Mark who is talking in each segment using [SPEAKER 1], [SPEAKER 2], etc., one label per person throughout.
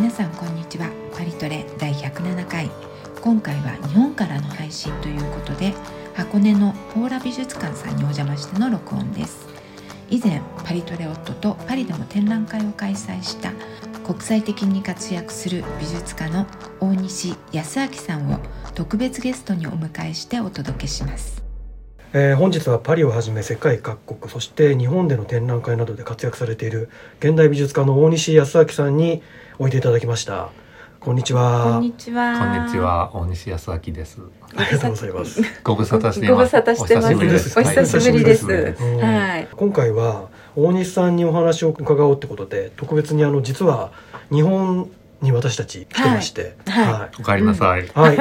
[SPEAKER 1] 皆さんこんにちは。パリトレ第107回。今回は日本からの配信ということで箱根のポーラ美術館さんにお邪魔しての録音です。以前パリトレ夫とパリでも展覧会を開催した国際的に活躍する美術家の大西康明さんを特別ゲストにお迎えしてお届けします。
[SPEAKER 2] えー本日はパリをはじめ世界各国そして日本での展覧会などで活躍されている現代美術家の大西康明さんにおいでいただきました。こんにちは。
[SPEAKER 1] こんにちは。
[SPEAKER 3] こんにちは、大西康明です。
[SPEAKER 2] ありがとうございます。
[SPEAKER 3] ご無沙汰してい
[SPEAKER 1] ご無
[SPEAKER 3] ます。
[SPEAKER 1] 沙汰してます。
[SPEAKER 3] お久しぶりです。
[SPEAKER 1] お久しぶりです。
[SPEAKER 3] はい。
[SPEAKER 2] うん
[SPEAKER 1] はい
[SPEAKER 2] 今回は大西さんにお話を伺おうってことで特別にあの実は日本に私たち来てまして。
[SPEAKER 1] はい。
[SPEAKER 3] お帰りなさい。
[SPEAKER 2] はい、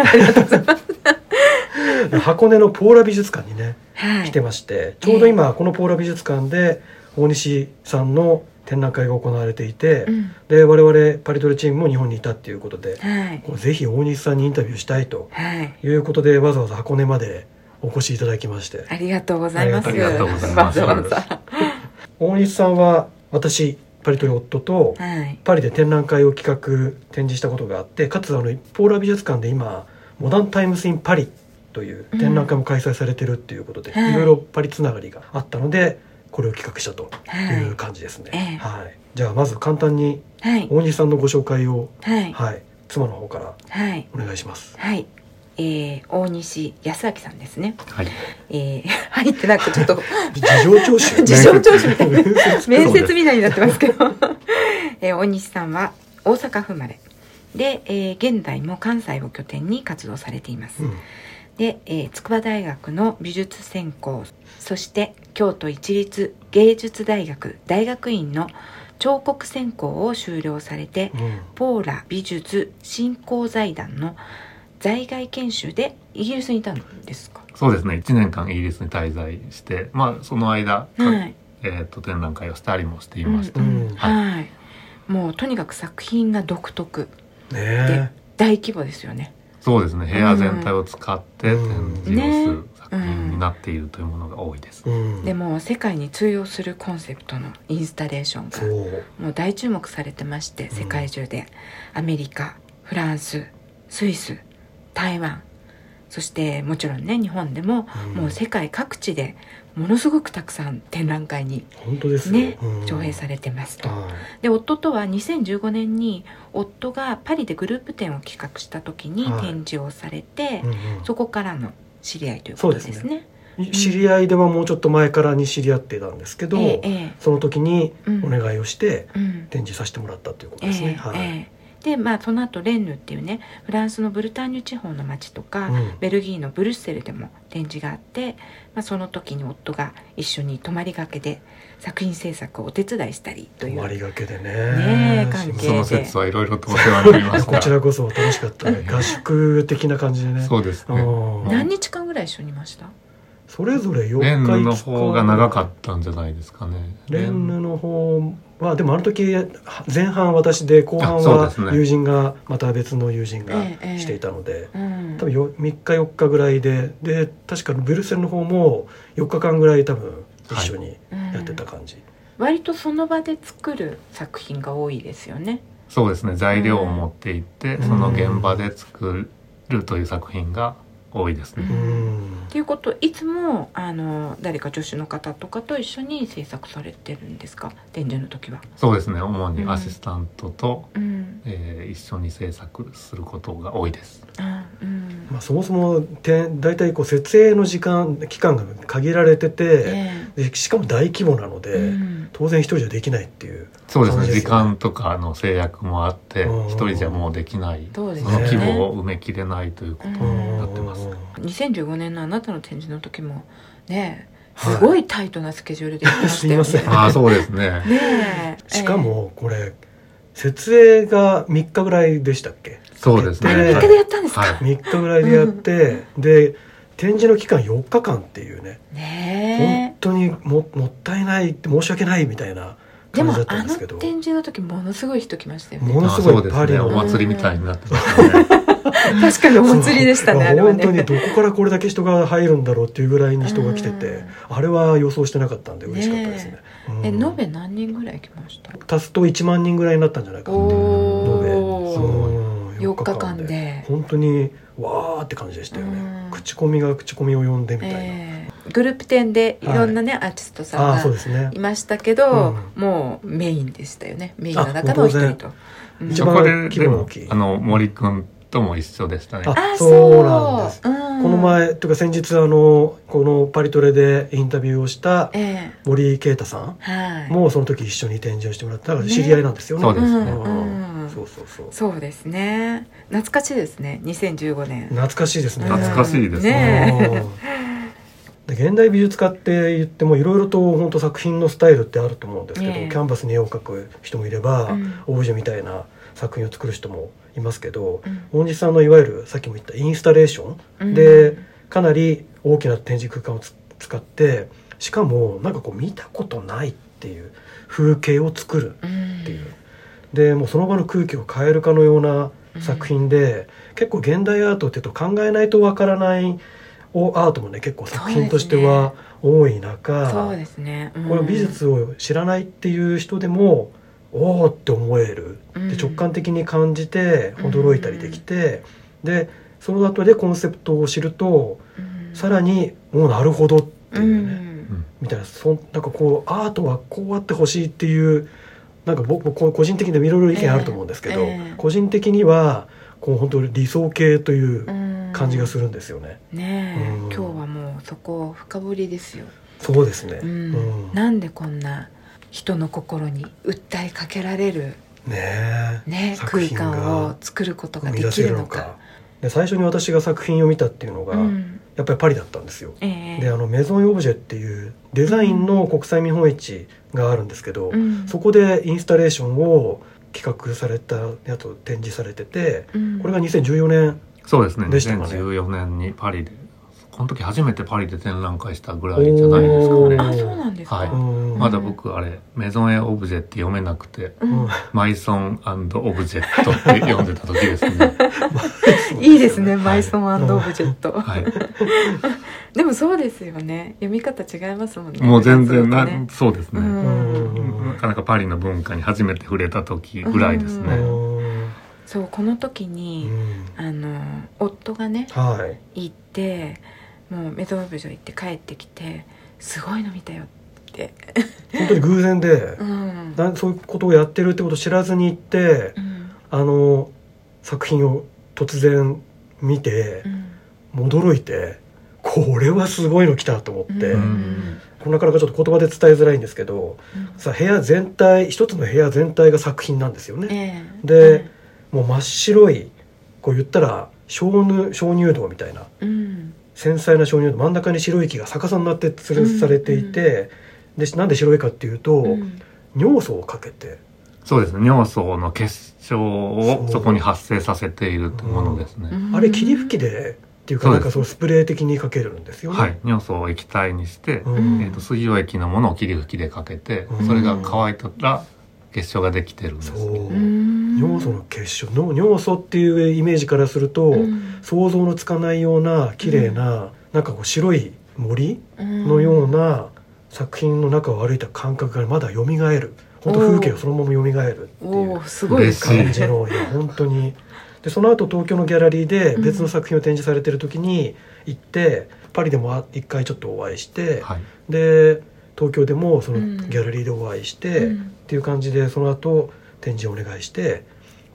[SPEAKER 2] 箱根のポーラ美術館にね
[SPEAKER 1] はい。
[SPEAKER 2] 来てまして。ちょうど今このポーラ美術館で大西さんの展覧会が行われていて、
[SPEAKER 1] うん。
[SPEAKER 2] で我々パリトレチームも日本にいたっていうことで
[SPEAKER 1] はい。
[SPEAKER 2] ぜひ大西さんにインタビューしたいと
[SPEAKER 1] はい。
[SPEAKER 2] いうことでわざわざ箱根までお越しいただきまして。
[SPEAKER 1] ありがとうございます。
[SPEAKER 3] ありがとうございます。
[SPEAKER 2] 大西さんは私パリトレ夫と
[SPEAKER 1] はい。
[SPEAKER 2] パリで展覧会を企画展示したことがあってかつあのポーラ美術館で今「モダンタイムス・イン・パリ」という展覧会も開催されてるっていうことで、
[SPEAKER 1] はい。
[SPEAKER 2] いろいろパリつながりがあったのでこれを企画したと
[SPEAKER 1] はい。
[SPEAKER 2] いう感じですね、
[SPEAKER 1] ええ。
[SPEAKER 2] はい、じゃあまず簡単に
[SPEAKER 1] はい。
[SPEAKER 2] 大西さんのご紹介を、
[SPEAKER 1] はい。
[SPEAKER 2] はい、妻の方から
[SPEAKER 1] はい。
[SPEAKER 2] お願いします。
[SPEAKER 1] はいえー、大西康明さんですね。
[SPEAKER 3] はい。
[SPEAKER 1] えー、はいってなんかちょっと。
[SPEAKER 2] 事情聴取。
[SPEAKER 1] 事情聴取みたいな。
[SPEAKER 2] 面接
[SPEAKER 1] 面接みたいになってますけど、えー大西さんは大阪府生まれ。で、えー現在も関西を拠点に活動されています、
[SPEAKER 2] うん。
[SPEAKER 1] で、えー筑波大学の美術専攻。そして京都一律芸術大学大学院の彫刻専攻を修了されて
[SPEAKER 2] うん。
[SPEAKER 1] ポーラ美術振興財団の在外研修でイギリスにいたんですか？
[SPEAKER 3] そうですね。1年間イギリスに滞在して、まあ、その間、
[SPEAKER 1] はい。
[SPEAKER 3] えっ、と、展覧会をしたりもしていました。
[SPEAKER 1] うん
[SPEAKER 2] うん。
[SPEAKER 1] はい、もうとにかく作品が独特
[SPEAKER 2] ね。
[SPEAKER 1] 大規模ですよね。
[SPEAKER 3] そうですね。部屋全体を使って
[SPEAKER 2] うん。
[SPEAKER 3] 展示をする
[SPEAKER 1] ね
[SPEAKER 3] 作品になっているというものが多いです。
[SPEAKER 2] え、うん、
[SPEAKER 1] でも世界に通用するコンセプトのインスタレーションがもう大注目されてまして世界中で、アメリカフランススイス台湾そしてもちろんね日本でも、
[SPEAKER 2] うん。
[SPEAKER 1] もう世界各地でものすごくたくさん展覧会に
[SPEAKER 2] 本当ですよ。
[SPEAKER 1] ね、
[SPEAKER 2] うん。
[SPEAKER 1] 上映されてますと。
[SPEAKER 2] はい。
[SPEAKER 1] で夫とは2015年に夫がパリでグループ展を企画した時に
[SPEAKER 2] はい。
[SPEAKER 1] 展示をされて、
[SPEAKER 2] うんうん。
[SPEAKER 1] そこからの知り合いということですね。
[SPEAKER 2] 知り合いではもうちょっと前からに知り合ってたんですけど、その時にお願いをして
[SPEAKER 1] うん。
[SPEAKER 2] 展示させてもらったということ
[SPEAKER 1] え
[SPEAKER 2] ですね。
[SPEAKER 1] え
[SPEAKER 2] はい。
[SPEAKER 1] ええでまあその後レンヌっていうねフランスのブルターニュ地方の町とか、
[SPEAKER 2] うん
[SPEAKER 1] ベルギーのブルッセルでも展示があって、まあ、その時に夫が一緒に泊まりがけで作品制作をお手伝いしたりという
[SPEAKER 2] 泊まりがけでね。
[SPEAKER 1] ねえ関係
[SPEAKER 3] その説はいろいろとお世話になりました。
[SPEAKER 2] こちらこそ楽しかったね。合宿的な感じでね。
[SPEAKER 3] そうですね。
[SPEAKER 2] うん
[SPEAKER 1] 何日間ぐらい一緒にいました？
[SPEAKER 2] それぞれ4日
[SPEAKER 3] レンヌの
[SPEAKER 2] 5日
[SPEAKER 3] 方が長かったんじゃないですかね。
[SPEAKER 2] レンヌの方はでもあの時前半私で後半は友人がまた別の友人がしていたので、
[SPEAKER 1] うん。
[SPEAKER 2] 多分よ3日4日ぐらいでで確かブルセルの方も4日間ぐらい多分一緒にやってた感じ、
[SPEAKER 1] 割とその場で作る作品が多いですよね。
[SPEAKER 3] そうですね。材料を持って行って、
[SPEAKER 2] うん。
[SPEAKER 3] その現場で作るという作品が多いですね、
[SPEAKER 1] う
[SPEAKER 2] うん。
[SPEAKER 1] っていうこといつもあの誰か助手の方とかと一緒に制作されてるんですか？展示の時は。
[SPEAKER 3] そうですね。主にアシスタントと、
[SPEAKER 1] うん。
[SPEAKER 3] えー一緒に制作することが多いです。
[SPEAKER 1] あうん。
[SPEAKER 2] まあ、そもそもて大体こう設営の時間期間が限られてて、
[SPEAKER 1] え
[SPEAKER 2] でしかも大規模なの
[SPEAKER 1] え
[SPEAKER 2] で、
[SPEAKER 1] うん。
[SPEAKER 2] 当然一人じゃできないっていう。
[SPEAKER 3] そうですね。時
[SPEAKER 2] そうですよね
[SPEAKER 3] 間とかの制約もあって
[SPEAKER 2] うん。
[SPEAKER 3] 一人じゃもうできない。
[SPEAKER 1] そうです
[SPEAKER 3] その規
[SPEAKER 1] ね。
[SPEAKER 3] 模を埋めきれないということ
[SPEAKER 1] うん
[SPEAKER 3] になってます、
[SPEAKER 1] 2015年のあなたの展示の時もね
[SPEAKER 2] はい。
[SPEAKER 1] すごいタイトなスケジュールでやってましたよね。
[SPEAKER 2] すいません。
[SPEAKER 3] ああそうですね。
[SPEAKER 1] ねえ。
[SPEAKER 2] しかもこれ設営が3日ぐらいでしたっけ？
[SPEAKER 3] そうですね。
[SPEAKER 1] ええ
[SPEAKER 2] で。
[SPEAKER 1] 3日でやったんですか？
[SPEAKER 3] はい。
[SPEAKER 2] 3日ぐらいでやって、で展示の期間4日間っていうね。本
[SPEAKER 1] ね
[SPEAKER 2] 当にももったいないって申し訳ないみたいな
[SPEAKER 1] え。で
[SPEAKER 2] 感じだった
[SPEAKER 1] もあの
[SPEAKER 2] んですけど。
[SPEAKER 1] 展示の時ものすごい人来ましたよね。
[SPEAKER 2] ものすごいパリの。
[SPEAKER 3] ねお祭りみたいになってますね
[SPEAKER 1] 確かにお祭りでしたねあれは
[SPEAKER 2] 本当に
[SPEAKER 1] ね。
[SPEAKER 2] どこからこれだけ人が入るんだろうっていうぐらいに人が来てて、あれは予想してなかったんで嬉しかったですね。
[SPEAKER 1] え。
[SPEAKER 2] うん。
[SPEAKER 1] 延べ何人ぐらい来ました？
[SPEAKER 2] 足すと1万人ぐらいになったんじゃないかな
[SPEAKER 1] お
[SPEAKER 2] 延べ。
[SPEAKER 1] お。
[SPEAKER 2] うん。
[SPEAKER 1] 4日間で。
[SPEAKER 2] 本当にわーって感じでしたよね、
[SPEAKER 1] うん。
[SPEAKER 2] 口コミが口コミを読んでみたいな、
[SPEAKER 1] えー。グループ展でい。ろんなね、アーティストさんがいましたけど、
[SPEAKER 2] う
[SPEAKER 1] もうメインでしたよね。メインの中のお一人と、うん。
[SPEAKER 2] 一番規模の大きい。
[SPEAKER 3] あの森くんとも一緒でしたね。
[SPEAKER 2] あ
[SPEAKER 1] あ
[SPEAKER 2] そうなんです。
[SPEAKER 1] う。ん。
[SPEAKER 2] この前というか先日あのこのパリトレでインタビューをした
[SPEAKER 1] え
[SPEAKER 2] 森啓太さんもうその時一緒に展示をしてもらったから知り合いなんですよね。
[SPEAKER 3] そうですね。
[SPEAKER 2] うん
[SPEAKER 1] うん。
[SPEAKER 2] そうそうそう。
[SPEAKER 1] そうですね。懐かしいですね。2015年
[SPEAKER 2] 懐かしいですね。
[SPEAKER 3] 懐かしいですね。
[SPEAKER 2] で現代美術家って言ってもいろいろと本当作品のスタイルってあると思うんですけど、
[SPEAKER 1] ええ。
[SPEAKER 2] キャンバスに絵を描く人もいれば、
[SPEAKER 1] うん。
[SPEAKER 2] オブジェみたいな作品を作る人もいますけど
[SPEAKER 1] うん。
[SPEAKER 2] 大西さんのいわゆるさっきも言ったインスタレーション
[SPEAKER 1] うん。
[SPEAKER 2] でかなり大きな展示空間をつ使ってしかもなんかこう見たことないっていう風景を作る
[SPEAKER 1] うん
[SPEAKER 2] っていう、でもうその場の空気を変えるかのような作品で、結構現代アートっていうと考えないとわからないおアートもね結構作品としては多い中、
[SPEAKER 1] そうですね、うん。
[SPEAKER 2] この美術を知らないっていう人でもおおって思える、
[SPEAKER 1] うん。
[SPEAKER 2] で直感的に感じて
[SPEAKER 1] うん。
[SPEAKER 2] 驚いたりできて、でその後でコンセプトを知ると
[SPEAKER 1] うん。
[SPEAKER 2] さらに「もうなるほど」って
[SPEAKER 1] う
[SPEAKER 2] いうね、
[SPEAKER 1] ん。
[SPEAKER 2] みたいな。そんなんかこうアートはこうあってほしいっていうなんか僕も個人的にいろいろ意見あると思うんですけど、個人的にはこう本当に理想系という
[SPEAKER 1] うん。
[SPEAKER 2] 感じがするんですよね。
[SPEAKER 1] ねえ、
[SPEAKER 2] うん。
[SPEAKER 1] 今日はもうそこ深掘りですよ、
[SPEAKER 2] そうですね。
[SPEAKER 1] う
[SPEAKER 2] うん
[SPEAKER 1] ん。なんでこんな人の心に訴えかけられる、
[SPEAKER 2] ねえ。
[SPEAKER 1] ね、
[SPEAKER 2] 作
[SPEAKER 1] 空間を作ることができるのか。
[SPEAKER 2] で最初に私が作品を見たっていうのが、
[SPEAKER 1] うん。
[SPEAKER 2] やっぱりパリだったんですよ。
[SPEAKER 1] ええ。
[SPEAKER 2] であのメゾン・オブジェっていうデザインの国際見本市があるんですけど、
[SPEAKER 1] うん。
[SPEAKER 2] そこでインスタレーションを企画されたやつを展示されてて
[SPEAKER 1] うん。
[SPEAKER 2] これが2014年
[SPEAKER 3] そうですね。
[SPEAKER 2] でしたかね。
[SPEAKER 3] 2014年にパリでこの時初めてパリで展覧会したぐらいじゃないですかね。
[SPEAKER 1] あそうなんですか、
[SPEAKER 3] はい。
[SPEAKER 2] うん。
[SPEAKER 3] まだ僕あれメゾンエオブジェって読めなくてマイソンオブジェットって読んでた時ですね。
[SPEAKER 1] いいですね、
[SPEAKER 3] はい
[SPEAKER 1] マイソンオブジェット、
[SPEAKER 3] はい。
[SPEAKER 1] でもそうですよね。読み方違いますもんね。
[SPEAKER 3] もう全然な、
[SPEAKER 1] ね。
[SPEAKER 3] そうですね、
[SPEAKER 1] うん。
[SPEAKER 3] なかなかパリの文化に初めて触れた時ぐらいです
[SPEAKER 2] う
[SPEAKER 3] ね、
[SPEAKER 2] ん。
[SPEAKER 1] そうこの時
[SPEAKER 2] う
[SPEAKER 1] に、
[SPEAKER 2] ん。
[SPEAKER 1] あの夫がね
[SPEAKER 2] はい。
[SPEAKER 1] 行ってもうメゾンオブジョ行って帰ってきてすごいの見たよって、
[SPEAKER 2] 本当に偶然で
[SPEAKER 1] うん。
[SPEAKER 2] なんそういうことをやってるってことを知らずに行って
[SPEAKER 1] うん。
[SPEAKER 2] あの作品を突然見て
[SPEAKER 1] うん。
[SPEAKER 2] 驚いてこれはすごいの来たと思って、
[SPEAKER 1] うん。
[SPEAKER 2] これなかなかちょっと言葉で伝えづらいんですけどさ部屋全体一つの部屋全体が作品なんですよね。
[SPEAKER 1] ええ。
[SPEAKER 2] でもう真っ白いこう言ったら鍾乳鍾乳洞みたいな。
[SPEAKER 1] うん
[SPEAKER 2] 繊細な鍾乳洞真ん中に白い木が逆さになって吊るされていて、でなんで白いかっていうと、
[SPEAKER 1] うん。
[SPEAKER 2] 尿素をかけて。
[SPEAKER 3] そうですね尿素の結晶をそこに発生させているものですね、
[SPEAKER 2] あれ霧吹きでっていうかなんかそうスプレー的にかけるんですよね。
[SPEAKER 3] はい。尿素を液体にして、
[SPEAKER 2] うん。
[SPEAKER 3] えー、と水溶液のものを霧吹きでかけて、
[SPEAKER 2] うん。
[SPEAKER 3] それが乾いたら結晶ができてるんです
[SPEAKER 2] そう、
[SPEAKER 1] うん。
[SPEAKER 2] 尿素の結晶。の尿素っていうイメージからすると、
[SPEAKER 1] うん。
[SPEAKER 2] 想像のつかないような綺麗な、なんかこう白い森
[SPEAKER 1] うん。
[SPEAKER 2] のような作品の中を歩いた感覚がまだ蘇る。本当風景がそのまま蘇るっていう。
[SPEAKER 1] すごい
[SPEAKER 2] 感じのいや本当に。でその後東京のギャラリーで
[SPEAKER 1] うん。
[SPEAKER 2] 別の作品を展示されてる時に行ってパリでも一回ちょっとお会いして、
[SPEAKER 3] はい。
[SPEAKER 2] で東京でもその
[SPEAKER 1] うん。
[SPEAKER 2] ギャラリーでお会いして、
[SPEAKER 1] うん
[SPEAKER 2] っていう感じでその後展示をお願いして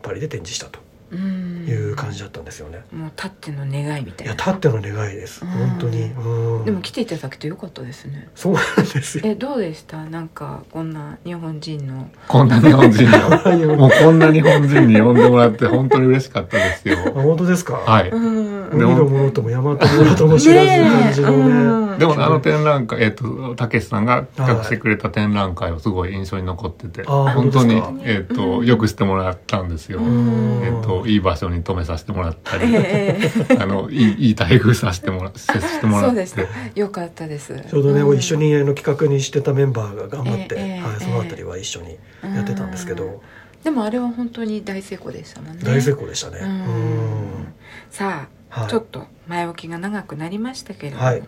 [SPEAKER 2] パリで展示したと。いう感じだったんですよね。
[SPEAKER 1] もうたっての願いみたいな。
[SPEAKER 2] いやたっての願いです。
[SPEAKER 1] うん。
[SPEAKER 2] 本当に、うん。
[SPEAKER 1] でも来ていただけてよかったですね。
[SPEAKER 2] そうなんですよ。
[SPEAKER 1] えどうでした？なんかこんな日本人の。
[SPEAKER 3] こんな日本人に。もうこんな日本人に呼んでもらって本当に嬉しかったですよ。
[SPEAKER 2] あ本当ですか、
[SPEAKER 3] はい。
[SPEAKER 1] うん。
[SPEAKER 2] 海のものとも山とものとも知らず感じのね。
[SPEAKER 1] うん。
[SPEAKER 3] でもあの展覧会えっ、とたけしさんが企画してくれた展覧会はすごい印象に残ってて、
[SPEAKER 2] あー
[SPEAKER 3] 本当にえっ、と、
[SPEAKER 1] うん。
[SPEAKER 3] よくしてもらったんですよ、
[SPEAKER 1] うん。
[SPEAKER 3] えっ、といい場所に泊めさせてもらったり、
[SPEAKER 1] ええ
[SPEAKER 3] あのいいいい待遇させてもら接してもらって。
[SPEAKER 1] そうでしたよかったです。
[SPEAKER 2] ちょうどね、
[SPEAKER 1] ん。
[SPEAKER 2] 一緒にあの企画にしてたメンバーが頑張って、
[SPEAKER 1] ええ
[SPEAKER 2] はい、そのあたりは一緒にやってたんですけど、
[SPEAKER 1] うん。でもあれは本当に大成功でしたもんね。
[SPEAKER 2] 大成功でしたね。
[SPEAKER 1] さあ、
[SPEAKER 2] はい。
[SPEAKER 1] ちょっと前置きが長くなりましたけれども、
[SPEAKER 2] はい。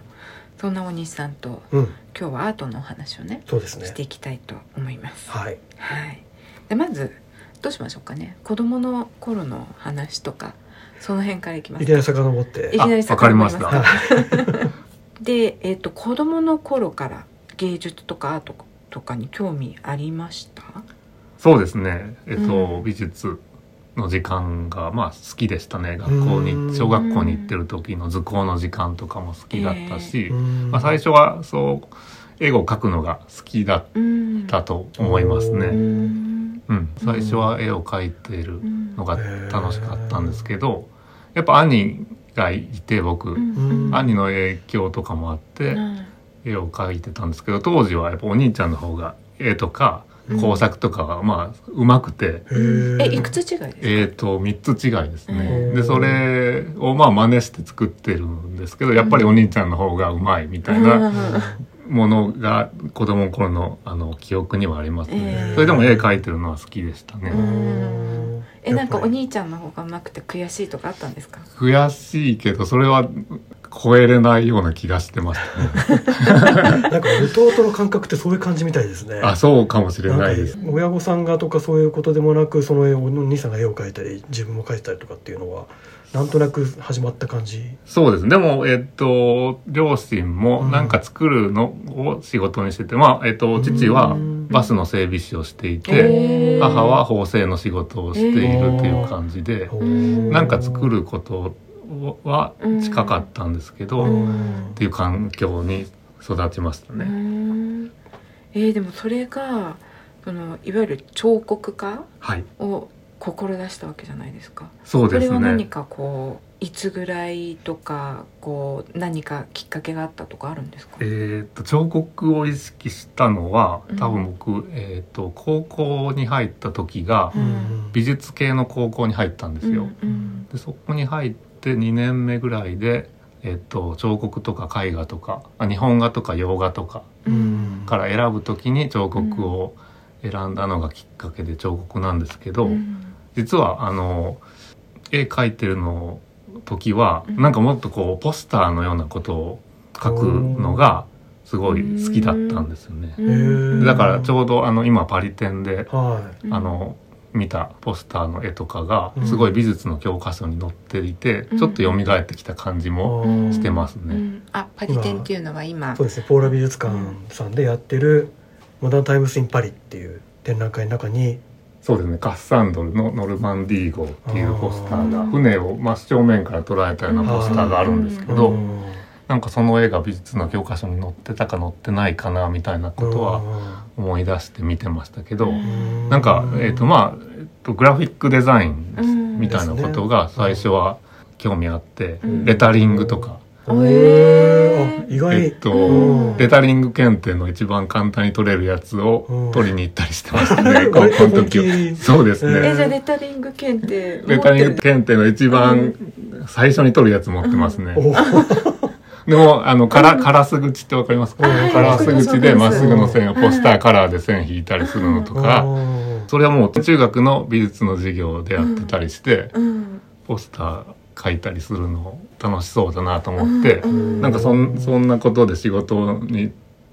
[SPEAKER 1] そんな大西さんと
[SPEAKER 2] うん、
[SPEAKER 1] 今日はアートのお話をね
[SPEAKER 2] そうですね。
[SPEAKER 1] して。いきたいと思います。
[SPEAKER 2] はい。
[SPEAKER 1] はい、でまずどうしましょうかね。子供の頃の話とかその辺からいきます。
[SPEAKER 2] いきなり遡って。
[SPEAKER 1] いきなり
[SPEAKER 3] あわかりました
[SPEAKER 1] 遡で、えっと子供の頃から芸術とかアートとかに興味ありました？
[SPEAKER 3] そうですね。えっ、と、
[SPEAKER 1] うん。
[SPEAKER 3] 美術の時間がまあ好きでしたね。学校
[SPEAKER 2] うん。
[SPEAKER 3] に小学校に行ってる時の図工の時間とかも好きだったし、
[SPEAKER 2] うん。
[SPEAKER 3] まあ、最初はそう絵を描くのが好きだっ
[SPEAKER 1] うん
[SPEAKER 3] たと思います
[SPEAKER 1] う
[SPEAKER 3] ね。
[SPEAKER 1] ん
[SPEAKER 3] うん、最初は絵を描いている
[SPEAKER 1] うん
[SPEAKER 3] のが楽しかったんですけど、やっぱ兄がいて僕、
[SPEAKER 1] うん。
[SPEAKER 3] 兄の影響とかもあって
[SPEAKER 1] うん。
[SPEAKER 3] 絵を描いてたんですけど当時はやっぱお兄ちゃんの方が絵とか
[SPEAKER 1] うん。
[SPEAKER 3] 工作とかがまあ上手くて、
[SPEAKER 1] えいくつ違いですか？
[SPEAKER 3] えー、と3つ違いですね、
[SPEAKER 1] うん
[SPEAKER 3] でそれをまあ真似して作ってるんですけどやっぱりお兄ちゃんの方が上手いみたいなものが子供の頃のあの記憶にはありますね、
[SPEAKER 1] えー
[SPEAKER 3] それでも絵描いてるのは好きでしたね、
[SPEAKER 1] うん。えなんかお兄ちゃんの方が上手くて悔しいとかあったんですか？
[SPEAKER 3] 悔しいけどそれは超えれないような気がしてましたね。
[SPEAKER 2] なんか弟の感覚ってそういう感じみたいですね。
[SPEAKER 3] あそうかもしれ
[SPEAKER 2] な
[SPEAKER 3] いです。
[SPEAKER 2] 親御さんがとかそういうことでもなくその絵お兄さんが絵を描いたり自分も描いたりとかっていうのはなんとなく始まった感じ。
[SPEAKER 3] そうです。でもえっと両親もなんか作るのを仕事にしてて、まあえっと父は
[SPEAKER 2] うん。
[SPEAKER 3] バスの整備士をしていて、母は縫製の仕事をしているっていう感じで、
[SPEAKER 1] ん
[SPEAKER 3] なんか作ることは近かったんですけど、
[SPEAKER 2] う
[SPEAKER 3] っ
[SPEAKER 2] ん
[SPEAKER 3] ていう環境に育ちました
[SPEAKER 1] う
[SPEAKER 3] ね。
[SPEAKER 1] んえーでもそれがそのいわゆる彫刻家
[SPEAKER 3] はい、
[SPEAKER 1] を志したわけじゃないですか。
[SPEAKER 3] そうです
[SPEAKER 1] それは何
[SPEAKER 3] ね。
[SPEAKER 1] かこういつぐらいとかこう何かきっかけがあったとかあるんですか？
[SPEAKER 3] えっと彫刻を意識したのは
[SPEAKER 1] うん。
[SPEAKER 3] 多分僕、えっと高校に入った時が
[SPEAKER 1] うん。
[SPEAKER 3] 美術系の高校に入ったんですよ。
[SPEAKER 1] うん
[SPEAKER 3] でそこに入って2年目ぐらいで、えっと彫刻とか絵画とかあ日本画とか洋画とか
[SPEAKER 1] う
[SPEAKER 2] うんん。
[SPEAKER 3] から選ぶ時に彫刻を選んだのがきっかけで彫刻なんですけど、
[SPEAKER 1] うん
[SPEAKER 3] 実はあの絵描いてるの時は、
[SPEAKER 1] うん。
[SPEAKER 3] なんかもっとこうポスターのようなことを描くのがすごい好きだったんですよね。
[SPEAKER 1] うん。
[SPEAKER 3] だからちょうどあの今パリ展で、
[SPEAKER 2] は
[SPEAKER 1] うん
[SPEAKER 3] あの見たポスターの絵とかが
[SPEAKER 2] うん。
[SPEAKER 3] すごい美術の教科書に載っていて、
[SPEAKER 1] うん。
[SPEAKER 3] ちょっと蘇ってきた感じ
[SPEAKER 2] い
[SPEAKER 3] も
[SPEAKER 1] うん。
[SPEAKER 3] してますね。
[SPEAKER 1] うん。あパリ展っていうのは今。
[SPEAKER 2] そうですねポーラ美術館さんでやってる「モダンタイムス・イン・パリ」っていう展覧会の中に
[SPEAKER 3] そうですね。カッサンドルのノルマンディー号っていうポスターが船を真正面から捉えたようなポスターがあるんですけど、
[SPEAKER 2] うん。
[SPEAKER 3] なんかその絵が美術の教科書に載ってたか載ってないかなみたいなことは思い出して見てましたけど、
[SPEAKER 1] うん。
[SPEAKER 3] なんか、えっとまあ、えっと、グラフィックデザイン
[SPEAKER 1] うん
[SPEAKER 3] みたいなことが最初は興味あって、
[SPEAKER 1] うん。
[SPEAKER 3] レタリングとか、
[SPEAKER 2] へー。あ意外。
[SPEAKER 3] えっと、
[SPEAKER 2] うん。
[SPEAKER 3] レタリング検定の一番簡単に取れるやつを
[SPEAKER 2] うん。
[SPEAKER 3] 取りに行ったりしてましたね、高校の時。そうですね。
[SPEAKER 1] えじゃあレタリング検定
[SPEAKER 3] レタリング検定の一番最初に取るやつ持ってますね。
[SPEAKER 2] お
[SPEAKER 3] でも、あの、から、カラス口ってわかりますか？
[SPEAKER 2] はい。
[SPEAKER 3] カラス口でまっすぐの線を
[SPEAKER 1] うん
[SPEAKER 3] ポスターカラーで線引いたりするのとか、それはもう中学の美術の授業でやってたりして、
[SPEAKER 1] うん。
[SPEAKER 3] ポスター書いたりするの楽しそうだなと思って、
[SPEAKER 1] うん
[SPEAKER 3] なんかそんそんなことで仕事に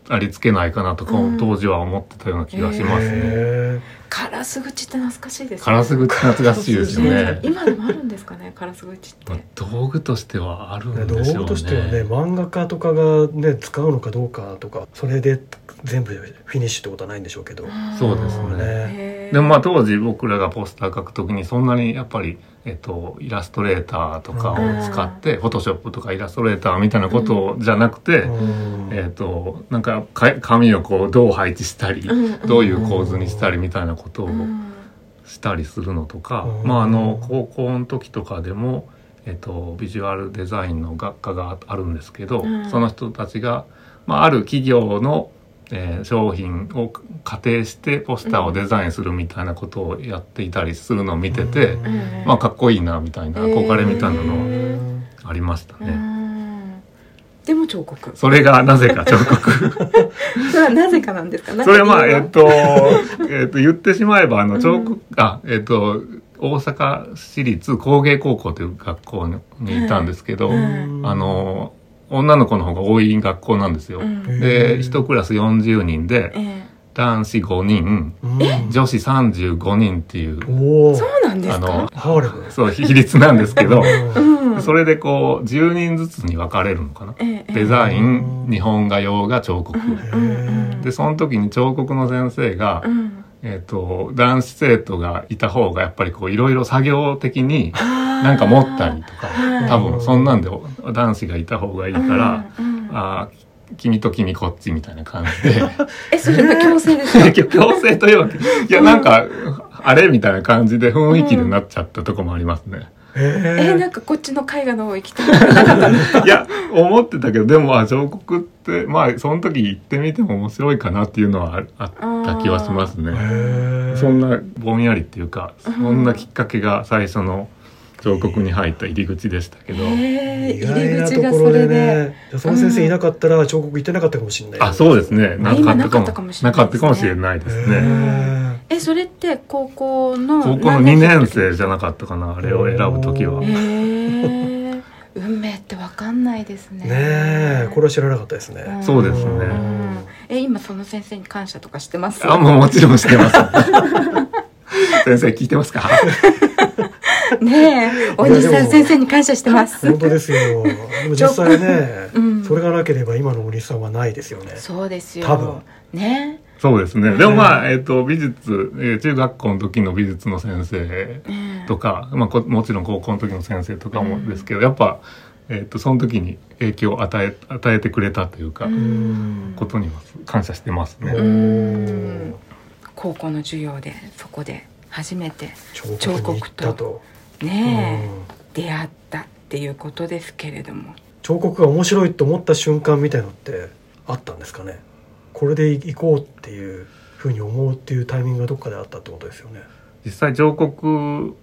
[SPEAKER 3] ありつけないかなとか
[SPEAKER 1] うん。
[SPEAKER 3] 当時は思ってたような気がしますね。
[SPEAKER 2] へ
[SPEAKER 1] カラス口って懐かしいですね。
[SPEAKER 3] カラス口懐かしいですよね。
[SPEAKER 1] 今でもあるんですかねカラス口って。
[SPEAKER 3] まあ道具としてはある
[SPEAKER 2] ー
[SPEAKER 3] んでしょうね。
[SPEAKER 2] 道具としてはね漫画家とかがね使うのかどうかとかそれで全部フィニッシュってことはないんでしょうけど。
[SPEAKER 3] そうですね。でもまあ当時僕らがポスター描くときにそんなにやっぱり、えっと、イラストレーターとかを使って、フォトショップとかイラストレーターみたいなことじゃなくて、
[SPEAKER 2] うん。
[SPEAKER 3] えっと、なんかか紙をこうどう配置したり、
[SPEAKER 1] うん。
[SPEAKER 3] どういう構図にしたりみたいなことを
[SPEAKER 1] うん。
[SPEAKER 3] したりするのとか、
[SPEAKER 2] うん。
[SPEAKER 3] まああの高校の時とかでも、えっと、ビジュアルデザインの学科があるんですけど、
[SPEAKER 1] うん。
[SPEAKER 3] その人たちが、まあ、ある企業の、えー商品を仮定してポスターをデザインするみたいなことをやっていたりするのを見てて、
[SPEAKER 2] うん
[SPEAKER 1] うん
[SPEAKER 3] まあかっこいいなみたいな憧れみたいなのありました
[SPEAKER 1] う
[SPEAKER 3] ね。
[SPEAKER 1] んでも彫刻。
[SPEAKER 3] それがなぜか彫刻。
[SPEAKER 1] それはなぜかなんですか？
[SPEAKER 3] それはまあ、えっと、えっと、言ってしまえば、あの、彫刻、あ、えっと、大阪市立工芸高校という学校にいたんですけど、
[SPEAKER 1] うん。
[SPEAKER 3] あの、女の子の方が多い学校なんですよ。
[SPEAKER 1] うん。
[SPEAKER 3] で、一クラス40人で、
[SPEAKER 1] え
[SPEAKER 3] 男子5人
[SPEAKER 2] うん。
[SPEAKER 3] 女子35人っていう
[SPEAKER 1] そうなんです
[SPEAKER 3] あの
[SPEAKER 1] か
[SPEAKER 2] ハーレム。
[SPEAKER 3] そう比率なんですけど それでこう10人ずつに分かれるのかな？
[SPEAKER 1] ええ
[SPEAKER 3] デザイン日本画用画彫刻。でその時に彫刻の先生が、
[SPEAKER 1] うん。
[SPEAKER 3] えっと男子生徒がいた方がやっぱりこういろいろ作業的に
[SPEAKER 1] な
[SPEAKER 3] なんか持ったりとか
[SPEAKER 1] はい。
[SPEAKER 3] 多分そんなんで男子がいた方がいいから、
[SPEAKER 1] うんうん
[SPEAKER 3] あー君と君こっちみたいな感じで。
[SPEAKER 1] えそれは強制ですか？
[SPEAKER 3] 強制というわけ。いやなんかあれみたいな感じで雰囲気になっちゃったとこもありますね。
[SPEAKER 1] え
[SPEAKER 2] え
[SPEAKER 1] なんかこっちの絵画の方行きたくなかったの？
[SPEAKER 3] いや思ってたけどでもあ彫刻ってまあその時行ってみても面白いかなっていうのはああった気はしますね。
[SPEAKER 2] え
[SPEAKER 3] そんなぼんやりっていうか
[SPEAKER 1] うん
[SPEAKER 3] そんなきっかけが最初の彫刻に入った入り口でしたけど、
[SPEAKER 1] え
[SPEAKER 2] 意
[SPEAKER 1] ー入り
[SPEAKER 2] 外な
[SPEAKER 1] 口がそ
[SPEAKER 2] ところで
[SPEAKER 1] れで
[SPEAKER 2] その先生いなかったら彫刻行ってなかったかもしれない。
[SPEAKER 3] あそうですね。な
[SPEAKER 1] か
[SPEAKER 3] かったかも。
[SPEAKER 1] ったかもしれ
[SPEAKER 3] な
[SPEAKER 1] ないですね。
[SPEAKER 3] かったかもしれないです
[SPEAKER 2] へ
[SPEAKER 3] ね。
[SPEAKER 2] ー
[SPEAKER 1] えそれって高校の
[SPEAKER 3] 高校の2年生じゃなかったかなあれを選ぶ時は。
[SPEAKER 2] お
[SPEAKER 1] えー、運命ってわかんないですね。
[SPEAKER 2] ねえこれは知らなかったですね。
[SPEAKER 1] ん。
[SPEAKER 3] そうですね。
[SPEAKER 1] んえ今その先生に感謝とかしてます？
[SPEAKER 3] あもうもちろんしてます。先生聞いてますか？
[SPEAKER 1] ねえ大西さん先生に感謝してます。
[SPEAKER 2] 本当ですよ。でも実際ね
[SPEAKER 1] うん。
[SPEAKER 2] それがなければ今のお兄さんはないですよね。
[SPEAKER 1] そうですよ。
[SPEAKER 2] 多分。
[SPEAKER 1] ね。
[SPEAKER 3] そうですね。でもまあ、えっと美術、えー中学校の時の美術の先生
[SPEAKER 1] え。
[SPEAKER 3] とか、まあ、こもちろん高校の時の先生とかもですけど、やっぱ、えっとその時に影響を与え与えてくれたというか、
[SPEAKER 1] うん。
[SPEAKER 3] ことには感謝してますね。
[SPEAKER 1] ん。高校の授業でそこで初めて
[SPEAKER 2] 彫刻と
[SPEAKER 1] ね
[SPEAKER 2] うん。
[SPEAKER 1] え出会ったっていうことですけれども。
[SPEAKER 2] 彫刻が面白いと思った瞬間みたいのってあったんですかね？これで行こうっていうふうに思うっていうタイミングがどっかであったってことですよね。
[SPEAKER 3] 実際彫刻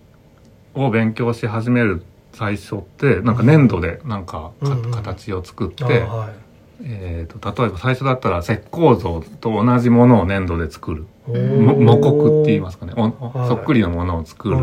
[SPEAKER 3] を勉強し始める最初ってなんか粘土でなんかか、
[SPEAKER 2] うんうん。
[SPEAKER 3] 形を作って、
[SPEAKER 2] あはい。
[SPEAKER 3] えー、と例えば最初だったら石膏像と同じものを粘土で作る。模刻って言いますかね。お
[SPEAKER 2] はい。
[SPEAKER 3] そっくりのものを作る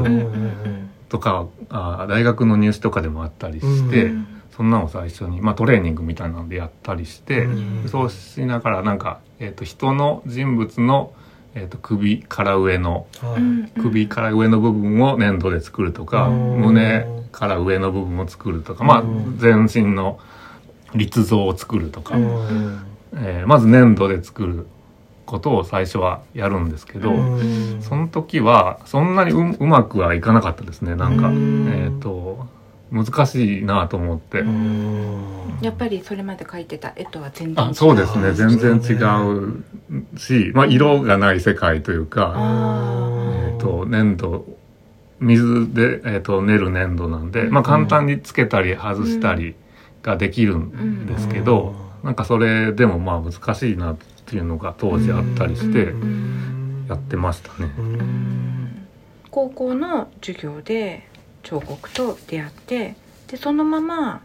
[SPEAKER 3] とかあ大学の入試とかでもあったりして、
[SPEAKER 2] うん。
[SPEAKER 3] そんなのを最初に、まあ、トレーニングみたいなのでやったりして、
[SPEAKER 2] うん。
[SPEAKER 3] そうしながらなんか、えー、と人の人物の、えー、と首から上の
[SPEAKER 2] はい。
[SPEAKER 3] 首から上の部分を粘土で作るとか、
[SPEAKER 2] うん。
[SPEAKER 3] 胸から上の部分を作るとか、まあ
[SPEAKER 2] うん
[SPEAKER 3] 全身の立像を作るとか、
[SPEAKER 2] うん。
[SPEAKER 3] えーまず粘土で作ることを最初はやるんですけど、
[SPEAKER 2] うん。
[SPEAKER 3] その時はそんなにううまくはいかなかったですねなんか、
[SPEAKER 2] うん。
[SPEAKER 3] えっ、と難しいなと思って、
[SPEAKER 2] うん。
[SPEAKER 1] やっぱりそれまで描いてた絵とは全然違う。
[SPEAKER 3] あそうですね。全然違うし、まあ、色がない世界というか、
[SPEAKER 1] あ
[SPEAKER 3] えー、と粘土水で、えー、と練る粘土なんで、
[SPEAKER 1] うん。
[SPEAKER 3] まあ、簡単につけたり外したりができるんですけど、なんかそれでもまあ難しいなっていうのが当時あったりして
[SPEAKER 2] うん
[SPEAKER 3] やってましたね。
[SPEAKER 2] うん
[SPEAKER 1] 高校の授業で彫刻と出会ってでそのまま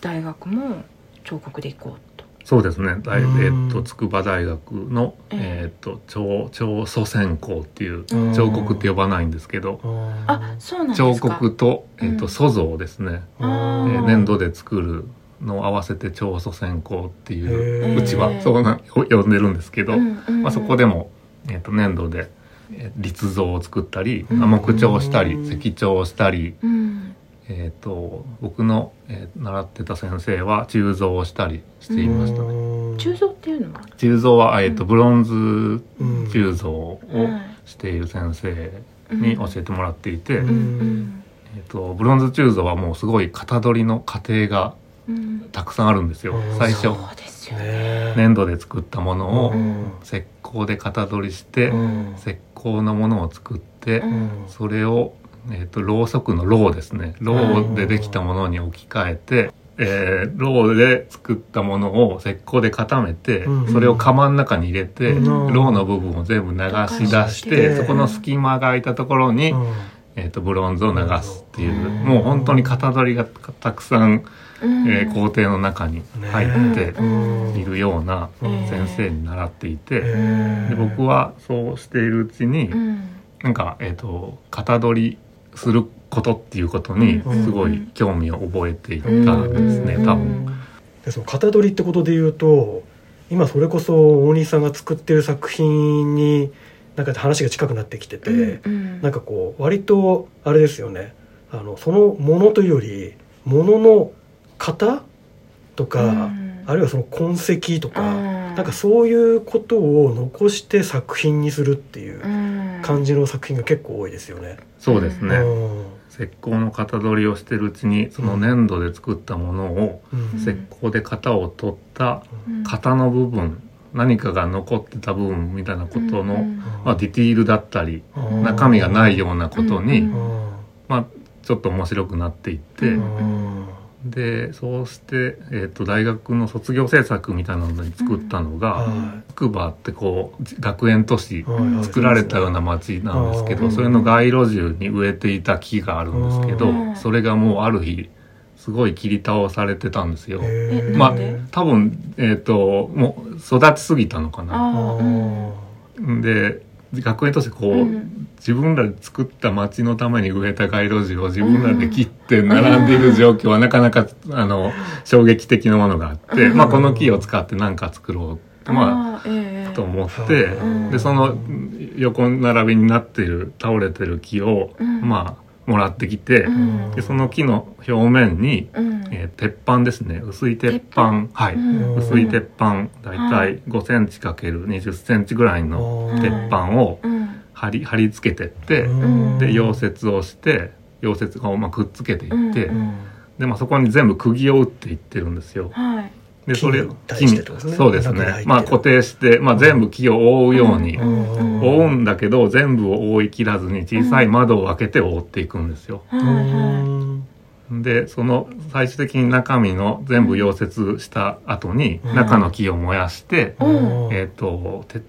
[SPEAKER 1] 大学も彫刻で行こうと。
[SPEAKER 3] そうですね。大、え
[SPEAKER 2] うん。
[SPEAKER 3] ー、と筑波大学の、
[SPEAKER 1] ええ。
[SPEAKER 3] えー、と彫彫塑専攻っていう
[SPEAKER 1] うん。
[SPEAKER 3] 彫刻って呼ばないんですけど。
[SPEAKER 1] あそうなんですか。
[SPEAKER 3] 彫刻と,、えー、
[SPEAKER 1] うん。
[SPEAKER 3] と塑像ですね、えー粘土で作るのを合わせて彫塑専攻っていううちはそうな呼んでるんですけど、
[SPEAKER 1] うんうん
[SPEAKER 3] まあ、そこでも、えー、と粘土でえー立像を作ったり、
[SPEAKER 1] うん。
[SPEAKER 3] 木彫をしたり石彫をしたり、
[SPEAKER 1] うん。
[SPEAKER 3] えー、と僕の、えー習ってた先生は鋳造をしたりしていましたね。
[SPEAKER 1] 鋳造っていうのは？
[SPEAKER 3] 鋳造は、えー、とブロンズ
[SPEAKER 2] うん。
[SPEAKER 3] 鋳造を
[SPEAKER 1] はい
[SPEAKER 3] している先生に教えてもらっていて、
[SPEAKER 1] うんうん。
[SPEAKER 3] えー、とブロンズ鋳造はもうすごい型取りの過程が
[SPEAKER 1] うん
[SPEAKER 3] たくさんあるんですよ。
[SPEAKER 2] うん。
[SPEAKER 3] 最初。
[SPEAKER 1] ね
[SPEAKER 2] ね。
[SPEAKER 3] 粘土で作ったものを
[SPEAKER 2] うん。
[SPEAKER 3] 石膏で型取りして
[SPEAKER 2] うん。
[SPEAKER 3] 石膏のものを作って
[SPEAKER 1] うん。
[SPEAKER 3] それを、えー、とろうそくのろうですね。ろうでできたものに置き換えて、えー、ろうで作ったものを石膏で固めて、
[SPEAKER 2] うん
[SPEAKER 3] それを釜の中に入れて、
[SPEAKER 2] うん。
[SPEAKER 3] ろうの部分を全部流し出し
[SPEAKER 2] てて。
[SPEAKER 3] そこの隙間が空いたところに、
[SPEAKER 2] うん。
[SPEAKER 3] えー、とブロンズを流すっていう、
[SPEAKER 1] うん。
[SPEAKER 3] もう本当に型取りがたくさんえー工程の中に入って
[SPEAKER 1] うん。
[SPEAKER 3] いるような
[SPEAKER 2] うん。
[SPEAKER 3] 先生に習っていて、
[SPEAKER 2] へ
[SPEAKER 3] で僕はそうしているうちに、
[SPEAKER 1] うん。
[SPEAKER 3] なんか、えー、と型取りすることっていうことに
[SPEAKER 2] うん。
[SPEAKER 3] すごい興味を覚えていったんですね、
[SPEAKER 1] うん。
[SPEAKER 3] 多分。
[SPEAKER 2] でその型取りってことで言うと今それこそ大西さんが作ってる作品になんか話が近くなってきてて、
[SPEAKER 1] うん。うん。
[SPEAKER 2] なんかこう割とあれですよね。あのそのものというよりものの型とか、
[SPEAKER 1] うん。
[SPEAKER 2] あるいはその痕跡とか、
[SPEAKER 1] うん。
[SPEAKER 2] なんかそういうことを残して作品にするっていう
[SPEAKER 1] うん。
[SPEAKER 2] 感じの作品が結構多いですよね。
[SPEAKER 3] そうですね、
[SPEAKER 2] うん。
[SPEAKER 3] 石膏の型取りをしてるうちにその粘土で作ったものを
[SPEAKER 2] うん。
[SPEAKER 3] 石膏で型を取った
[SPEAKER 1] うん。
[SPEAKER 3] 型の部分何かが残ってた部分みたいなことの、
[SPEAKER 1] うん。
[SPEAKER 3] まあ、ディティールだったり
[SPEAKER 2] うん。
[SPEAKER 3] 中身がないようなことに、まあ、ちょっと面白くなっていって、
[SPEAKER 1] うん
[SPEAKER 3] でそうして、えー、と大学の卒業制作みたいなのに作ったのが、
[SPEAKER 2] は
[SPEAKER 3] 筑波ってこう学園都市
[SPEAKER 2] いはい。
[SPEAKER 3] 作られたような町なんですけど、
[SPEAKER 2] うん。
[SPEAKER 3] それの街路樹に植えていた木があるんですけど、
[SPEAKER 1] うん。
[SPEAKER 3] それがもうある日すごい切り倒されてたんですよ。まあ多分、えっ、と、もう育ちすぎたのかな。で、学園としてこう、
[SPEAKER 1] うん。
[SPEAKER 3] 自分らで作った町のために植えた街路樹を自分らで切って並んでいる状況はなかなか、あの、衝撃的なものがあって、
[SPEAKER 1] うん。
[SPEAKER 3] まあこの木を使って何か作ろう。まあ、
[SPEAKER 1] ええ
[SPEAKER 3] と思って、
[SPEAKER 1] うん。
[SPEAKER 3] で、その横並びになっている、倒れてる木を、
[SPEAKER 1] うん。
[SPEAKER 3] まあ、もらってきて、
[SPEAKER 1] うん。
[SPEAKER 3] で、その木の表面に、
[SPEAKER 1] うん。
[SPEAKER 3] えー鉄板ですね。薄い鉄板。はい。
[SPEAKER 1] うん。
[SPEAKER 3] 薄い鉄板、だいたい。5センチかける20センチぐらいの鉄板を
[SPEAKER 1] うん。
[SPEAKER 3] 貼り、貼り付けてって、
[SPEAKER 1] ん。
[SPEAKER 3] で、溶接をして、溶接をまあくっつけていって、
[SPEAKER 1] うん。
[SPEAKER 3] で、まあそこに全部釘を打っていってるんですよ。
[SPEAKER 1] はい
[SPEAKER 3] で、それ
[SPEAKER 2] 木に対し
[SPEAKER 3] そうですね。まあ固定して、まあ全部木を覆うように、
[SPEAKER 1] うん
[SPEAKER 3] 覆うんだけど、全部を覆い切らずに小さい窓を開けて覆っていくんですよ。で、その最終的に中身の全部溶接した後に、
[SPEAKER 2] うん。
[SPEAKER 3] 中の木を燃やして、
[SPEAKER 1] うん。
[SPEAKER 3] えっ、と、て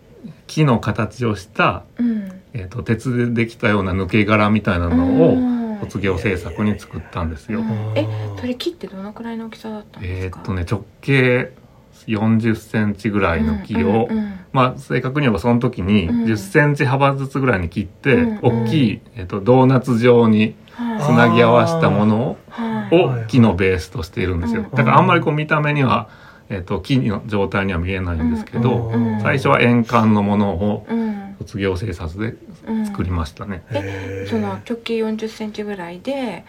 [SPEAKER 3] 木の形をした、
[SPEAKER 1] いうん。
[SPEAKER 3] えっ、と、鉄でできたような抜け殻みたいなのを、卒業制作に作ったんですよ。
[SPEAKER 1] えそれ木ってどのくらいの大きさだったんですか？
[SPEAKER 3] えっとね、直径40センチぐらいの木を、
[SPEAKER 1] うんうん
[SPEAKER 3] まあ、正確に言えばその時に
[SPEAKER 1] うん。
[SPEAKER 3] 10センチ幅ずつぐらいに切って、
[SPEAKER 1] うん
[SPEAKER 3] 大きい、えっと、ドーナツ状に
[SPEAKER 1] はい。
[SPEAKER 3] つなぎ合わせたもの
[SPEAKER 1] はい。
[SPEAKER 3] を木のベースとしているんですよ。
[SPEAKER 1] うん。
[SPEAKER 3] だからあんまりこう見た目には、えっと、木の状態には見えないんですけど、
[SPEAKER 2] うん
[SPEAKER 3] 最初は円環のものを
[SPEAKER 1] うん
[SPEAKER 3] 卒業制作で
[SPEAKER 1] うん
[SPEAKER 3] 作りましたね。
[SPEAKER 1] えその直径40センチぐらいで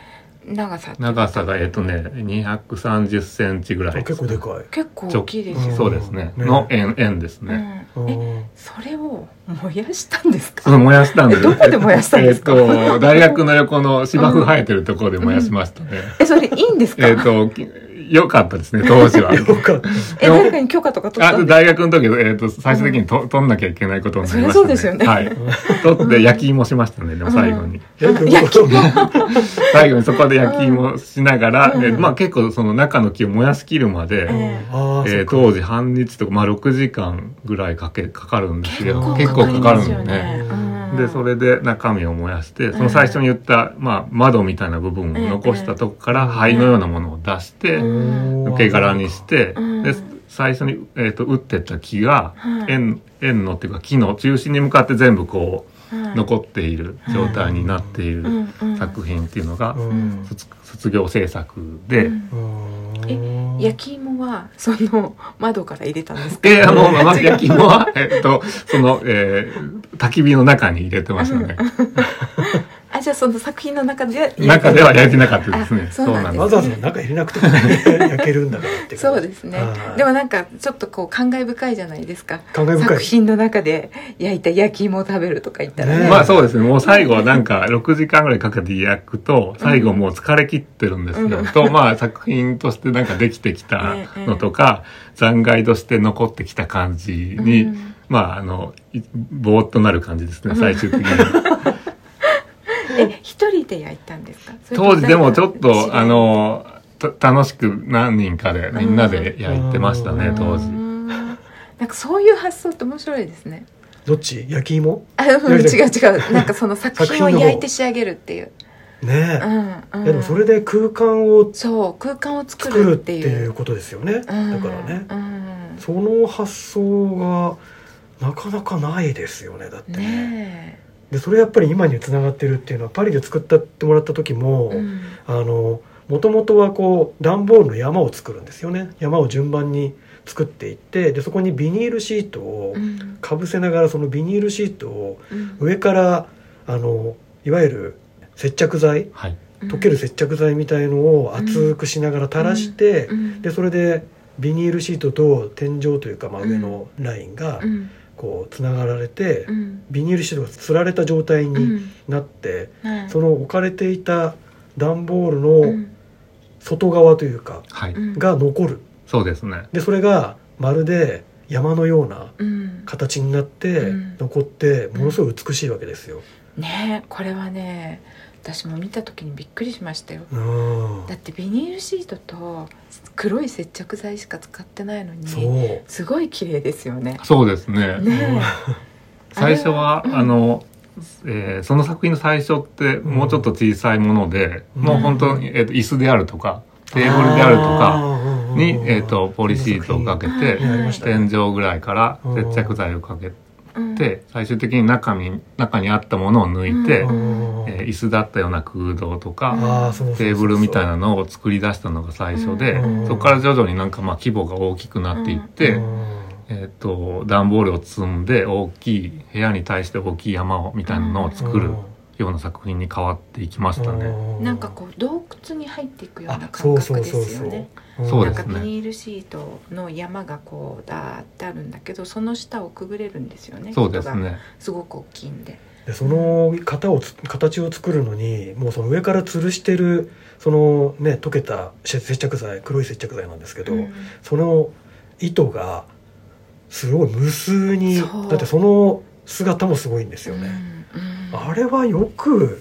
[SPEAKER 1] 長さ
[SPEAKER 3] 長さが、えっとね、230センチぐらい。
[SPEAKER 2] 結構でかい。
[SPEAKER 1] 結構大きいですよ
[SPEAKER 2] うん
[SPEAKER 3] そうですね。
[SPEAKER 2] ね
[SPEAKER 3] の円、円ですね。
[SPEAKER 1] うんえそれを燃やしたんですか？
[SPEAKER 3] その燃やしたんです。
[SPEAKER 1] え どこで燃やしたんですか？
[SPEAKER 3] えっと、大学の横の芝生生えてるところで燃やしましたね。
[SPEAKER 1] えそれいいんですか？
[SPEAKER 3] えっと、き良かったですね、当時は。
[SPEAKER 2] よかった。
[SPEAKER 1] え誰かに許可とか取った？
[SPEAKER 3] あ大学の時、えっと、最終的にと、取んなきゃいけないことになりました、ね。
[SPEAKER 1] そうですよね
[SPEAKER 3] はい。取って焼き芋しましたね、でも最後に。
[SPEAKER 2] 焼き芋。
[SPEAKER 3] 最後にそこで焼き芋しながら、
[SPEAKER 1] うん
[SPEAKER 3] えまあ結構その中の木を燃やしきるまで、
[SPEAKER 1] え
[SPEAKER 3] ー当時半日とか、まあ6時間ぐらいかけ、かかるんですよ。結
[SPEAKER 1] 結構か
[SPEAKER 3] 構かかるんね。
[SPEAKER 1] うん
[SPEAKER 3] で、それで中身を燃やして、その最初に言った、まあ窓みたいな部分を残したとこから灰のようなものを出して、
[SPEAKER 1] うん。
[SPEAKER 3] 抜け殻にして、
[SPEAKER 1] うん。
[SPEAKER 3] で、最初に、えっ、と、打ってった木が、
[SPEAKER 1] はい。
[SPEAKER 3] 円、円のっていうか木の中心に向かって全部こう、
[SPEAKER 1] はい。
[SPEAKER 3] 残っている状態になっている作品っていうのが、
[SPEAKER 2] うん。
[SPEAKER 3] 卒卒業制作で、
[SPEAKER 1] うん。
[SPEAKER 2] うん
[SPEAKER 1] 焼き芋はその窓から入れたんですか
[SPEAKER 3] で、あの、まず焼き芋は、えっと、その、えー、焚き火の中に入れてましたね。
[SPEAKER 1] あじゃあその作品の中で
[SPEAKER 3] 中では焼いてなかったですね。
[SPEAKER 1] あそうなんです
[SPEAKER 2] わざわざ中入れなくてもね焼けるんだからって
[SPEAKER 1] そうですね。
[SPEAKER 2] はい
[SPEAKER 1] でもなんかちょっとこう感慨深いじゃないですか。
[SPEAKER 2] 感慨深い。
[SPEAKER 1] 作品の中で焼いた焼き芋を食べるとか言ったら。ね。
[SPEAKER 2] ね
[SPEAKER 3] まあそうですね。もう最後はなんか6時間ぐらいかけて焼くと、最後もう疲れ切ってるんですよ。
[SPEAKER 1] うん。
[SPEAKER 3] と、まあ作品としてなんかできてきたのとか、残骸として残ってきた感じに、
[SPEAKER 1] うん。
[SPEAKER 3] まああの、いぼーっとなる感じですね、最終的に。
[SPEAKER 1] え一人で焼いたんですか？
[SPEAKER 3] 当時でもちょっと、あの、た楽しく何人かでみんなで焼いてましたね、
[SPEAKER 2] うん。
[SPEAKER 3] 当時。
[SPEAKER 1] う。んなんかそういう発想って面白いですね。
[SPEAKER 2] どっち？焼き芋？
[SPEAKER 1] あうん違う違う。なんかその作品を焼いて仕上げるっていう。
[SPEAKER 2] ねえ、
[SPEAKER 1] うんうん。
[SPEAKER 2] いやでもそれで空間を
[SPEAKER 1] そう空間を作
[SPEAKER 2] 作るっ
[SPEAKER 1] てていう。
[SPEAKER 2] いうことですよね、
[SPEAKER 1] うん
[SPEAKER 2] だからね。
[SPEAKER 1] うん。
[SPEAKER 2] その発想がなかなかないですよねだってね。
[SPEAKER 1] ね
[SPEAKER 2] でそれやっぱり今につながってるっていうのはパリで作ったってもらった時も、
[SPEAKER 1] えうん。
[SPEAKER 2] あのもともとはこう段ボールの山を作るんですよね。山を順番に作っていってでそこにビニールシートを
[SPEAKER 1] うん。
[SPEAKER 2] かぶせながらそのビニールシートを
[SPEAKER 1] うん。
[SPEAKER 2] 上からあのいわゆる接着剤
[SPEAKER 3] はい。
[SPEAKER 2] 溶ける接着剤みたいのを厚くしながら垂らして、
[SPEAKER 1] うん。
[SPEAKER 2] でそれでビニールシートと天井というか、まあ、上のラインが
[SPEAKER 1] うん
[SPEAKER 2] こうつながられて、
[SPEAKER 1] うん。
[SPEAKER 2] ビニールシートがつられた状態に
[SPEAKER 1] うん。
[SPEAKER 2] なって、
[SPEAKER 1] はい。
[SPEAKER 2] その置かれていた段ボール
[SPEAKER 1] う
[SPEAKER 2] の
[SPEAKER 1] ん。
[SPEAKER 2] 外側というか、が残る。
[SPEAKER 3] そうですね。
[SPEAKER 2] でそれがまるで山のような
[SPEAKER 1] うん。
[SPEAKER 2] 形になって
[SPEAKER 1] うん。
[SPEAKER 2] 残ってものすごい美しいわけですよ。
[SPEAKER 1] ねこれはね私も見た時にびっくりしましたよ。
[SPEAKER 2] うん。
[SPEAKER 1] だってビニールシートと黒い接着剤しか使ってないのにすごい綺麗ですよね。
[SPEAKER 3] そうですね。
[SPEAKER 1] ね
[SPEAKER 3] 最初は
[SPEAKER 1] あれは
[SPEAKER 3] あの、えーその作品の最初ってもうちょっと小さいもので、
[SPEAKER 2] うん。
[SPEAKER 3] もう本当に、えーと椅子であるとかテーブルであるとか
[SPEAKER 2] か
[SPEAKER 3] に、えー、とポリシートをかけて天井ぐらいから接着剤をかけ
[SPEAKER 1] うん
[SPEAKER 3] て最終的に中に中にあったものを抜いて、
[SPEAKER 1] うん。
[SPEAKER 3] えー椅子だったような空洞とか、テーブルみたいなのを作り出したのが最初で、
[SPEAKER 2] うん。
[SPEAKER 3] そこから徐々になんかまあ規模が大きくなっていって、
[SPEAKER 2] うん。
[SPEAKER 3] えっ、と段ボールを積んで大きい部屋に対して大きい山をみたいなのを作るような作品に変わっていきましたね。
[SPEAKER 2] う
[SPEAKER 1] なんかこう洞窟に入っていくような感覚で
[SPEAKER 2] そうそうそう。
[SPEAKER 1] すよね
[SPEAKER 3] そうですね
[SPEAKER 1] なんかビニールシートの山がこうダーってあるんだけどその下をくぐれるんですよね
[SPEAKER 3] そうです
[SPEAKER 1] 人が。
[SPEAKER 3] ね。
[SPEAKER 1] すごく大きいんで。
[SPEAKER 2] でその型をつ形を作るのにもうその上から吊るしてるそのね溶けた接接着剤黒い接着剤なんですけど、
[SPEAKER 1] うん。
[SPEAKER 2] その糸がすごい無数にだってその姿もすごいんですよね、
[SPEAKER 1] うんうん。
[SPEAKER 2] あれはよく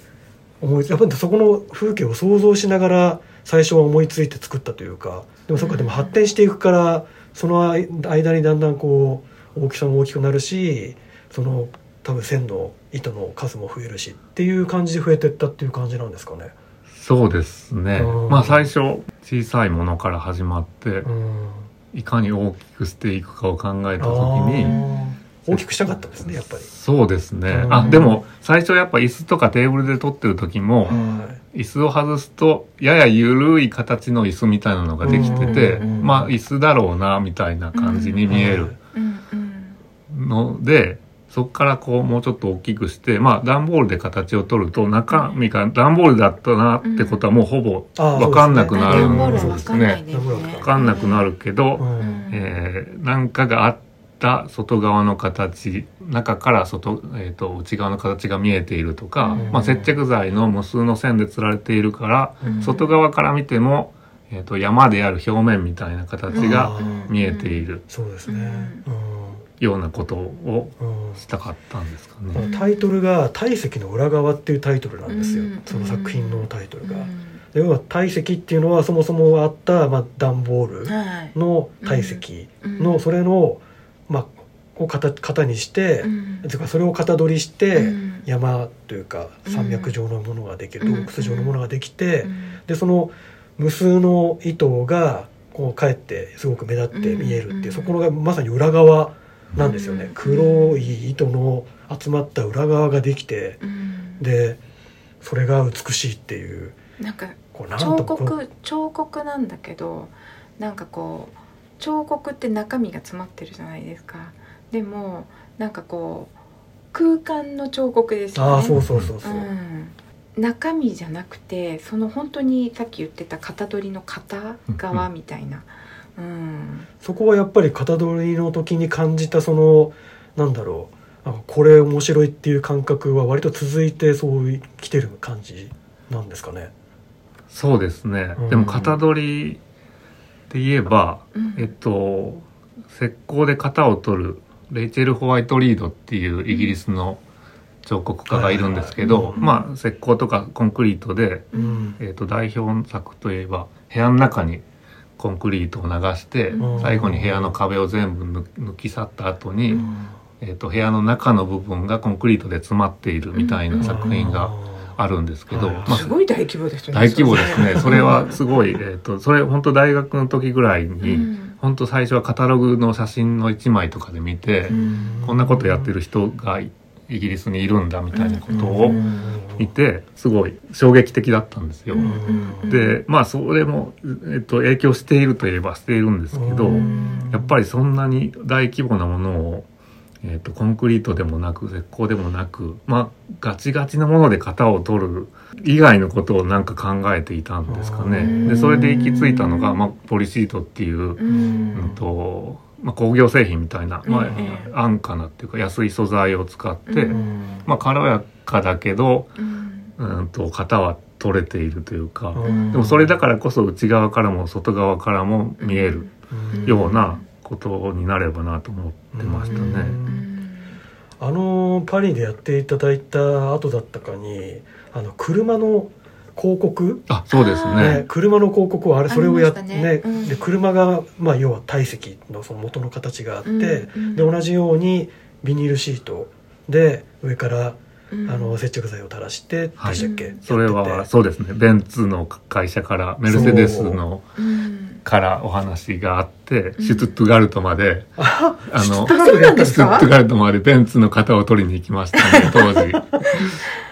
[SPEAKER 2] 思いやっぱりそこの風景を想像しながら最初は思いついて作ったというかでもそっかでも発展していくからその間にだんだんこう大きさも大きくなるしその多分線の糸の数も増えるしっていう感じで増えてったっていう感じなんですかね。
[SPEAKER 3] そうですね
[SPEAKER 2] うん。
[SPEAKER 3] まあ最初小さいものから始まって
[SPEAKER 2] うん
[SPEAKER 3] いかに大きくしていくかを考えた時
[SPEAKER 2] あ
[SPEAKER 3] に
[SPEAKER 2] ー大きくしたかったですねやっぱり。
[SPEAKER 3] そうですね。
[SPEAKER 2] うん。
[SPEAKER 3] あでも最初やっぱ椅子とかテーブルで撮ってる時も
[SPEAKER 2] はい。
[SPEAKER 3] 椅子を外すとやや緩い形の椅子みたいなのができてて
[SPEAKER 1] うん
[SPEAKER 3] まあ椅子だろうなみたいな感じに見えるのでそこからこうもうちょっと大きくしてまあ段ボールで形を取ると中身が段ボールだったなってことはもうほぼ分かんなくなるんですね。分かんなくなるけど、えーなんかがあった外側の形中から外、えー、と内側の形が見えているとか、
[SPEAKER 1] うん。
[SPEAKER 3] まあ、接着剤の無数の線でつられているから、
[SPEAKER 1] うん。
[SPEAKER 3] 外側から見ても、えー、と山である表面みたいな形が見えている
[SPEAKER 2] そうですね。
[SPEAKER 3] ようなことをしたかったんですかね。
[SPEAKER 2] タイトルが「体積の裏側」っていうタイトルなんですよ、
[SPEAKER 1] うん。
[SPEAKER 2] その作品のタイトルが。
[SPEAKER 1] うん。
[SPEAKER 2] で要は体積っていうのはそもそもあった、まあ、段ボール
[SPEAKER 1] はい。
[SPEAKER 2] の体積
[SPEAKER 1] うん。
[SPEAKER 2] のそれの、まあ、を型型にして、
[SPEAKER 1] うん。
[SPEAKER 2] ていうかそれを型取りして、
[SPEAKER 1] うん。
[SPEAKER 2] 山というか山脈状のものができる、
[SPEAKER 1] うん。
[SPEAKER 2] 洞窟状のものができて、
[SPEAKER 1] うん。
[SPEAKER 2] でその無数の糸がこうかえってすごく目立って見えるっていう、
[SPEAKER 1] うん。
[SPEAKER 2] そこがまさに裏側なんですよね、
[SPEAKER 1] うん。
[SPEAKER 2] 黒い糸の集まった裏側ができて
[SPEAKER 1] うん。
[SPEAKER 2] でそれが美しいっていう
[SPEAKER 1] なんか彫刻彫刻なんだけどなんかこう彫刻って中身が詰まってるじゃないですかでもなんかこう空間の彫刻ですよね。
[SPEAKER 2] ああそうそうそうそう、
[SPEAKER 1] うん、中身じゃなくてその本当にさっき言ってた型取りの型側みたいな、うん、
[SPEAKER 2] そこはやっぱり型取りの時に感じたそのなんだろう。あこれ面白いっていう感覚は割と続いてそう来てる感じなんですかね。
[SPEAKER 3] そうですね、
[SPEAKER 2] うん。
[SPEAKER 3] でも型取りで言えば、
[SPEAKER 1] うん。
[SPEAKER 3] えっと石膏で型を取るレイチェル・ホワイトリードっていうイギリスの彫刻家がいるんですけど、まあ石膏とかコンクリートで、
[SPEAKER 2] うん。
[SPEAKER 3] えっと代表作といえば部屋の中にコンクリートを流して、
[SPEAKER 1] うん。
[SPEAKER 3] 最後に部屋の壁を全部抜抜き去った後に、
[SPEAKER 1] うん。
[SPEAKER 3] えっと部屋の中の部分がコンクリートで詰まっているみたいな作品があるんですけど、
[SPEAKER 2] はい
[SPEAKER 3] まあ
[SPEAKER 1] すごい大規模ですよね
[SPEAKER 3] 大規模ですね。そ
[SPEAKER 1] そ
[SPEAKER 3] れはすごい、えっ、と、それ本当大学の時ぐらいに、
[SPEAKER 1] うん
[SPEAKER 3] 本当最初はカタログの写真の一枚とかで見て、
[SPEAKER 2] うん。
[SPEAKER 3] こんなことやってる人がいイギリスにいるんだみたいなことを
[SPEAKER 2] うん
[SPEAKER 3] 見てすごい衝撃的だったんですよ。
[SPEAKER 2] うん。
[SPEAKER 3] でまあそれも、えっと、影響しているといえばしているんですけど
[SPEAKER 2] うん。
[SPEAKER 3] やっぱりそんなに大規模なものを、えっと、コンクリートでもなく石膏でもなくまあガチガチなもので型を取る以外のことをなんか考えていたんですかね。
[SPEAKER 1] うん。
[SPEAKER 3] でそれで行き着いたのが、まあ、ポリシートっていう、
[SPEAKER 1] う
[SPEAKER 3] うん
[SPEAKER 1] ん
[SPEAKER 3] とまあ、工業製品みたいな、まあ
[SPEAKER 1] ええ
[SPEAKER 3] 安価なっていうか安い素材を使って、
[SPEAKER 1] うん。
[SPEAKER 3] まあ、軽やかだけど、
[SPEAKER 1] うん。
[SPEAKER 3] うん、と型は取れているというか、
[SPEAKER 2] うん。
[SPEAKER 3] でもそれだからこそ内側からも外側からも見える
[SPEAKER 2] うん。
[SPEAKER 3] ようなことになればなと思ってました
[SPEAKER 2] う
[SPEAKER 3] ね。
[SPEAKER 1] うん
[SPEAKER 2] あのパリでやっていただいた後だったかにあの車の広告？
[SPEAKER 3] あそうです
[SPEAKER 1] あ
[SPEAKER 3] ね。
[SPEAKER 2] ね、車の広告をあれそれをやってね。
[SPEAKER 1] ねうん。
[SPEAKER 2] で車が、まあ、要は体積のその元の形があって、
[SPEAKER 1] うん
[SPEAKER 2] で同じようにビニールシートで上から、
[SPEAKER 1] うん
[SPEAKER 2] あの接着剤を垂らして
[SPEAKER 3] はい。
[SPEAKER 2] でしたっけ、
[SPEAKER 1] うん。
[SPEAKER 3] それはそうですね。ベンツの会社からメルセデスの
[SPEAKER 1] うん
[SPEAKER 3] からお話があって
[SPEAKER 1] うん。
[SPEAKER 3] シュツットガルトまで
[SPEAKER 2] あ
[SPEAKER 3] あの
[SPEAKER 2] シュツットガルト
[SPEAKER 3] までベンツの型を取りに行きましたね 当時。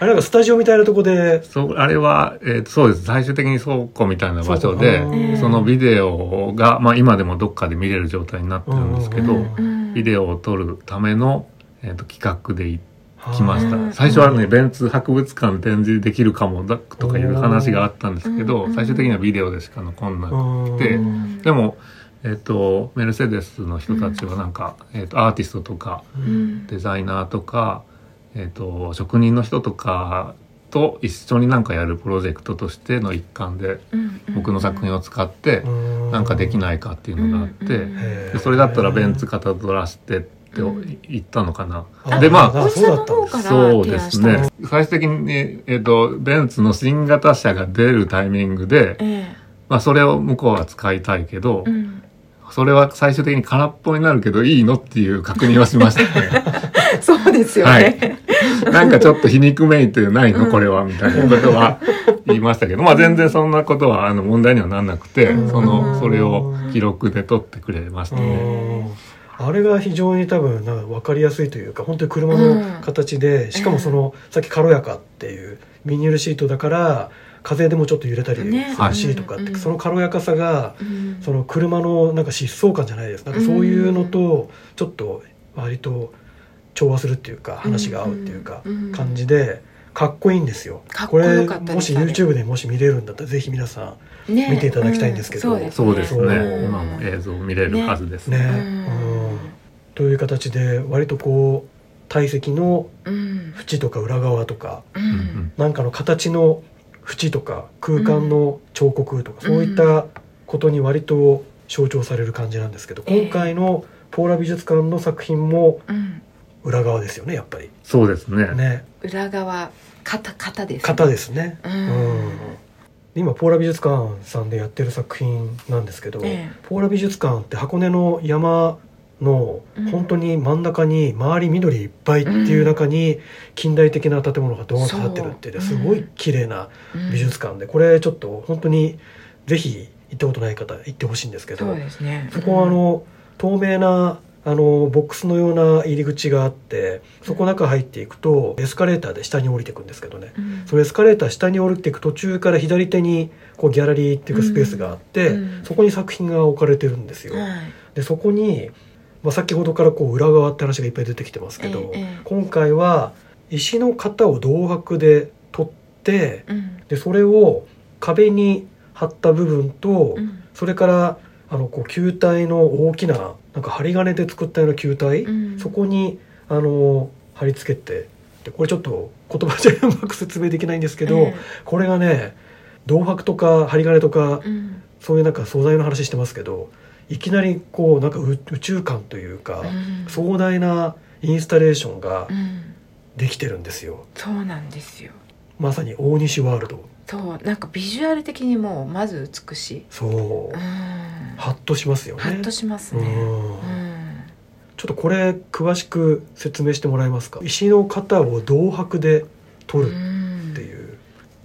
[SPEAKER 2] あれなんかスタジオみたいなとこで？
[SPEAKER 3] そうあれは、えーそうです。最終的に倉庫みたいな場所でそのビデオが、まあ、今でもどっかで見れる状態になってるんですけど、
[SPEAKER 2] うん。
[SPEAKER 1] うん。
[SPEAKER 3] ビデオを撮るための、えー、と企画で行きました、
[SPEAKER 1] うん。
[SPEAKER 3] 最初はねベンツ博物館展示できるかもだとかいう話があったんですけど、
[SPEAKER 1] うん。
[SPEAKER 3] 最終的にはビデオでしか残んなく
[SPEAKER 2] うん。
[SPEAKER 3] でも、えー、とメルセデスの人たちはなんか、えー、とアーティストとか
[SPEAKER 1] うん。
[SPEAKER 3] デザイナーとか、えー、と職人の人とかと一緒になんかやるプロジェクトとしての一環で
[SPEAKER 1] うん。
[SPEAKER 3] 僕の作品を使って
[SPEAKER 2] うん。
[SPEAKER 3] なんかできないかっていうのがあって、それだったらベンツ型取らしてって
[SPEAKER 1] うん
[SPEAKER 3] 言ったのかな。
[SPEAKER 2] あ
[SPEAKER 3] でまあ
[SPEAKER 1] お医者の方から
[SPEAKER 3] そうですね。最終的に、えっ、と、ベンツの新型車が出るタイミングで、
[SPEAKER 1] え
[SPEAKER 3] まあそれを向こうは使いたいけど、
[SPEAKER 1] えうん
[SPEAKER 3] それは最終的に空っぽになるけどいいのっていう確認をしましたね。
[SPEAKER 1] そうですよね。
[SPEAKER 3] なんかちょっと皮肉めいてないの
[SPEAKER 1] うん
[SPEAKER 3] これはみたいなことは言いましたけど、まあ全然そんなことはあの問題にはなんなくて、
[SPEAKER 1] うん
[SPEAKER 3] その、それを記録で撮ってくれました
[SPEAKER 2] う
[SPEAKER 3] ね。
[SPEAKER 2] んあれが非常に多分な分かりやすいというか本当に車の形で、しかもその、さっき軽やかっていうビニールシートだから風でもちょっと揺れたり
[SPEAKER 1] ね。
[SPEAKER 2] するしとかって、
[SPEAKER 1] うん。
[SPEAKER 2] その軽やかさが
[SPEAKER 1] うん。
[SPEAKER 2] その車のなんか疾走感じゃないです。なんかそういうのとちょっと割と調和するっていうか話が合うっていうか
[SPEAKER 1] うん。
[SPEAKER 2] 感じでかっこいいんですよ。
[SPEAKER 1] こ
[SPEAKER 2] れもし YouTube でもし見れるんだったらぜひ皆さ
[SPEAKER 1] ね
[SPEAKER 2] 見ていただきたいんですけど。
[SPEAKER 1] うん
[SPEAKER 3] そうですね。
[SPEAKER 2] うん。
[SPEAKER 3] 今も映像見れるはずです
[SPEAKER 2] んね、
[SPEAKER 3] ね。
[SPEAKER 2] うん。という形で割とこう体積の
[SPEAKER 1] うん。
[SPEAKER 2] 縁とか裏側とか
[SPEAKER 1] う
[SPEAKER 3] うん。ん
[SPEAKER 2] なんかの形の縁とか空間の彫刻とか、そういったことに割と象徴される感じなんですけど、
[SPEAKER 1] ええ。
[SPEAKER 2] 今回のポーラ美術館の作品も
[SPEAKER 1] うん。
[SPEAKER 2] 裏側ですよねやっぱり。
[SPEAKER 3] そうですね。
[SPEAKER 2] ね。
[SPEAKER 1] 裏側型型です
[SPEAKER 2] 型ですね、
[SPEAKER 1] う
[SPEAKER 2] うんん今ポーラ美術館さんでやってる作品なんですけど、
[SPEAKER 1] ええ。
[SPEAKER 2] ポーラ美術館って箱根の山の
[SPEAKER 1] うん。
[SPEAKER 2] 本当に真ん中に周り緑いっぱいっていう中に近代的な建物がドーンと立ってるってすごい綺麗な
[SPEAKER 1] うん。
[SPEAKER 2] 美術館でこれちょっと本当にぜひ行ったことない方行ってほしいんですけど
[SPEAKER 1] そうですね。
[SPEAKER 2] そこはあの透明なあのボックスのような入り口があってそこ中入っていくとエスカレーターで下に降りていくんですけどね。
[SPEAKER 1] うん。
[SPEAKER 2] そのエスカレーター下に降りていく途中から左手にこうギャラリーっていうかスペースがあって、
[SPEAKER 1] うん。
[SPEAKER 2] そこに作品が置かれてるんですよ。
[SPEAKER 1] はい。
[SPEAKER 2] でそこに、まあ、先ほどからこう裏側って話がいっぱい出てきてますけど、
[SPEAKER 1] ええええ。
[SPEAKER 2] 今回は石の型を銅箔で取って
[SPEAKER 1] うん。
[SPEAKER 2] でそれを壁に貼った部分と、
[SPEAKER 1] うん。
[SPEAKER 2] それからあのこう球体の大きななんか針金で作ったような球体、
[SPEAKER 1] うん。
[SPEAKER 2] そこにあの貼り付けてでこれちょっと言葉じゃうまく説明できないんですけど、
[SPEAKER 1] え
[SPEAKER 2] これがね銅箔とか針金とか
[SPEAKER 1] えうん。
[SPEAKER 2] そういうなんか素材の話してますけどいきなりこうなんか宇宇宙感というか、
[SPEAKER 1] うん。
[SPEAKER 2] 壮大なインスタレーションが
[SPEAKER 1] うん。
[SPEAKER 2] できてるんですよ。
[SPEAKER 1] そうなんですよ。
[SPEAKER 2] まさに大西ワールド
[SPEAKER 1] そうなんかビジュアル的にもうまず美しい。
[SPEAKER 2] そう、
[SPEAKER 1] うん。
[SPEAKER 2] ハッとしますよね。
[SPEAKER 1] ハッとしますね。
[SPEAKER 2] うん。
[SPEAKER 1] うん。
[SPEAKER 2] ちょっとこれ詳しく説明してもらえますか？石の型を銅箔で取るっていう、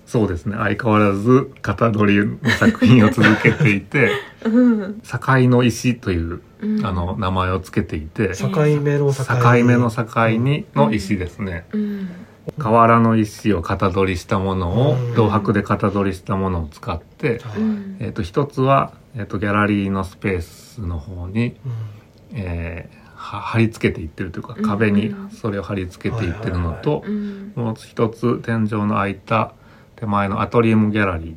[SPEAKER 3] そうですね。相変わらず型取りの作品を続けていて、
[SPEAKER 1] うん。
[SPEAKER 3] 境の石という
[SPEAKER 1] うん。
[SPEAKER 3] あの名前を付けていて
[SPEAKER 2] 境目の境
[SPEAKER 3] 境目の境にの石ですね。
[SPEAKER 1] うん
[SPEAKER 3] 瓦の石を型取りしたものを
[SPEAKER 2] うん
[SPEAKER 3] 銅箔で型取りしたものを使って、えっと一つは、えっとギャラリーのスペースの方に、えーは貼り付けていってるというか
[SPEAKER 1] うん。
[SPEAKER 3] 壁にそれを貼り付けていってるのと、
[SPEAKER 1] うん。
[SPEAKER 3] もう一つ天井の開いた手前のアトリウムギャラリ
[SPEAKER 1] うん
[SPEAKER 3] ー、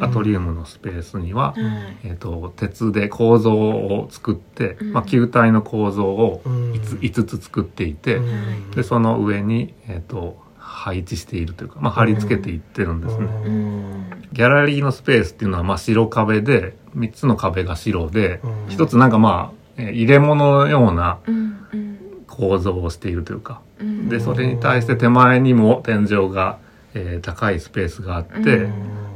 [SPEAKER 3] アトリウムのスペースには、
[SPEAKER 1] はい。
[SPEAKER 3] えっと鉄で構造を作って、
[SPEAKER 1] うん。
[SPEAKER 3] まあ、球体の構造を
[SPEAKER 2] うん。
[SPEAKER 3] いつ5つ作っていて、
[SPEAKER 2] うん
[SPEAKER 3] でその上に、えっと配置しているというか、まあ、貼り付けていってるんですね。
[SPEAKER 1] うん。
[SPEAKER 3] ギャラリーのスペースっていうのはまあ白壁で3つの壁が白で
[SPEAKER 2] うん。
[SPEAKER 3] 一つなんかまあえー入れ物のような構造をしているというか。
[SPEAKER 1] うん。
[SPEAKER 3] でそれに対して手前にも天井が、えー高いスペースがあって、
[SPEAKER 1] うん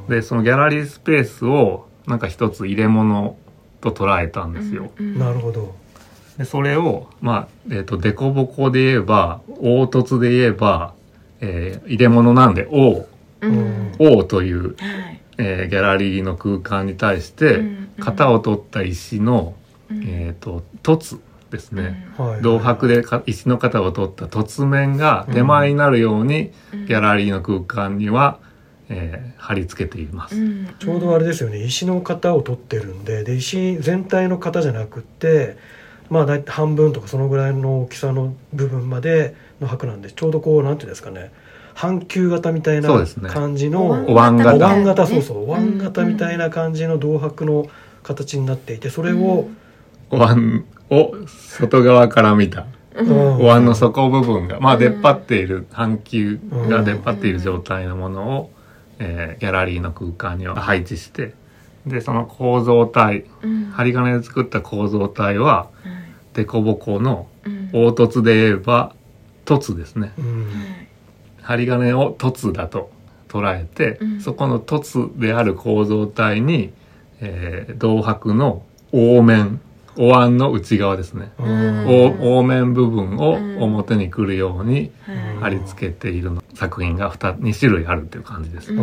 [SPEAKER 3] でそのギャラリースペースをなんか一つ入れ物と捉えたんですよ。
[SPEAKER 1] うん
[SPEAKER 2] なるほど。
[SPEAKER 3] でそれをまあえっ、と凸凹で言えば凹凸で言えば、えー入れ物なんで O,
[SPEAKER 1] う。ん、
[SPEAKER 3] O という、
[SPEAKER 1] はい。
[SPEAKER 3] えーギャラリーの空間に対して、
[SPEAKER 1] うん
[SPEAKER 3] 型を取った石の、
[SPEAKER 1] うん。
[SPEAKER 3] えっ、と凸ですね、
[SPEAKER 2] はい。
[SPEAKER 3] 銅箔でか石の型を取った凸面が手前になるように、
[SPEAKER 1] うん。
[SPEAKER 3] ギャラリーの空間には、えー貼り付けています。
[SPEAKER 1] うん。
[SPEAKER 2] ちょうどあれですよね。石の型を取ってるんでで石全体の型じゃなくってまあ大体半分とかそのぐらいの大きさの部分までの箔なんでちょうどこうなんていうんですかね。半球型みたいな
[SPEAKER 3] そうですね。
[SPEAKER 2] 感じの
[SPEAKER 3] お椀型。
[SPEAKER 2] お椀型。そうそう。お椀型みたいな感じの銅箔の形になっていてそれを、
[SPEAKER 3] お椀を外側から見た。お椀の底部分が、まあ、
[SPEAKER 1] うん。
[SPEAKER 3] 出っ張っている半球が出っ張っている状態のものを、えーギャラリーの空間には配置してでその構造体
[SPEAKER 1] うん。
[SPEAKER 3] 針金で作った構造体は凸凹の
[SPEAKER 1] うん
[SPEAKER 3] 凹凸で言えば凸ですね。
[SPEAKER 2] うん。
[SPEAKER 1] はい。
[SPEAKER 3] 針金を凸だと捉えて、
[SPEAKER 1] うん。
[SPEAKER 3] そこの凸である構造体に、えー銅箔の凹面お椀の内側ですね、
[SPEAKER 1] うん。
[SPEAKER 3] お凹面部分を表に来るように
[SPEAKER 1] はい。
[SPEAKER 3] 貼り付けているの。作品が 2, 2種類あるという感じです、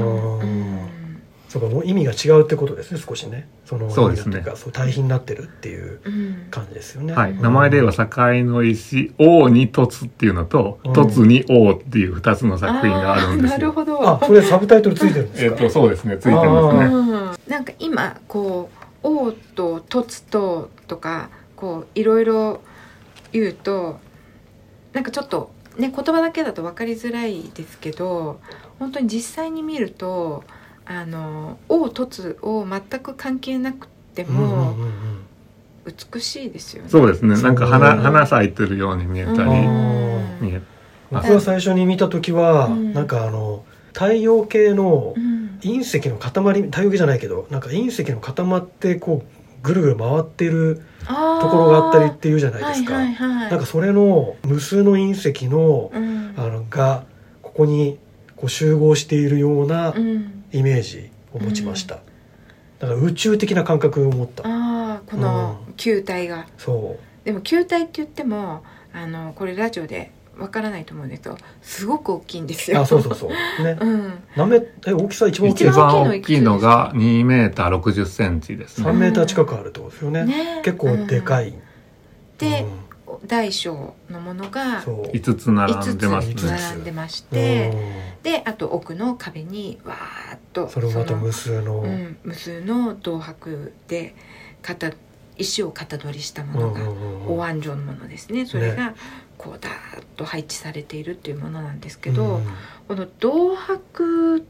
[SPEAKER 2] そうかもう意味が違うってことですね少しね。その
[SPEAKER 3] そうですね。
[SPEAKER 2] そう対比になってるっていう
[SPEAKER 1] うん。
[SPEAKER 2] 感じですよね。
[SPEAKER 3] はい、名前で言えば境の石「王に凸」っていうのと
[SPEAKER 2] うん「
[SPEAKER 3] 凸に王」っていう2つの作品があるんですよ。
[SPEAKER 1] なるほど。
[SPEAKER 2] あそれサブタイトルついてるんですか？
[SPEAKER 3] えっとそうですね。ついてますね。
[SPEAKER 1] うん。なんか今こう「王」と「凸」ととかこういろいろ言うとなんかちょっとね言葉だけだと分かりづらいですけど本当に実際に見るとあの「王」「凸」を全く関係なくて
[SPEAKER 2] うん
[SPEAKER 1] も
[SPEAKER 2] うんうんうん。
[SPEAKER 1] 美しいですよね。
[SPEAKER 3] そうですね。なんか花花咲いてるように見えたり、
[SPEAKER 1] うん。
[SPEAKER 3] 見え
[SPEAKER 2] 僕は最初に見た時は、
[SPEAKER 1] うん。
[SPEAKER 2] なんかあの太陽系の
[SPEAKER 1] うん。
[SPEAKER 2] 隕石の塊太陽系じゃないけどなんか隕石の固まってこうぐるぐる回ってるところがあったりっていうじゃないですか、
[SPEAKER 1] はいはいはい、
[SPEAKER 2] なんかそれの無数の隕石の,、
[SPEAKER 1] うん。
[SPEAKER 2] あのがここにこう集合しているような
[SPEAKER 1] うん、
[SPEAKER 2] イメージを持ちました、だから宇宙的な感覚を持った。
[SPEAKER 1] ああこの球体が、
[SPEAKER 2] そ
[SPEAKER 1] でも球体って言ってもあのこれラジオでわからないと思うんですけどすごく大きいんですよ。
[SPEAKER 2] うあそうそうそう。ね。
[SPEAKER 1] うん、
[SPEAKER 2] 何メえ大きさ一番大きい。
[SPEAKER 3] 一
[SPEAKER 1] 一番
[SPEAKER 3] 番大きいのが2メーター60センチです
[SPEAKER 2] 3
[SPEAKER 3] ね。
[SPEAKER 2] メーター近くあるってことですよね。
[SPEAKER 1] ね。
[SPEAKER 2] 結構でかい、
[SPEAKER 1] うん。で、
[SPEAKER 2] うん。
[SPEAKER 1] 大小のものが
[SPEAKER 2] そう。
[SPEAKER 3] 5つ並んでます
[SPEAKER 1] 5つ
[SPEAKER 3] ね。
[SPEAKER 1] 並んでまして、
[SPEAKER 2] うん
[SPEAKER 1] であと奥の壁にわーっと
[SPEAKER 2] それもまた無数の、
[SPEAKER 1] うん、無数の銅箔で型石を型取りしたものが、お椀状のものですね。それがこうダーッと配置されているっていうものなんですけど、
[SPEAKER 2] うん。
[SPEAKER 1] この銅箔っ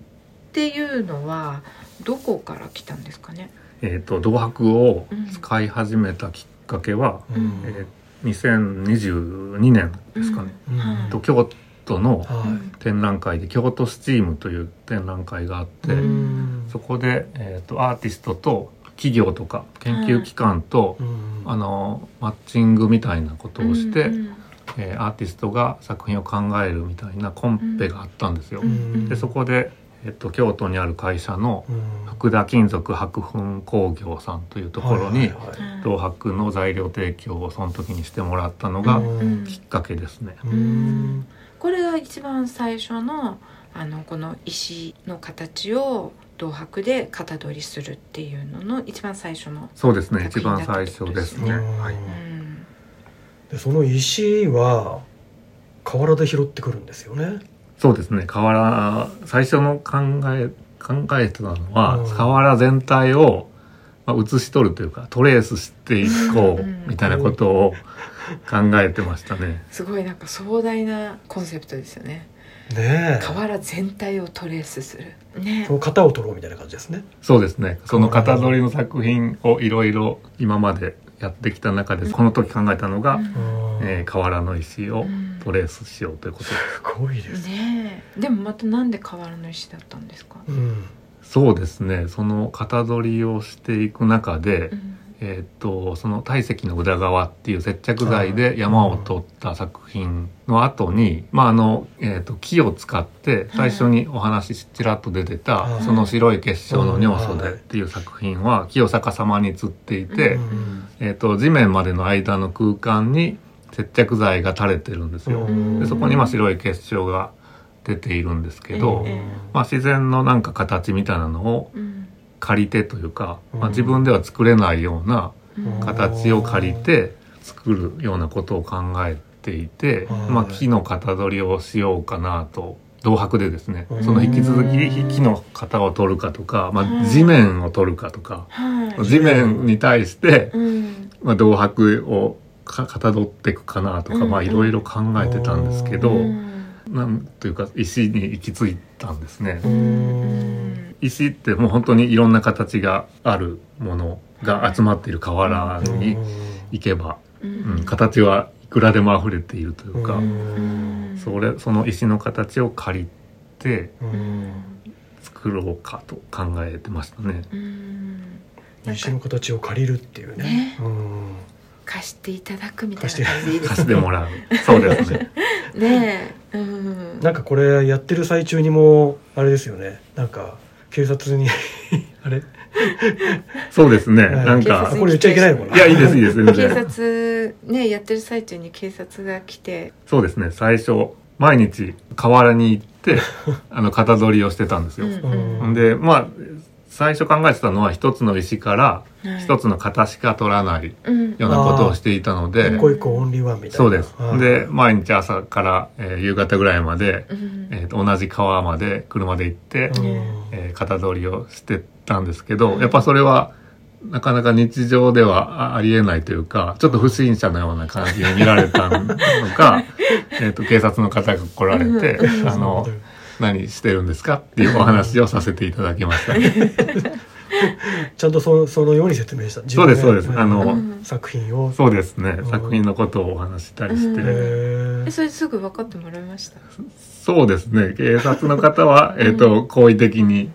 [SPEAKER 1] ていうのはどこから来たんですかね、
[SPEAKER 3] えっ、と銅箔を使い始めたきっかけは、
[SPEAKER 2] うん。
[SPEAKER 3] えー2022年ですかね。
[SPEAKER 2] うん。
[SPEAKER 3] 京都の
[SPEAKER 2] は
[SPEAKER 3] 展覧会で京都スチームという展覧会があって、
[SPEAKER 2] いうん。
[SPEAKER 3] そこで、えー、とアーティストと企業とか研究機関と、
[SPEAKER 2] うん。
[SPEAKER 3] あのマッチングみたいなことをして、
[SPEAKER 1] うんうん
[SPEAKER 3] えーアーティストが作品を考えるみたいなコンペがあったんですよ。
[SPEAKER 1] うん。
[SPEAKER 3] でそこで、えー、と京都にある会社の
[SPEAKER 2] うん。
[SPEAKER 3] 福田金属白粉工業さんというところに銅箔の材料提供をその時にしてもらったのがきっかけですね。
[SPEAKER 2] うん。
[SPEAKER 1] これが一番最初のあのこの石の形を銅箔で型取りするっていうのの一番最初の、
[SPEAKER 3] そうですね。一番最初ですすね。
[SPEAKER 2] うん。
[SPEAKER 3] はい。
[SPEAKER 1] うん、
[SPEAKER 2] でその石は河原で拾ってくるんですよね。
[SPEAKER 3] そうですね。瓦最初の考え考えてたのは、
[SPEAKER 2] うん。
[SPEAKER 3] 瓦全体を、まあ、写し取るというかトレースしていこ
[SPEAKER 1] う
[SPEAKER 3] みたいなことを考えてましたね。
[SPEAKER 1] すごいなんか壮大なコンセプトですよね。
[SPEAKER 2] ねえ。
[SPEAKER 1] 瓦全体をトレースする。ね。
[SPEAKER 2] その型を取ろうみたいな感じですね。
[SPEAKER 3] そうですね。その型取りの作品をいろいろ今までやってきた中で、
[SPEAKER 1] うん
[SPEAKER 3] この時考えたのが、
[SPEAKER 1] うん。
[SPEAKER 3] えー瓦の石を
[SPEAKER 1] うん。
[SPEAKER 3] トレースしようということ。です。
[SPEAKER 2] すごいです。ね
[SPEAKER 1] でもまたなんで瓦の石だったんですか、
[SPEAKER 2] うん。
[SPEAKER 3] そうですね。その型取りをしていく中で、
[SPEAKER 1] うん
[SPEAKER 3] えーっとその体積の宇田川っていう接着剤で山を取った作品の後に、まああの、えーっと木を使って最初にお話しちらっと出てた、
[SPEAKER 2] はい。
[SPEAKER 3] その白い結晶の尿素
[SPEAKER 2] はい
[SPEAKER 3] でっていう作品は木を逆さまに釣っていて、
[SPEAKER 1] うん
[SPEAKER 3] えーっと地面までの間の空間に接着剤が垂れてるんですよ。
[SPEAKER 2] うん。
[SPEAKER 3] でそこにまあ白い結晶が出ているんですけど、
[SPEAKER 1] ええ。
[SPEAKER 3] まあ、自然のなんか形みたいなのを
[SPEAKER 1] うん
[SPEAKER 3] 借りてというか、まあ、
[SPEAKER 2] うん
[SPEAKER 3] 自分では作れないような
[SPEAKER 1] うん。
[SPEAKER 3] 形を借りて作るようなことを考えていて、
[SPEAKER 2] はい。
[SPEAKER 3] まあ、木の型取りをしようかなと銅箔でですね
[SPEAKER 2] うん。
[SPEAKER 3] その引き続き木の型を取るかとか、ま
[SPEAKER 1] うん
[SPEAKER 3] あ、地面を取るかとか
[SPEAKER 1] はい。
[SPEAKER 3] 地面に対して、
[SPEAKER 1] うん。
[SPEAKER 3] まあ、銅箔をか型取っていくかなとか、
[SPEAKER 1] うん。
[SPEAKER 3] まあいろいろ考えてたんですけど、
[SPEAKER 1] うん。
[SPEAKER 3] なんというか石に行き着いたんですね。
[SPEAKER 1] うん
[SPEAKER 3] 石ってもう本当にいろんな形があるものが集まっている瓦に行けば、
[SPEAKER 1] う
[SPEAKER 3] うんん、形はいくらでも溢れているというか、
[SPEAKER 1] うん。
[SPEAKER 3] それその石の形を借りて
[SPEAKER 1] うん。
[SPEAKER 3] 作ろうかと考えてましたね。
[SPEAKER 2] 石の形を借りるっていうね。
[SPEAKER 1] ね。
[SPEAKER 2] うん。
[SPEAKER 1] 貸していただくみたいな感じでいいです
[SPEAKER 3] 貸してもらう。そうですね。
[SPEAKER 1] ねえ。うん。
[SPEAKER 2] なんかこれやってる最中にもあれですよね。なんか警察に あれ？
[SPEAKER 3] そうですね。
[SPEAKER 2] はい
[SPEAKER 3] なんか
[SPEAKER 2] これ言っちゃいけないのかない
[SPEAKER 3] や、いいです、いいです、全
[SPEAKER 1] 警
[SPEAKER 3] 然。
[SPEAKER 1] 察ねやってる最中に警察が来て
[SPEAKER 3] そうですね。最初、毎日、河原に行って、あの、型取りをしてたんですよ。
[SPEAKER 2] うん
[SPEAKER 3] で、まあ、最初考えてたのは、一つの石から、一
[SPEAKER 1] つ
[SPEAKER 3] つの型しか取らない
[SPEAKER 1] うん。
[SPEAKER 3] ようなことをしていたので
[SPEAKER 2] 一、個一個オンリーワンみたいな。
[SPEAKER 3] そうです。
[SPEAKER 2] は。い。
[SPEAKER 3] で、毎日朝から、えー夕方ぐらいまで、
[SPEAKER 1] うん。
[SPEAKER 3] えーと同じ川まで車で行って、
[SPEAKER 2] うん。
[SPEAKER 3] えー型取りをしてたんですけど、やっぱそれは、なかなか日常ではあありえないというか、ちょっと不審者のような感じに見られたのか、えっと、警察の方が来られて、
[SPEAKER 1] うん。
[SPEAKER 3] あの、何してるんですかっていうお話をさせていただきました。
[SPEAKER 2] ちゃんとそそのように説明した。
[SPEAKER 3] そうですそうです。
[SPEAKER 2] 自分
[SPEAKER 3] あの
[SPEAKER 1] うん
[SPEAKER 2] 作品を。
[SPEAKER 3] そうですね。
[SPEAKER 2] う。ん。
[SPEAKER 3] 作品のことをお話ししたりして。
[SPEAKER 1] えそれすぐ分かってもらいました？
[SPEAKER 3] そうですね。警察の方は、えっ、と、好意的に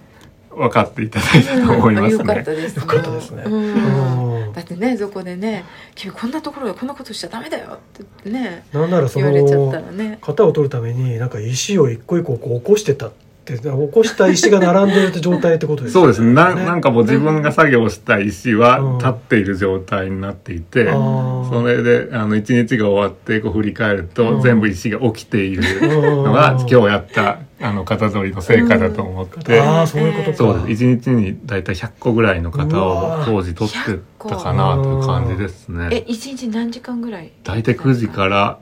[SPEAKER 3] 分かっていただいたと思います
[SPEAKER 1] よかっ
[SPEAKER 3] ね。
[SPEAKER 1] たです
[SPEAKER 2] よかったですね。
[SPEAKER 1] うん。
[SPEAKER 2] うん。
[SPEAKER 1] だってねそこでね「君こんなところでこんなことしちゃダメだよ」って言ってね
[SPEAKER 2] なんならそ
[SPEAKER 1] 言われちゃった
[SPEAKER 2] の
[SPEAKER 1] らね。
[SPEAKER 2] 型を取るためになんか石を一個一個こう起こしてたって起こした石が並んでる状態ってことです
[SPEAKER 3] そうですね。な。なん
[SPEAKER 2] か
[SPEAKER 3] かもう自分が作業した石は
[SPEAKER 2] うん。
[SPEAKER 3] 立っている状態になっていて、そ
[SPEAKER 2] そ
[SPEAKER 3] れで、あの、一日が終わって、こう振り返ると、
[SPEAKER 2] うん。
[SPEAKER 3] 全部石が起きている
[SPEAKER 2] の
[SPEAKER 3] のが、今日やった、あの、型取りの成果だと思って、
[SPEAKER 2] ああそういうことか。
[SPEAKER 3] そうです。一日にだいたい100個ぐらいの型を当時取ってたかなという感じです
[SPEAKER 1] え
[SPEAKER 3] ね。
[SPEAKER 1] 一日何時間ぐらい？
[SPEAKER 3] だいたい9時から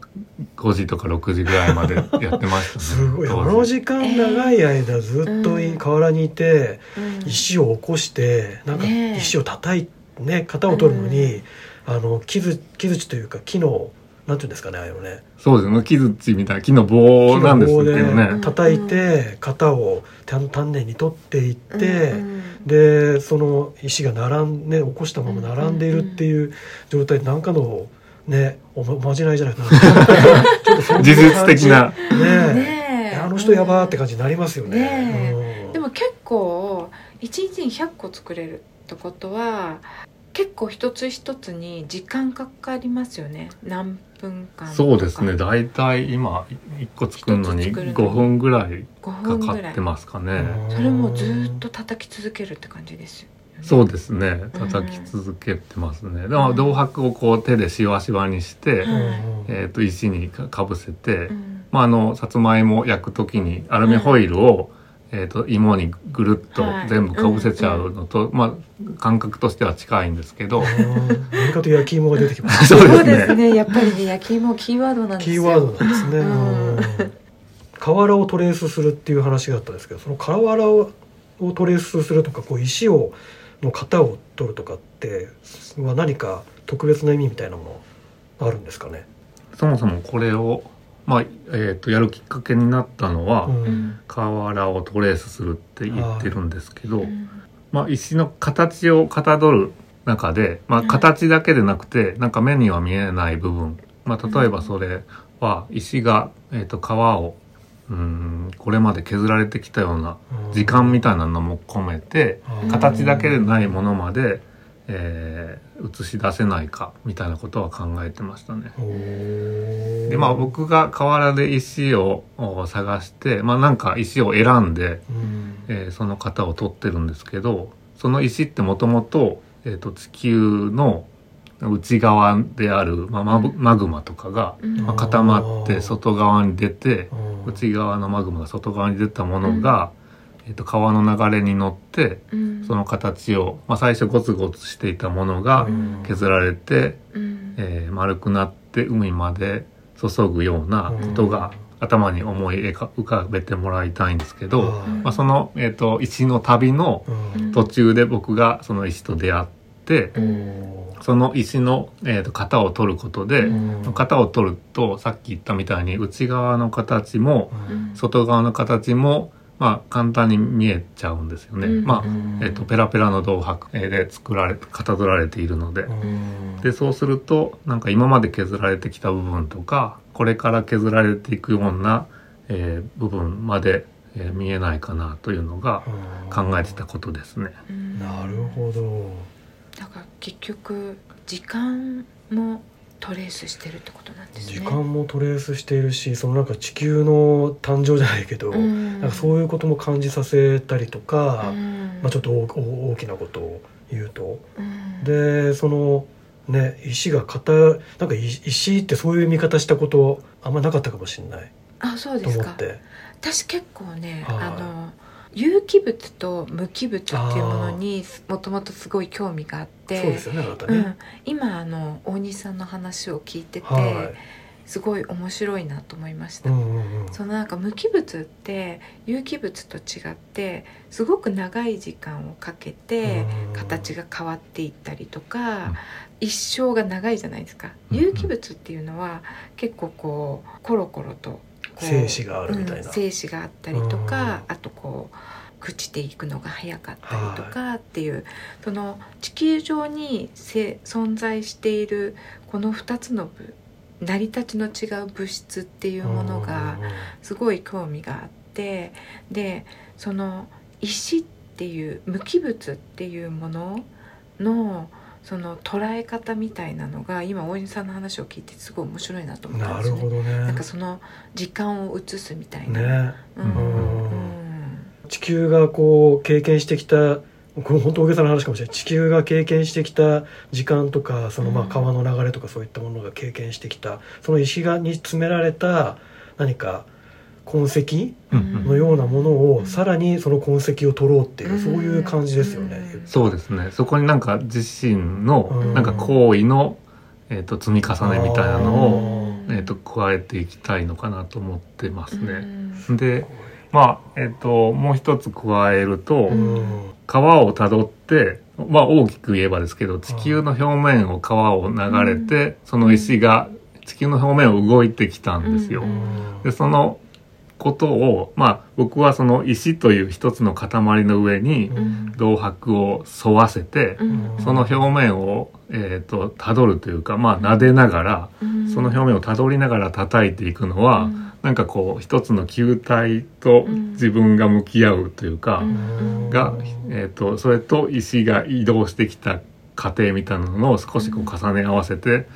[SPEAKER 3] 5時とか6時ぐらいまでやってましたね。
[SPEAKER 2] すごい。あ
[SPEAKER 3] 当
[SPEAKER 2] の時間長い間ずっと
[SPEAKER 1] うん
[SPEAKER 2] 河原にいて
[SPEAKER 1] うん。
[SPEAKER 2] 石を起こしてなんか石を叩いね型を取るのにあの木づ木槌というか木のなんていうんですかねああいうのね。
[SPEAKER 3] そうです。ね。木槌みたいな木の棒なんですけど
[SPEAKER 2] 木の棒
[SPEAKER 3] ね。
[SPEAKER 2] で。叩いて型を丹丹念に取っていって、
[SPEAKER 1] うん
[SPEAKER 2] でその石が並んで、ね、起こしたまま並んでいるっていう状態で何かのねおまじないじゃないかな。
[SPEAKER 3] 事実的な。
[SPEAKER 2] ねえ。
[SPEAKER 1] ねえ。
[SPEAKER 2] あの人やばーって感じになりますよね。
[SPEAKER 1] ね
[SPEAKER 2] うん。
[SPEAKER 1] でも結構一日に100個作れるってことは結構一つ一つに時間かかりますよね。何分間
[SPEAKER 3] そうですね。だいたい今、1個作るのに
[SPEAKER 1] 一つ作るのに。
[SPEAKER 3] 5分ぐらい
[SPEAKER 1] 5
[SPEAKER 3] かかってますかね。
[SPEAKER 1] それもずーっと叩き続けるって感じですよ、ね、
[SPEAKER 3] そうですね。叩き続けてますね。でも銅箔をこう手でしわしわにして、
[SPEAKER 1] うん
[SPEAKER 3] えっ、と、石にかかぶせて、
[SPEAKER 1] うん。
[SPEAKER 3] まあ、あの、さつまいも焼くときにアルミホイルを、えー、と芋にぐるっと
[SPEAKER 1] はい。
[SPEAKER 3] 全部かぶせちゃうのと、まあ感覚としては近いんですけど。
[SPEAKER 2] 何かと焼き芋が出てきます。
[SPEAKER 3] そうですね。
[SPEAKER 1] ですね。やっぱりね焼き芋キーワードなんですよ
[SPEAKER 2] キーワードなんですね。
[SPEAKER 1] うん。
[SPEAKER 2] うん。瓦をトレースするっていう話があったんですけどその瓦ををトレースするとかこう石をの型を取るとかっては何か特別な意味みたいなものあるんですかね。
[SPEAKER 3] そもそもこれを、まあえー、とやるきっかけになったのは、
[SPEAKER 2] うん。
[SPEAKER 1] うん
[SPEAKER 3] 瓦をトレースするって言ってるんですけど、
[SPEAKER 1] うん。
[SPEAKER 3] まあ、石の形をかたどる中で、まあ、
[SPEAKER 1] うん。
[SPEAKER 3] 形だけでなくてなんか目には見えない部分、まあ、例えばそれは石が、えー、と皮をうんこれまで削られてきたような時間みたいなのも込めて
[SPEAKER 2] うん。
[SPEAKER 3] 形だけでないものまで、えー映し出せないかみたいなことは考えてましたね。でまあ僕が河原で石をお探してまあなんか石を選んで、
[SPEAKER 2] うん。
[SPEAKER 3] えーその型を取ってるんですけどその石ってもともと地球の内側である、まあ、マグマとかが、
[SPEAKER 1] うん
[SPEAKER 3] まあ、固まって外側に出て
[SPEAKER 2] うん。
[SPEAKER 3] 内側のマグマが外側に出たものが、えー、と川の流れに乗って
[SPEAKER 1] うん。
[SPEAKER 3] その形を、まあ、最初ゴツゴツしていたものが
[SPEAKER 2] うん。
[SPEAKER 3] 削られて、
[SPEAKER 1] うん。
[SPEAKER 3] えー丸くなって海まで注ぐようなことが頭に思い浮かべてもらいたいんですけど、
[SPEAKER 2] はい。
[SPEAKER 3] まあ、その、えー、と石の旅の
[SPEAKER 2] うん。
[SPEAKER 3] 途中で僕がその石と出会ってその石の、えー、と型を取ることで、
[SPEAKER 2] うん。
[SPEAKER 3] 型を取るとさっき言ったみたいに内側の形も
[SPEAKER 2] うん。
[SPEAKER 3] 外側の形も、まあ、簡単に見えちゃうんですよね。
[SPEAKER 1] うん
[SPEAKER 3] まあ
[SPEAKER 2] うん
[SPEAKER 3] えー、とペラペラの銅箔えーで作られかたどられているので。
[SPEAKER 2] うん
[SPEAKER 3] でそうするとなんか今まで削られてきた部分とかこれから削られていくような、えー部分まで、えー見えないかなというのが考えてたことですね。
[SPEAKER 1] うん
[SPEAKER 2] なるほど
[SPEAKER 1] だから結局時間もトレースしてるってことなんですね。
[SPEAKER 2] 時間もトレースしているしそのなんか地球の誕生じゃないけど、
[SPEAKER 1] うん。
[SPEAKER 2] なんかそういうことも感じさせたりとか、
[SPEAKER 1] うん。
[SPEAKER 2] まあ、ちょっと大きなことを言うと。
[SPEAKER 1] うん。
[SPEAKER 2] でそのね石が硬なんかい石ってそういう見方したことあんまなかったかもしれない。
[SPEAKER 1] あそう
[SPEAKER 2] と
[SPEAKER 1] ですか。
[SPEAKER 2] 思って。
[SPEAKER 1] 私結構ね
[SPEAKER 2] はい。
[SPEAKER 1] あの有機物と無機物っていうものにもともとすごい興味があって
[SPEAKER 2] そうですよねあなたね、
[SPEAKER 1] うん、今あの大西さんの話を聞いてて、
[SPEAKER 2] は
[SPEAKER 1] すごい面白いなと思いまし
[SPEAKER 2] い、
[SPEAKER 1] た、
[SPEAKER 2] うんうんうん、
[SPEAKER 1] そのなんか無機物って有機物と違ってすごく長い時間をかけて
[SPEAKER 2] うん
[SPEAKER 1] 形が変わっていったりとか、
[SPEAKER 3] うん。
[SPEAKER 1] 一生が長いじゃないですか。
[SPEAKER 3] うん。
[SPEAKER 1] 有機物っていうのは結構こうコロコロと
[SPEAKER 2] 精子があるみたいな。
[SPEAKER 1] うん精子があったりとか
[SPEAKER 2] うん。
[SPEAKER 1] あとこう朽ちていくのが早かったりとかっていう、その地球上にせ存在しているこの2つの部成り立ちの違う物質っていうものがすごい興味があってでその石っていう無機物っていうもののその捉え方みたいなのが今大西さんの話を聞いてすごい面白いなと思ったん
[SPEAKER 2] な
[SPEAKER 1] ですよね。
[SPEAKER 2] るほどね。
[SPEAKER 1] なんかその時間を移すみたいな。
[SPEAKER 2] ね。
[SPEAKER 1] うん。
[SPEAKER 2] うん。
[SPEAKER 1] うん。
[SPEAKER 2] 地球がこう経験してきたこれ本当大げさな話かもしれない。地球が経験してきた時間とかそのまあ
[SPEAKER 1] うん。
[SPEAKER 2] 川の流れとかそういったものが経験してきた。その石がに詰められた何か痕跡
[SPEAKER 3] うん。
[SPEAKER 2] のようなもの
[SPEAKER 1] うん。
[SPEAKER 2] をさらにその痕跡を取ろうっていううん。そういう感じですよね。
[SPEAKER 1] うん。
[SPEAKER 3] そうですね。そこになんか自身の
[SPEAKER 2] うん。
[SPEAKER 3] なんか行為の、えー、と積み重ねみたいなのを、
[SPEAKER 1] うん
[SPEAKER 3] えー、と加えていきたいのかなと思ってます
[SPEAKER 1] う
[SPEAKER 3] ね。
[SPEAKER 1] ん。
[SPEAKER 3] でまあえっ、ともう一つ加えると、
[SPEAKER 2] うん。
[SPEAKER 3] 川をたどってまあ大きく言えばですけど地球の表面を川を流れて、その石が地球の表面を動いてきたんですよ。
[SPEAKER 1] うん。
[SPEAKER 3] でそのことをまあ僕はその石という一つの塊の上に
[SPEAKER 1] うん。
[SPEAKER 3] 銅箔を沿わせて、
[SPEAKER 1] うん。
[SPEAKER 3] その表面を、えー、と辿るというかまあ撫でながら、
[SPEAKER 1] うん。
[SPEAKER 3] その表面をたどりながら叩いていくのは、
[SPEAKER 1] うん。
[SPEAKER 3] なんかこう一つの球体と自分が向き合うというか、
[SPEAKER 1] うん。
[SPEAKER 3] が、えー、とそれと石が移動してきた過程みたいなのを少しこう重ね合わせて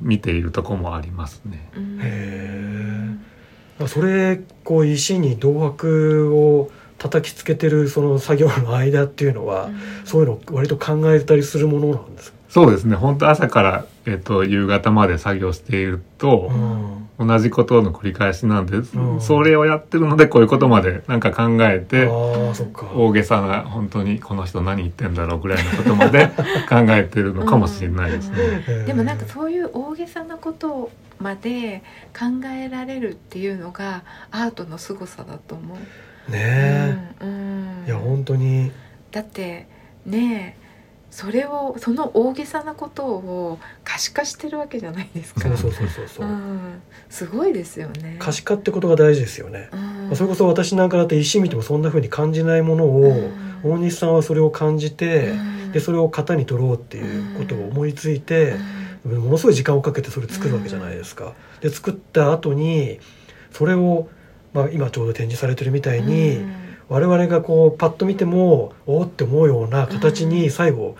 [SPEAKER 3] 見ているとこもありますね。
[SPEAKER 2] それこう石に銅箔を叩きつけてるその作業の間っていうのは、そういうの割と考えたりするものなんですか、
[SPEAKER 3] そうですね。本当朝から、えー、と夕方まで作業していると、
[SPEAKER 2] うん。
[SPEAKER 3] 同じことの繰り返しなんで、
[SPEAKER 2] うん。
[SPEAKER 3] それをやってるのでこういうことまでなんか考えて
[SPEAKER 2] ああそっか。
[SPEAKER 3] 大げさな本当にこの人何言ってんだろうぐらいのことまで考えてるのかもしれないですね。
[SPEAKER 2] えー。
[SPEAKER 1] でもなんかそういう大げさなことまで考えられるっていうのがアートの凄さだと思う。
[SPEAKER 2] ね
[SPEAKER 1] うんうん。
[SPEAKER 2] えいや本当に。
[SPEAKER 1] だってねえそれをその大げさなことを可視化してるわけじゃないですか。
[SPEAKER 2] そうそうそうそうそう。
[SPEAKER 1] うん、すごいですよね。
[SPEAKER 2] 可視化ってことが大事ですよね。
[SPEAKER 1] うん。
[SPEAKER 2] まあそれこそ私なんかだって石見てもそんな風に感じないものを
[SPEAKER 1] うん。
[SPEAKER 2] 大西さんはそれを感じて
[SPEAKER 1] うん。
[SPEAKER 2] でそれを型に取ろうっていうことを思いついて
[SPEAKER 1] うん
[SPEAKER 2] ものすごい時間をかけてそれ作るわけじゃないですか。で作った後にそれを、まあ、今ちょうど展示されてるみたいに、我々がこうパッと見てもおおって思うような形に最後、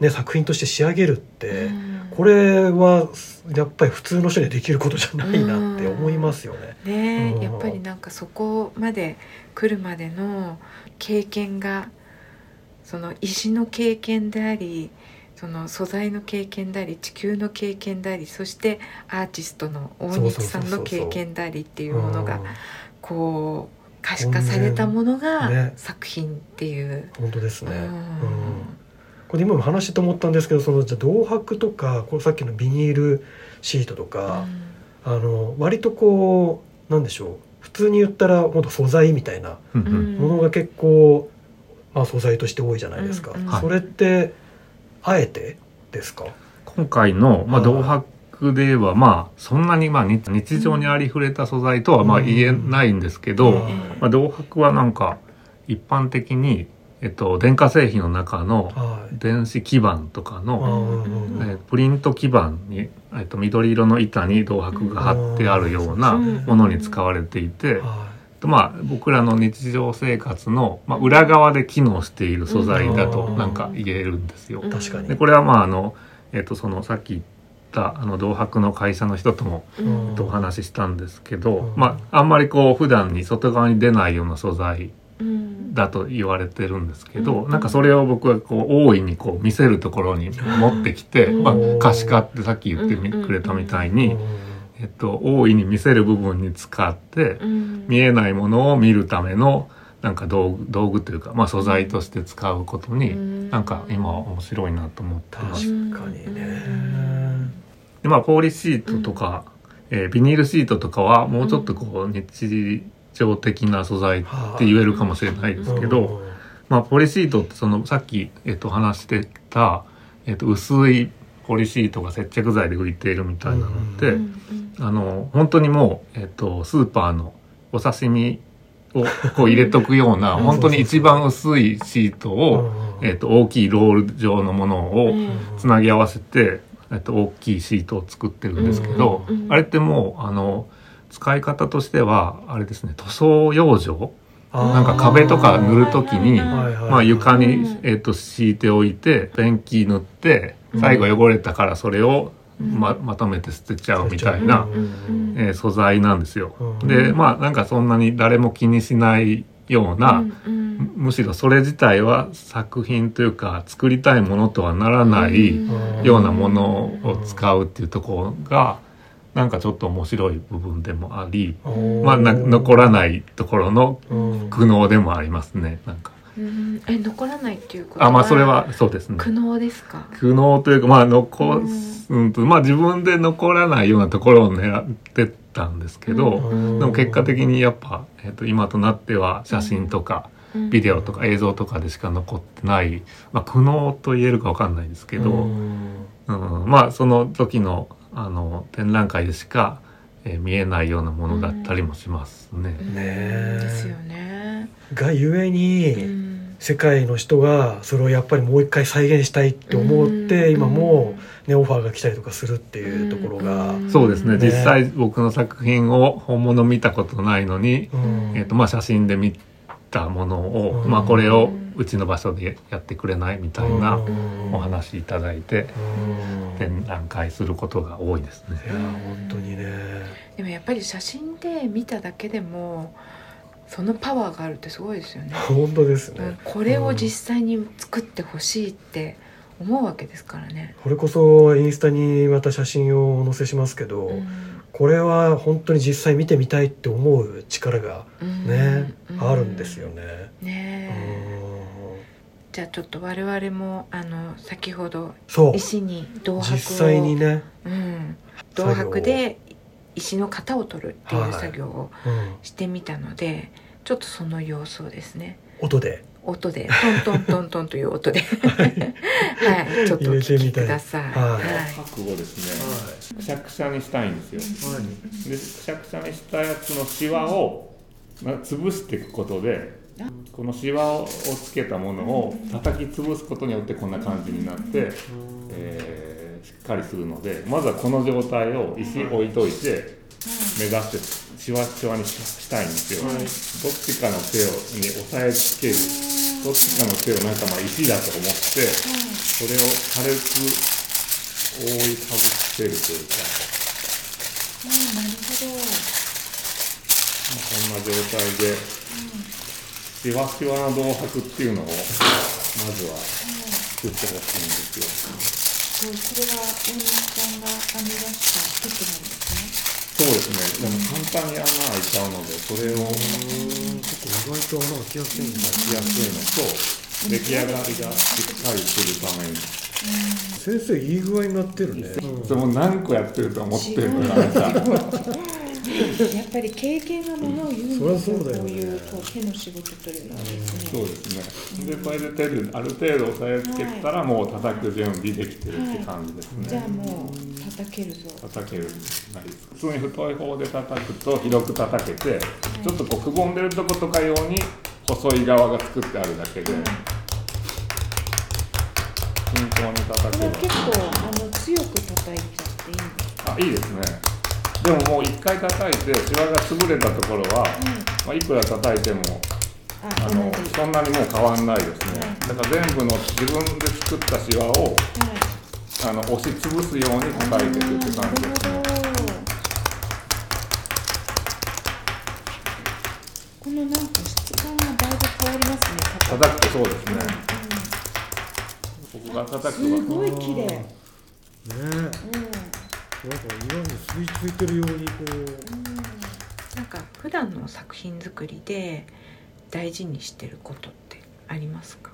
[SPEAKER 2] ね、作品として仕上げるって、
[SPEAKER 1] うん。
[SPEAKER 2] これはやっぱり普通の人にはできることじゃないなって思いますよね。
[SPEAKER 1] ね
[SPEAKER 2] うん。
[SPEAKER 1] えやっぱりなんかそこまで来るまでの経験がその石の経験でありその素材の経験であり地球の経験でありそしてアーティストの大西さんの経験でありっていうものがこう可視化されたものが
[SPEAKER 2] ね。
[SPEAKER 1] 作品っていう。
[SPEAKER 2] 本当ですね、
[SPEAKER 1] うん。
[SPEAKER 2] うん。これ今も話してて思ったんですけどそのじゃあ銅箔とかこうさっきのビニールシートとか、あの割とこうなんでしょう。普通に言ったら本当素材みたいな
[SPEAKER 3] うんうん。
[SPEAKER 1] うん。
[SPEAKER 2] ものが結構、まあ、素材として多いじゃないですか、
[SPEAKER 1] うん
[SPEAKER 2] それってあえてですか？
[SPEAKER 3] 今回の、まあ、
[SPEAKER 2] はい
[SPEAKER 3] 銅箔で言えばまあそんなにまあ日日常にありふれた素材とはまあ言えないんですけど、
[SPEAKER 2] うん。
[SPEAKER 3] まあ、銅箔はなんか一般的に、えっと、電化製品の中の
[SPEAKER 2] はい。
[SPEAKER 3] 電子基板とか
[SPEAKER 2] あ
[SPEAKER 3] の、
[SPEAKER 2] ーうんうん
[SPEAKER 3] えープリント基板に、えっと、緑色の板に銅箔が貼ってあるような
[SPEAKER 1] うん。
[SPEAKER 3] ものに使われていて、
[SPEAKER 2] は
[SPEAKER 3] まあ、僕らの日常生活の、まあ、裏側で機能している素材だとなんか言えるんですよ。
[SPEAKER 1] うん。
[SPEAKER 2] 確かに。
[SPEAKER 3] でこれはまああの、えっとそのさっき言ったあの銅箔の会社の人とも
[SPEAKER 1] うん。
[SPEAKER 3] とお話ししたんですけど、
[SPEAKER 2] うん。
[SPEAKER 3] まああんまりこう普段に外側に出ないような素材
[SPEAKER 1] うん。
[SPEAKER 3] だと言われてるんですけど、
[SPEAKER 1] うん。
[SPEAKER 3] なんかそれを僕はこう大いにこう見せるところに持ってきて、
[SPEAKER 1] うん。
[SPEAKER 3] まあ、可視化ってさっき言ってくれたみたい
[SPEAKER 2] い
[SPEAKER 3] に、えっと、大いに見せる部分に使って
[SPEAKER 1] うん。
[SPEAKER 3] 見えないものを見るためのなんか道具道具というか、まあ、素材として使うことに、なんか今面白いなと思ってます。
[SPEAKER 2] 確かにね。
[SPEAKER 3] でまあポーリシートとか、えービニールシートとかはもうちょっとこう日常的な素材って言えるかもしれないですけど、まあポリシートってそのさっき、えっと話してた、えっと薄いポリシートが接着剤で浮いているみたいなのって、
[SPEAKER 2] う
[SPEAKER 1] うん
[SPEAKER 3] あの本当にもう、えっとスーパーのお刺身をこう入れとくような
[SPEAKER 1] うん
[SPEAKER 3] 本当に一番薄いシートを、えっと大きいロール状のものを
[SPEAKER 1] うん
[SPEAKER 3] つなぎ合わせて、えっと、大きいシートを作ってるんですけど、あれってもうあの使い方としてはあれですね塗装養生？なんか壁とか塗る時にまあ、床に、えっと敷いておいてペンキ塗って最後汚れたからそれをままとめて捨てちゃうみたいな、
[SPEAKER 1] うん
[SPEAKER 3] えー素材なんですよ。
[SPEAKER 2] うん。
[SPEAKER 3] でまあなんかそんなに誰も気にしないような、
[SPEAKER 1] うん
[SPEAKER 3] むしろそれ自体は作品というか作りたいものとはならない
[SPEAKER 1] うん。
[SPEAKER 3] ようなものを使うっていうところがなんかちょっと面白い部分でもあり、まあ、な残らないところの
[SPEAKER 2] うん。
[SPEAKER 3] 苦悩でもありますねなんか。
[SPEAKER 1] うん。え残らないっていうことは
[SPEAKER 3] あまあそれはそうですね。
[SPEAKER 1] 苦悩ですか？
[SPEAKER 3] 苦悩というかまあ残す、うんとまあ自分で残らないようなところを狙ってたんですけど、
[SPEAKER 2] うん。
[SPEAKER 3] でも結果的にやっぱ、えっと今となっては写真とかビデオとか映像とかでしか残ってない、まあ、苦悩と言えるかわかんないですけど、うん。まあその時のあの展覧会でしか、えー見えないようなものだったりもしますね。
[SPEAKER 1] うん。
[SPEAKER 2] ねえ。
[SPEAKER 1] ですよね。
[SPEAKER 2] がゆえに、
[SPEAKER 1] うん
[SPEAKER 2] 世界の人がそれをやっぱりもう一回再現したいって思って、
[SPEAKER 1] うん。
[SPEAKER 2] 今もねオファーが来たりとかするっていうところが、
[SPEAKER 1] うん。
[SPEAKER 3] そうですね。
[SPEAKER 2] ね。
[SPEAKER 3] 実際僕の作品を本物見たことないのに、
[SPEAKER 2] うん。
[SPEAKER 3] えっとまあ、写真で見たものを、
[SPEAKER 2] うん。
[SPEAKER 3] まあ、これをうちの場所でやってくれないみたいな
[SPEAKER 2] うん。
[SPEAKER 3] お話いただいて
[SPEAKER 2] うん。
[SPEAKER 3] 展覧会することが多いですね。
[SPEAKER 2] いや本当にね。
[SPEAKER 1] でもやっぱり写真で見ただけでもそのパワーがあるってすごいですよね、
[SPEAKER 2] 本当ですね、
[SPEAKER 1] うん。これを実際に作ってほしいって思うわけですからね、
[SPEAKER 2] これこそインスタにまた写真をお載せしますけど、
[SPEAKER 1] うん。
[SPEAKER 2] これは本当に実際見てみたいって思う力が
[SPEAKER 1] うん
[SPEAKER 2] ね、
[SPEAKER 1] うん。
[SPEAKER 2] あるんですよね。
[SPEAKER 1] ねえ。じゃあちょっと我々もあの先ほど石に銅箔を。
[SPEAKER 2] 実際にね、
[SPEAKER 1] うん、銅箔で石の型を取るっていう
[SPEAKER 2] はい
[SPEAKER 1] 作業を
[SPEAKER 2] うん、
[SPEAKER 1] してみたので、ちょっとその様子をですね。
[SPEAKER 2] 音で。
[SPEAKER 1] 音で。トントントントンという音で。はい。ちょっとお聞きください。
[SPEAKER 2] はい。
[SPEAKER 1] はい。
[SPEAKER 3] 覚悟ですね。くしゃくしゃにしたいんですよ。でくしゃくしゃにしたやつのシワをまあ潰していくことでこのシワをつけたものを叩き潰すことによってこんな感じになって、えーしっかりするのでまずはこの状態を石置いといて目指してシワシワにししたいんですよ、
[SPEAKER 2] はい。
[SPEAKER 3] どっちかの手をに押さえつける。どっちかの手をなんかまあ石だと思ってそれを軽く覆いかぶせるというか。
[SPEAKER 1] なるほど。
[SPEAKER 3] まあこんな状態でシワシワの銅箔っていうのをまずは作ってほしいんですよ
[SPEAKER 1] これは大西さんが編み出したテクなんです
[SPEAKER 3] そうですね。でも簡単に穴開いちゃうのでそれを
[SPEAKER 2] 意外と穴開きやすいんだ
[SPEAKER 3] しやすいのと出来上がりがしっかりするために
[SPEAKER 2] 先生いい具合になってるね、
[SPEAKER 3] それも何個やってると思ってるのなんか
[SPEAKER 1] ね。やっぱり経験がものを言うんですよ。
[SPEAKER 2] うだよね。
[SPEAKER 1] こういうこう手の仕事というのはですね。
[SPEAKER 3] そうですね。でこれで手である程度押さえつけたらもう叩く準備できてるって感じですね、
[SPEAKER 1] じゃあもう叩けるぞ。
[SPEAKER 3] 叩ける普通に太い方で叩くと広く叩けて、ちょっとこうくぼんでるとことか用に細い側が作ってあるだけで、均等に叩けば。
[SPEAKER 1] これ結構あの強く叩いちゃっていいんですか？
[SPEAKER 3] あいいですねでももう一回叩いてシワが潰れたところは、まあ、いくら叩いても
[SPEAKER 1] あ、
[SPEAKER 3] あの。そんなに。もう変わんないですね。だから全部の自分で作ったシワを
[SPEAKER 1] はい。
[SPEAKER 3] あの押しつぶすように叩いていくって感じですね。
[SPEAKER 1] このなんか質感がだいぶ変わりますね。
[SPEAKER 3] 叩く。とそうですね。ここが叩く
[SPEAKER 1] す
[SPEAKER 3] と
[SPEAKER 1] ごい綺麗。
[SPEAKER 2] ね。えなんか岩に吸い付いてるようにこう
[SPEAKER 1] なんか普段の作品作りで大事にしてることってありますか。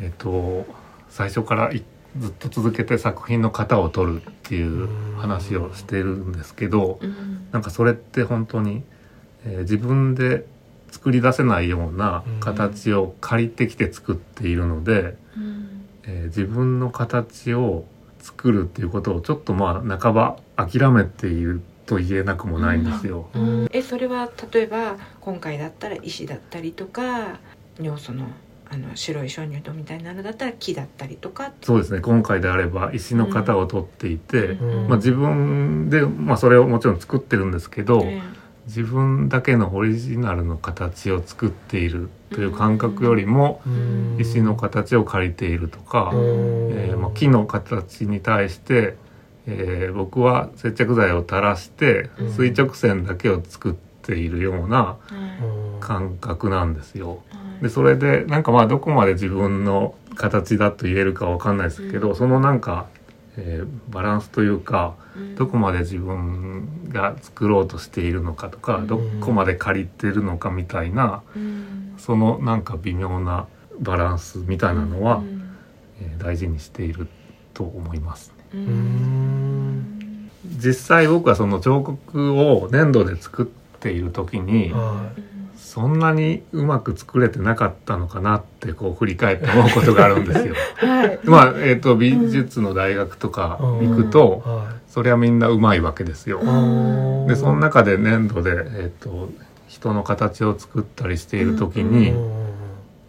[SPEAKER 3] えっと最初からずっと続けて作品の型を取るっていう話をしてるんですけど
[SPEAKER 1] うん。
[SPEAKER 3] なんかそれって本当に、えー自分で作り出せないような形を借りてきて作っているので、
[SPEAKER 1] うん。
[SPEAKER 3] えー自分の形を作るっていうことをちょっとまあ半ば諦めていると言えなくもないんですよ。
[SPEAKER 1] うん。えそれは例えば今回だったら石だったりとか尿素のあの白い鍾乳洞みたいなのだったら木だったりとか。
[SPEAKER 3] そうですね。今回であれば石の型を取っていて、
[SPEAKER 2] うん。
[SPEAKER 3] まあ、自分で、まあ、それをもちろん作ってるんですけど、
[SPEAKER 1] え
[SPEAKER 3] 自分だけのオリジナルの形を作っているという感覚よりも、
[SPEAKER 2] うん。
[SPEAKER 3] 石の形を借りているとか、
[SPEAKER 2] うん。
[SPEAKER 3] えーまあ、木の形に対して、えー僕は接着剤を垂らして
[SPEAKER 1] うん。
[SPEAKER 3] 垂直線だけを作っているような感覚なんですよ。
[SPEAKER 1] はい。
[SPEAKER 3] でそれでなんかまあどこまで自分の形だと言えるかわかんないですけど、
[SPEAKER 1] うん。
[SPEAKER 3] そのなんか、えーバランスというか
[SPEAKER 1] うん。
[SPEAKER 3] どこまで自分が作ろうとしているのかとか、
[SPEAKER 1] うん。
[SPEAKER 3] どこまで借りてるのかみたいな
[SPEAKER 1] うん。
[SPEAKER 3] そのなんか微妙なバランスみたいなのは、
[SPEAKER 1] うん。
[SPEAKER 3] えー大事にしていると思います。
[SPEAKER 1] う
[SPEAKER 2] うん。ん
[SPEAKER 3] 実際僕はその彫刻を粘土で作っている時に
[SPEAKER 2] は
[SPEAKER 3] そんなにうまく作れてなかったのかなってこう振り返って思うことがあるんですよ。
[SPEAKER 1] はい。
[SPEAKER 3] まあ、えっ、と美術の大学とか行くと、
[SPEAKER 2] いは
[SPEAKER 3] それはみんなうまいわけですよ。
[SPEAKER 2] い
[SPEAKER 3] でその中で粘土で、えっと人の形を作ったりしている時に、
[SPEAKER 2] うん。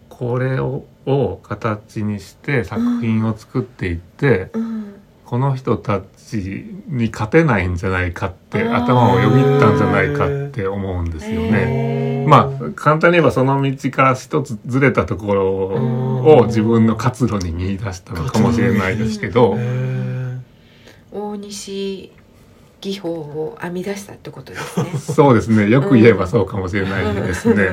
[SPEAKER 3] これをを形にして作品を作っていって、
[SPEAKER 1] うん。
[SPEAKER 3] この人たちに勝てないんじゃないかって頭をよぎったんじゃないかって思うんですよね。まあ簡単に言えばその道から一つずれたところを自分の活路に見出したのかもしれないですけど、
[SPEAKER 2] へ
[SPEAKER 1] 大西技法を編み出したってことですね。
[SPEAKER 3] そうですね。よく言えばそうかもしれないですね。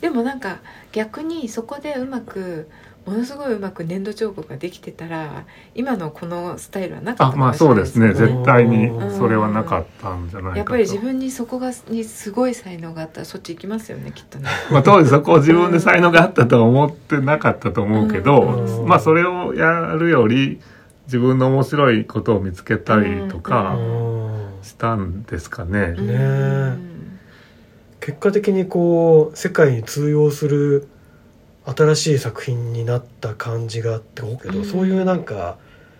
[SPEAKER 1] でもなんか逆にそこでうまくものすごいうまく粘土彫刻ができてたら今のこのスタイルはなかったか
[SPEAKER 3] あまあ
[SPEAKER 1] もしれない
[SPEAKER 3] そうですね。
[SPEAKER 1] よ
[SPEAKER 3] 絶対に
[SPEAKER 2] うん。
[SPEAKER 3] それはなかったんじゃないかと。
[SPEAKER 1] やっぱり自分にそこがにすごい才能があったらそっち行きますよねきっとね。
[SPEAKER 3] まあ、当時そこを自分で才能があったとは思ってなかったと思うけど、
[SPEAKER 2] うん。
[SPEAKER 3] まあそれをやるより自分の面白いことを見つけたりと
[SPEAKER 2] う
[SPEAKER 3] か
[SPEAKER 2] ん。
[SPEAKER 3] したんですかね。
[SPEAKER 2] ね結果的にこう世界に通用する新しい作品になった感じがあって思うけど、
[SPEAKER 1] うん
[SPEAKER 2] そういうなんか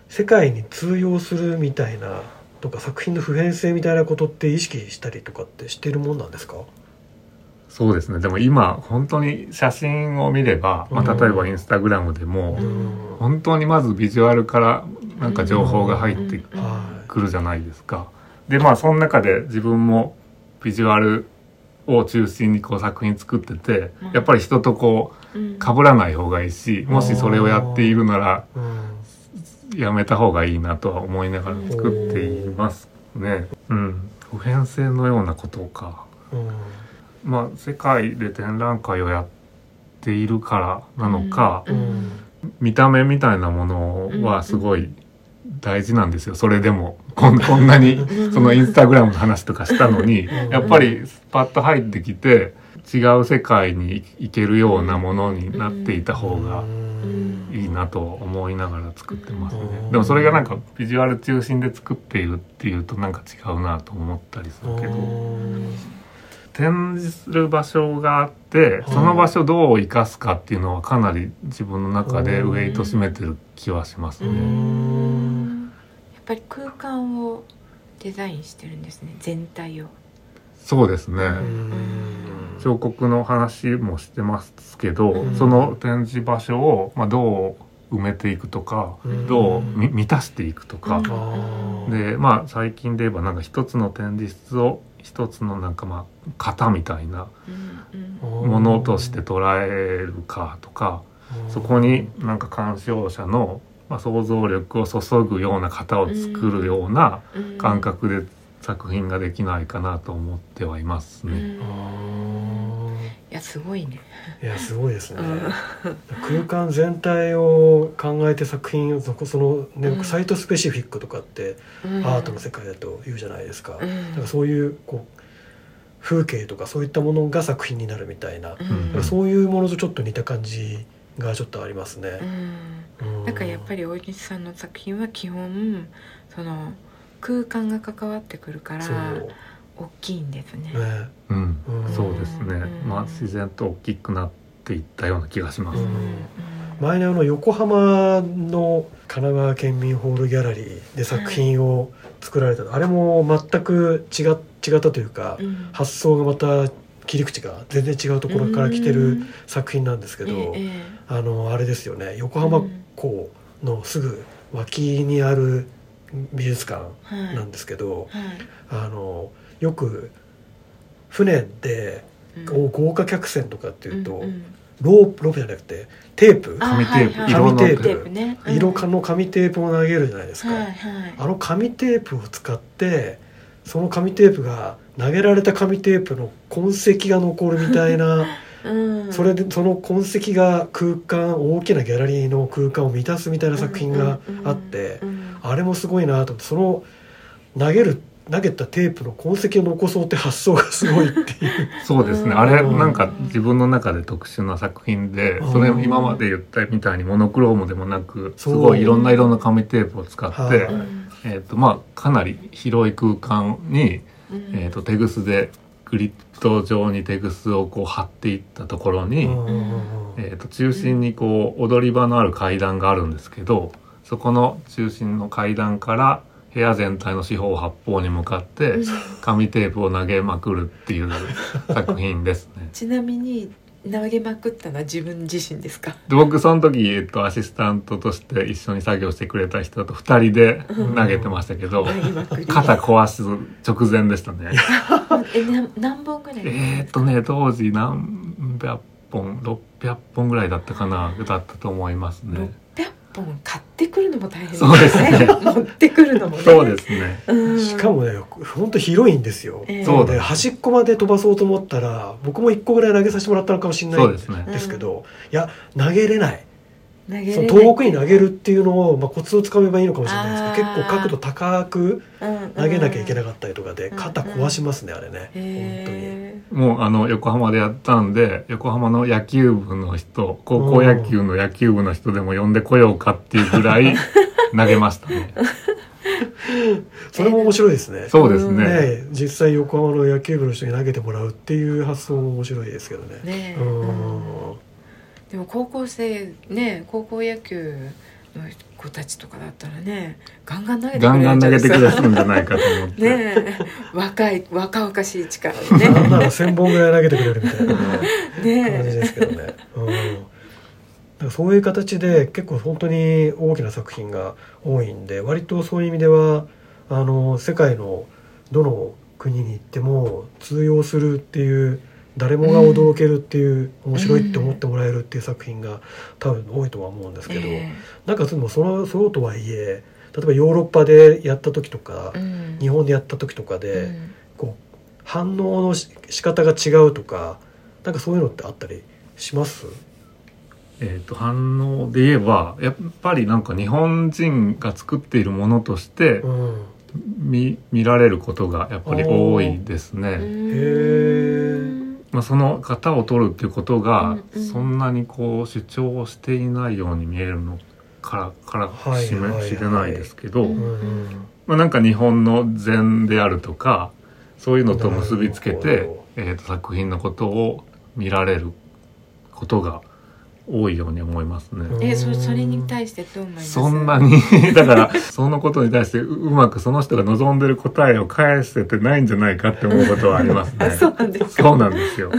[SPEAKER 2] 世界に通用するみたいなとか作品の普遍性みたいなことって意識したりとかってしてるもんなんですか？
[SPEAKER 3] そうですね。でも今本当に写真を見れば、まあ、
[SPEAKER 2] うん
[SPEAKER 3] 例えばインスタグラムでも
[SPEAKER 1] うん
[SPEAKER 3] 本当にまずビジュアルからなんか情報が入ってくるじゃないですか。でまあその中で自分もビジュアルを中心にこう作品作ってて
[SPEAKER 1] うん。
[SPEAKER 3] やっぱり人とこ
[SPEAKER 1] う
[SPEAKER 3] 被らない方がいいしもしそれをやっているなら
[SPEAKER 2] い、うん。
[SPEAKER 3] やめた方がいいなとは思いながら作っていますね。うん。普遍性のようなことか。
[SPEAKER 2] うん。
[SPEAKER 3] まあ世界で展覧会をやっているからなのか、
[SPEAKER 1] う
[SPEAKER 2] うん。ん。
[SPEAKER 3] 見た目みたいなものはすごい大事なんですよ。それでもこんこんなに そのインスタグラムの話とかしたのに、
[SPEAKER 2] うん。
[SPEAKER 3] やっぱりパッと入ってきて違う世界に行けるようなものになっていた方がいいなと思いながら作ってますね。
[SPEAKER 2] うん。
[SPEAKER 3] でもそれがなんかビジュアル中心で作っているっていうとなんか違うなと思ったりするけど。
[SPEAKER 2] うん。
[SPEAKER 3] 展示する場所があってその場所をどう生かすかっていうのはかなり自分の中でウェイト占めてる気はします
[SPEAKER 1] う
[SPEAKER 3] ね。
[SPEAKER 1] んやっぱり空間をデザインしてるんですね全体を。
[SPEAKER 3] そうですね。
[SPEAKER 2] うん。
[SPEAKER 3] 彫刻の話もしてますけど、
[SPEAKER 1] うん。
[SPEAKER 3] その展示場所を、まあ、どう埋めていくとか、
[SPEAKER 2] うん。
[SPEAKER 3] どうみ満たしていくとか、でまあ最近で言えばなんか一つの展示室を一つのなんかまあ型みたいなものとして捉えるかとか、そこになんか鑑賞者の、まあ、想像力を注ぐような型を作るような
[SPEAKER 1] うん。
[SPEAKER 3] 感覚で作品ができないかなと思ってはいます
[SPEAKER 1] うん。
[SPEAKER 3] ね。
[SPEAKER 1] いやすごいね。
[SPEAKER 2] いやすごいですね、
[SPEAKER 1] うん。
[SPEAKER 2] 空間全体を考えて作品をそこその、ね
[SPEAKER 1] うん。
[SPEAKER 2] サイトスペシフィックとかって
[SPEAKER 1] うん。
[SPEAKER 2] アートの世界だと言うじゃないですか,、
[SPEAKER 1] うん。
[SPEAKER 2] だからそういうこう風景とかそういったものが作品になるみたいな、だ
[SPEAKER 1] うん
[SPEAKER 2] そういうものとちょっと似た感じがちょっとありますね。
[SPEAKER 1] う、ん
[SPEAKER 2] うん
[SPEAKER 1] だからやっぱり大西さんの作品は基本その空間が関わってくるから大きいんですね。
[SPEAKER 2] ね。
[SPEAKER 3] うん。
[SPEAKER 2] うん。
[SPEAKER 3] そうですね、
[SPEAKER 1] うん。
[SPEAKER 3] まあ自然と大きくなっていったような気がします、
[SPEAKER 2] 前にあの横浜の神奈川県民ホールギャラリーで作品を作られた、あれも全く違っ違ったというか、
[SPEAKER 1] うん。
[SPEAKER 2] 発想がまた切り口が全然違うところから来てる
[SPEAKER 1] うん。
[SPEAKER 2] 作品なんですけど、
[SPEAKER 1] ええ
[SPEAKER 2] あのあれですよね。横浜港のすぐ脇にある美術館
[SPEAKER 1] はい。
[SPEAKER 2] なんですけど、
[SPEAKER 1] はい。
[SPEAKER 2] あのよく船で
[SPEAKER 1] うん。
[SPEAKER 2] 豪華客船とかっていうと、
[SPEAKER 1] んん。
[SPEAKER 2] ロープロープじゃなくてテープ。
[SPEAKER 1] あ
[SPEAKER 3] 紙テープ。
[SPEAKER 1] はいはい
[SPEAKER 2] 色の
[SPEAKER 1] 紙テープね。うん。
[SPEAKER 2] 色の紙テープを投げるじゃないですか、
[SPEAKER 1] はいはい。
[SPEAKER 2] あの紙テープを使ってその紙テープが投げられた紙テープの痕跡が残るみたいな
[SPEAKER 1] うん。
[SPEAKER 2] それでその痕跡が空間大きなギャラリーの空間を満たすみたいな作品があってあれもすごいなと思ってその投げる投げたテープの痕跡を残そうって発想がすごいっていう。
[SPEAKER 3] そうですね、
[SPEAKER 1] うん。
[SPEAKER 3] あれなんか自分の中で特殊な作品で
[SPEAKER 2] うん。
[SPEAKER 3] それ今まで言ったみたいにモノクロームでもなくすごいいろんな色の紙テープを使って、えーとまあ、かなり広い空間に、
[SPEAKER 1] うん。
[SPEAKER 3] えー、とテグスでグリッド状にテグスをこう貼っていったところに、えー、と中心にこう踊り場のある階段があるんですけどそこの中心の階段から部屋全体の四方八方に向かって
[SPEAKER 1] うん
[SPEAKER 3] 紙テープを投げまくるっていう作品ですね。
[SPEAKER 1] ちなみに投げまくったのは自分自身ですか？
[SPEAKER 3] で僕その時、えっと、アシスタントとして一緒に作業してくれた人と2人で投げてましたけど、
[SPEAKER 1] 投げまくり
[SPEAKER 3] 肩壊す直前でしたね。
[SPEAKER 1] えな何本ぐらい
[SPEAKER 3] えーっとね当時何百本600本ぐらいだったかなだったと思いますね。
[SPEAKER 1] 600本買ってくるのも大変
[SPEAKER 3] そうですね。
[SPEAKER 1] 持ってくるのもね。
[SPEAKER 3] そうですね。
[SPEAKER 1] うん。
[SPEAKER 2] しかもね本当広いんですよ、
[SPEAKER 1] ええ
[SPEAKER 2] なので端っこまで飛ばそうと思ったら僕も1個ぐらい投げさせてもらったのかもしれないん
[SPEAKER 3] そうですね。
[SPEAKER 2] ですけど、いや投げれないその遠くに投げるっていうのを、まあ、コツをつかめばいいのかもしれないですけど結構角度高く投げなきゃいけな
[SPEAKER 1] か
[SPEAKER 2] かったりとかで
[SPEAKER 1] うん
[SPEAKER 2] 肩壊しますねあれね。
[SPEAKER 1] へ
[SPEAKER 3] もうあの横浜でやったんで横浜の野球部の人高校野球の野球部の人でも呼んでこようかっていうぐらい投げましたね。
[SPEAKER 2] それも面白いですね。
[SPEAKER 3] そうですね。
[SPEAKER 2] ね実際横浜の野球部の人に投げてもらうっていう発想も面白いですけどね。
[SPEAKER 1] え。ねえ
[SPEAKER 2] うん
[SPEAKER 1] でも高校生ね高校野球の子たちとかだったらねガンガン投げてくれる
[SPEAKER 3] ガンガン投げてくれ
[SPEAKER 1] さ
[SPEAKER 3] るんじゃないかと思って。
[SPEAKER 1] ねえ若い若々しい力で
[SPEAKER 2] なん
[SPEAKER 1] ね。
[SPEAKER 2] なら1,000本ぐらい投げてくれるみたいな。感じ
[SPEAKER 1] ね
[SPEAKER 2] ですけどね。うん。だからそういう形で結構本当に大きな作品が多いんで割とそういう意味ではあの世界のどの国に行っても通用するっていう誰もが驚けるっていう、面白いって思ってもらえるっていう作品が多分多いとは思うんですけど、
[SPEAKER 1] え
[SPEAKER 2] なんかでもそのそうとはいえ例えばヨーロッパでやった時とか、
[SPEAKER 1] えうん。
[SPEAKER 2] 日本でやった時とかで、
[SPEAKER 1] うん。
[SPEAKER 2] こう反応のし仕方が違うとかなんかそういうのってあったりします？
[SPEAKER 3] えー、と反応で言えばやっぱりなんか日本人が作っているものとして
[SPEAKER 2] うん。
[SPEAKER 3] 見見られることがやっぱり多いですね。
[SPEAKER 1] うん
[SPEAKER 3] まあ、その型を取るっていうことがそんなにこう主張していないように見えるのからから
[SPEAKER 2] はい
[SPEAKER 3] しめ
[SPEAKER 2] はいはい
[SPEAKER 3] しれないですけど、まあ、なんか日本の禅であるとかそういうのと結びつけて
[SPEAKER 2] ほ、
[SPEAKER 3] えー、と作品のことを見られることが多いように思いますね。
[SPEAKER 2] うん
[SPEAKER 1] えそそれに対してどう思います？
[SPEAKER 3] そんなに だからそのことに対してううまくその人が望んでる答えを返せてないんじゃないかって思うことはありますね
[SPEAKER 1] あ。そうなんですか
[SPEAKER 3] そうなんですよ。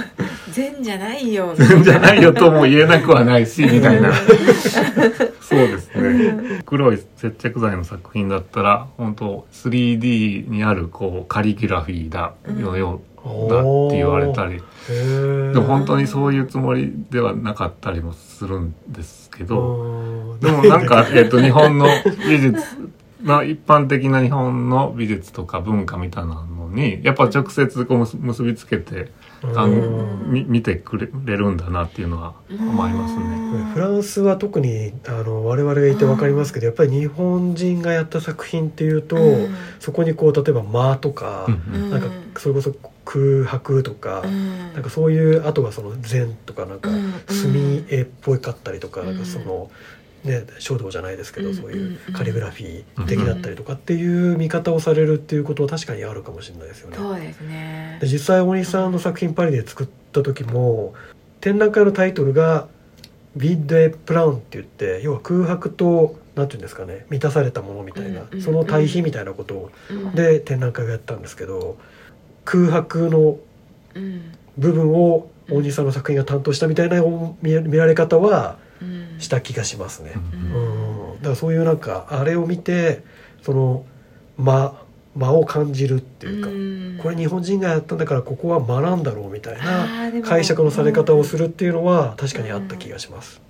[SPEAKER 1] 善 じゃないよ
[SPEAKER 3] じゃないよとも言えなくはないしみたいな。そうです
[SPEAKER 1] う
[SPEAKER 3] ね。黒い接着剤の作品だったら本当 3D にあるこうカリグラフィーだのようだって言われたり。でも本当にそういうつもりではなかったりもするんですけど。
[SPEAKER 2] うん。
[SPEAKER 3] でもなんか、えっと、日本の美術、まあ一般的な日本の美術とか文化みたいなのに、やっぱ直接こう結結びつけて、かん
[SPEAKER 2] うん。
[SPEAKER 3] み見てくれれるんだなっていうのは思いますね。
[SPEAKER 2] フランスは特にあの我々がいて分かりますけどやっぱり日本人がやった作品っていうと、
[SPEAKER 1] うん。
[SPEAKER 2] そこにこう例えば間とか、
[SPEAKER 3] うん。うん。
[SPEAKER 2] なんかそれこそ空白とか、
[SPEAKER 1] うん。
[SPEAKER 2] なんかそういうあとはその禅とかなんか
[SPEAKER 1] うん
[SPEAKER 2] 墨絵っぽいかったりとか,、
[SPEAKER 1] うん
[SPEAKER 2] なんかそのね書道じゃないですけど、
[SPEAKER 1] うん
[SPEAKER 2] そういうカリグラフィー的
[SPEAKER 3] うん
[SPEAKER 2] だったりとかっていう見方をされるっていうことは確かにあるかもしれないですよね。
[SPEAKER 1] そうですね。
[SPEAKER 2] で実際大西さんの作品パリで作った時も展覧会のタイトルが「ビッド・エ・プラン」って言って要は空白となんていうんですかね満たされたものみたいな、
[SPEAKER 1] うん。
[SPEAKER 2] その対比みたいなことを
[SPEAKER 1] うん。
[SPEAKER 2] で展覧会をやったんですけど空白の
[SPEAKER 1] うん
[SPEAKER 2] 部分を大西さんの作品が担当したみたいな見見られ方は
[SPEAKER 1] うん
[SPEAKER 2] した気がしますね。
[SPEAKER 3] うん
[SPEAKER 2] うん、だからそういうなんかあれを見てその間間を感じるっていうか、
[SPEAKER 1] うん
[SPEAKER 2] これ日本人がやったんだからここは間なんだろうみたいな解釈のされ方をするっていうのは確かにあった気がします。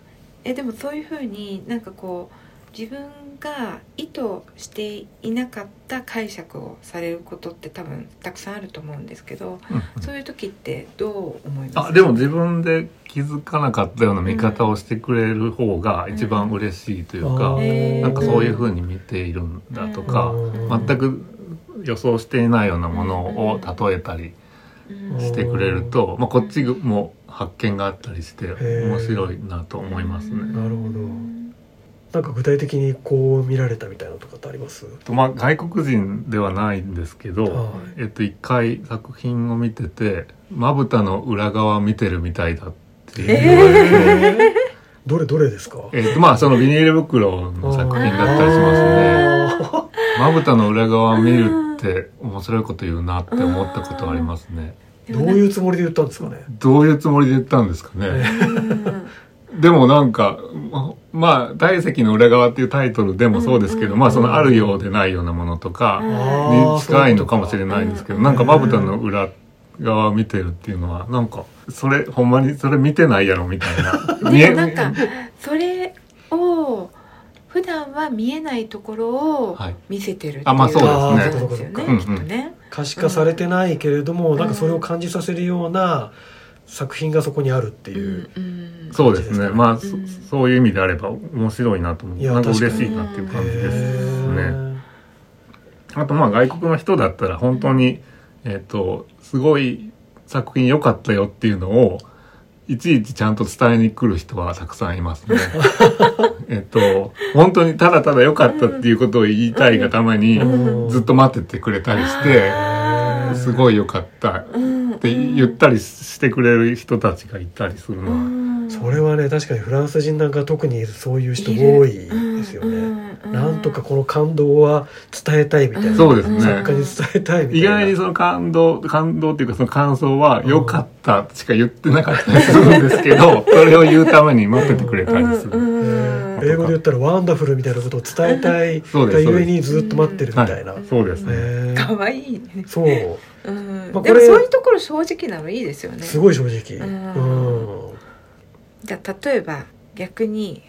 [SPEAKER 1] えでもそういうふうになんかこう自分が意図していなかった解釈をされることって多分たくさんあると思うんですけど
[SPEAKER 3] うん
[SPEAKER 1] そういう時ってどう思います？
[SPEAKER 3] あでも自分で気づかなかったような見方をしてくれる方が一番嬉しいというか、
[SPEAKER 2] うん。
[SPEAKER 3] なんかそういうふうに見ているんだとか、
[SPEAKER 2] うん。
[SPEAKER 3] 全く予想していないようなものを例えたり
[SPEAKER 1] うん。
[SPEAKER 3] してくれると、まあ、こっちも発見があったりして
[SPEAKER 2] ー
[SPEAKER 3] 面白いなと思いますね。
[SPEAKER 2] なるほどなんか具体的にこう見られたみたいなのとかってあります？
[SPEAKER 3] とまあ、外国人ではないんですけど、
[SPEAKER 2] は
[SPEAKER 3] えっと、一回作品を見ててまぶたの裏側見てるみたいだって言われて、
[SPEAKER 2] どれどれですか？
[SPEAKER 3] えっとまあそのビニール袋の作品だったりしますね。
[SPEAKER 2] あ
[SPEAKER 3] まぶたの裏側を見るって面白いこと言うなって思ったことありますね。
[SPEAKER 2] ーどういうつもりで言ったんですかね？
[SPEAKER 3] どういうつもりで言ったんですかね？
[SPEAKER 1] うん
[SPEAKER 3] でもなんか、ままあ、大石の裏側っていうタイトルでもそうですけど、
[SPEAKER 1] うん
[SPEAKER 3] まあそのあるようでないようなものとかに近いのかもしれないんですけど、
[SPEAKER 1] うん。
[SPEAKER 3] なんかまぶたの裏側を見てるっていうのは、なんか、それ、ほんまにそれ見てないやろみたいな。見
[SPEAKER 1] で
[SPEAKER 3] え
[SPEAKER 1] もなんかそれを普段は見えないところを
[SPEAKER 3] はい。
[SPEAKER 1] 見せてるっていう
[SPEAKER 3] あまあそう
[SPEAKER 2] ですね。
[SPEAKER 1] ですよね
[SPEAKER 3] うんうん。
[SPEAKER 1] きっとね。
[SPEAKER 2] 可視化されてないけれども、なんかそれを感じさせるような作品がそこにあるっていう、
[SPEAKER 1] うん
[SPEAKER 3] そうですね。まあ、そ
[SPEAKER 1] うん。
[SPEAKER 3] そういう意味であれば面白いなと思う
[SPEAKER 2] いや
[SPEAKER 3] なんか嬉しいなっていう感じです
[SPEAKER 2] へ
[SPEAKER 3] ね。
[SPEAKER 2] ー
[SPEAKER 3] あとまあ外国の人だったら本当に、えっ、とすごい作品良かったよっていうのをいちいちちゃんと伝えに来る人はたくさんいますね。えっと本当にただただ良かったっていうことを言いたいがために
[SPEAKER 2] うん。
[SPEAKER 3] ずっと待っててくれたりしてすごい良かった
[SPEAKER 1] うん
[SPEAKER 3] って言ったりしてくれる人たちがいたりするのは。
[SPEAKER 1] うん。
[SPEAKER 2] それはね確かにフランス人なんか特にそういう人多いですよね、
[SPEAKER 1] うん。
[SPEAKER 2] なんとかこの感動は伝えたいみたいな、
[SPEAKER 3] そうですね。
[SPEAKER 2] 作家に伝えたいみたい
[SPEAKER 3] 意
[SPEAKER 2] な
[SPEAKER 3] 外にその感動感動っていうかその感想は良かったしか言ってなかったりするんですけど それを言うために待っててくれたりする。
[SPEAKER 2] 英語で言ったらワンダフルみたいなことを伝えたい。がゆえにずっと待ってるみたいな、
[SPEAKER 3] はい、そうです。ね。
[SPEAKER 1] 可愛いね。
[SPEAKER 2] そう。
[SPEAKER 1] うん。
[SPEAKER 2] まあこれ
[SPEAKER 1] でもそういうところ正直なのいいですよね。
[SPEAKER 2] すごい正直。
[SPEAKER 1] うん。
[SPEAKER 2] うん。
[SPEAKER 1] じゃあ例えば逆に、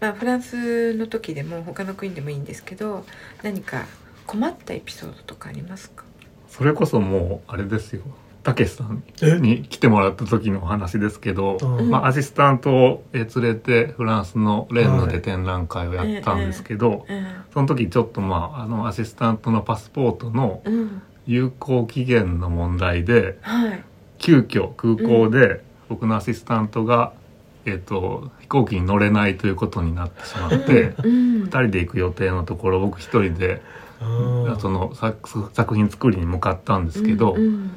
[SPEAKER 1] まあ、フランスの時でも他の国でもいいんですけど何か困ったエピソードとかありますか？
[SPEAKER 3] それこそもうあれですよ。たけしさん
[SPEAKER 2] え？
[SPEAKER 3] に来てもらった時のお話ですけど、
[SPEAKER 2] うん。
[SPEAKER 3] まあ、アシスタントをえ連れてフランスのレンヌで展覧会をやったんですけど、
[SPEAKER 1] うん。
[SPEAKER 3] その時ちょっとまああのアシスタントのパスポートの
[SPEAKER 1] うん。
[SPEAKER 3] 有効期限の問題で
[SPEAKER 1] はい。
[SPEAKER 3] 急遽空港で僕のアシスタントが、えっと飛行機に乗れないということになってしまって、
[SPEAKER 1] うん。
[SPEAKER 3] 2人で行く予定のところ僕一人で、
[SPEAKER 2] うん。
[SPEAKER 3] その作作品作りに向かったんですけど、
[SPEAKER 1] うん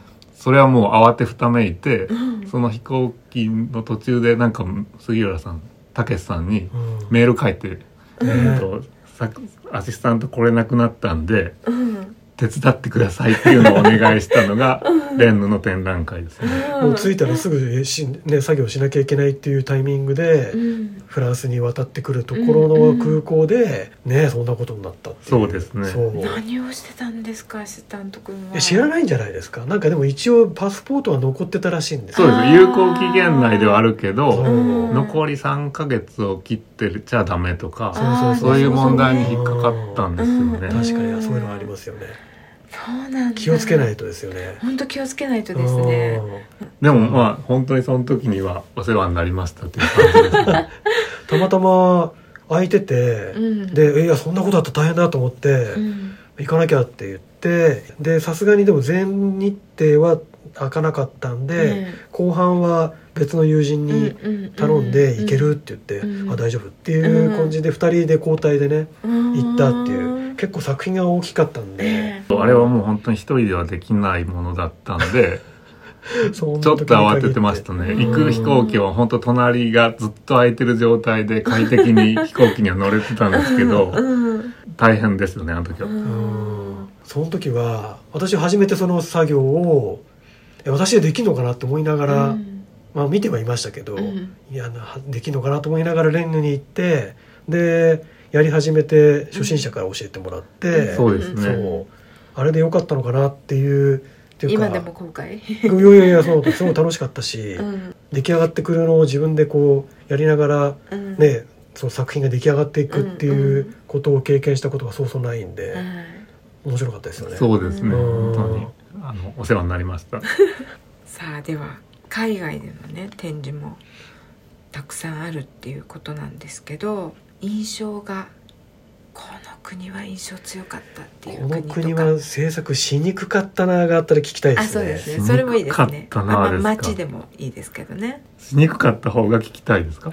[SPEAKER 3] それはもう慌てふためいて、
[SPEAKER 1] うん。
[SPEAKER 3] その飛行機の途中でなんか杉浦さんたけしさんに
[SPEAKER 2] うん。
[SPEAKER 3] メール書いて、
[SPEAKER 1] うん。
[SPEAKER 3] えっと作アシスタント来れなくなったんで
[SPEAKER 1] うん
[SPEAKER 3] 手伝ってくださいっていうのをお願いしたのが レンヌの展覧会ですね。
[SPEAKER 2] もう着いたらすぐえし、ね、作業しなきゃいけないっていうタイミングで、
[SPEAKER 1] うん。
[SPEAKER 2] フランスに渡ってくるところの空港で、ねそんなことになったっていう。
[SPEAKER 3] そうですね。
[SPEAKER 1] 何をしてたんですかアシスタント君は。
[SPEAKER 2] え知らないんじゃないですか？なんかでも一応パスポートは残ってたらしいんですよ。
[SPEAKER 3] そうです。有効期限内ではあるけど、
[SPEAKER 2] うん。
[SPEAKER 3] 残り3ヶ月を切ってちゃダメとか
[SPEAKER 1] あー
[SPEAKER 3] そういう問題に引っかかったんですよね。
[SPEAKER 1] うん
[SPEAKER 2] 確かにそういうのありますよね。
[SPEAKER 1] そうなんだ。
[SPEAKER 2] 気をつけないとですよね。
[SPEAKER 1] 本当気をつけないとですね。
[SPEAKER 3] でもまあ本当にその時にはお世話になりましたっていう感じですね。
[SPEAKER 2] たまたま空いてて、
[SPEAKER 1] うん。
[SPEAKER 2] でえいやそんなことあったら大変だと思って、
[SPEAKER 1] うん。
[SPEAKER 2] 行かなきゃって言ってでさすがにでも全日程は開かなかったんで、後半は別の友人に頼んで行けるって言って、
[SPEAKER 1] うん
[SPEAKER 2] あ大丈夫っていう感じで2人で交代でね行
[SPEAKER 1] 行
[SPEAKER 2] ったっていう。結構作品が大きかったんで、
[SPEAKER 3] あれはもう本当に一人ではできないものだったんで ちょっと慌ててましたね。
[SPEAKER 1] うん。
[SPEAKER 3] 行く飛行機は本当隣がずっと空いてる状態で快適に飛行機には乗れてたんですけど
[SPEAKER 1] うん。
[SPEAKER 3] 大変ですよねあの時は。
[SPEAKER 2] うん。その時は私初めてその作業をえ私でできるのかなって思いながら、
[SPEAKER 1] うん
[SPEAKER 2] まあ見てはいましたけど、
[SPEAKER 1] うん。
[SPEAKER 2] いやなできるのかなと思いながらレンヌに行ってでやり始めて初心者から教えてもらって、
[SPEAKER 3] そうですね。
[SPEAKER 2] そう。あれでよかったのかなっていうっていうか
[SPEAKER 1] 今でも後悔。
[SPEAKER 2] いやいやいやそうすごい楽しかったし、
[SPEAKER 1] うん。
[SPEAKER 2] 出来上がってくるのを自分でこうやりながら
[SPEAKER 1] うん。
[SPEAKER 2] ねその作品が出来上がっていくって
[SPEAKER 1] うん
[SPEAKER 2] いううことを経験したことがそうそうないんで、
[SPEAKER 1] はい。
[SPEAKER 2] 面白かったですよね。
[SPEAKER 3] そうですね。
[SPEAKER 2] うん。
[SPEAKER 3] 本当にあのお世話になりました。
[SPEAKER 1] さあでは海外でのね展示もたくさんあるっていうことなんですけど印象がこの国は印象強かったっていう
[SPEAKER 2] この
[SPEAKER 1] 国とか。
[SPEAKER 2] 国は制作しにくかったながあったら聞きたいで
[SPEAKER 1] あ
[SPEAKER 2] すね。
[SPEAKER 1] そうですね。それもいいですね。
[SPEAKER 3] しにくかったな
[SPEAKER 1] まあ
[SPEAKER 3] ですか？
[SPEAKER 1] 街でもいいですけどね。
[SPEAKER 3] しにくかった方が聞きたいですか？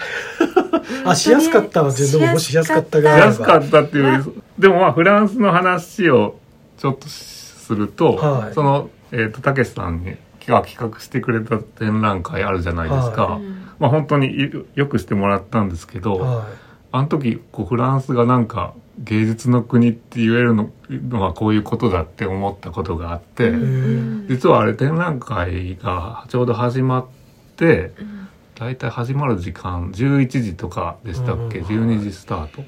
[SPEAKER 2] あしやすかったわでももししやすかったがあれば。
[SPEAKER 3] 安かったっていうでもまあフランスの話をちょっとすると、
[SPEAKER 2] はい。
[SPEAKER 3] そのえっ、とたけしさんにが企画してくれた展覧会あるじゃないですか、
[SPEAKER 2] は
[SPEAKER 1] うん
[SPEAKER 3] まあ本当によよくしてもらったんですけど、
[SPEAKER 2] は
[SPEAKER 3] あの時こうフランスがなんか芸術の国って言えるののはこういうことだって思ったことがあって、
[SPEAKER 1] うん
[SPEAKER 3] 実はあれ展覧会がちょうど始まって
[SPEAKER 1] うん
[SPEAKER 3] 大体始まる時間11時とかでしたっけ、
[SPEAKER 2] うん。
[SPEAKER 3] 12時スタート。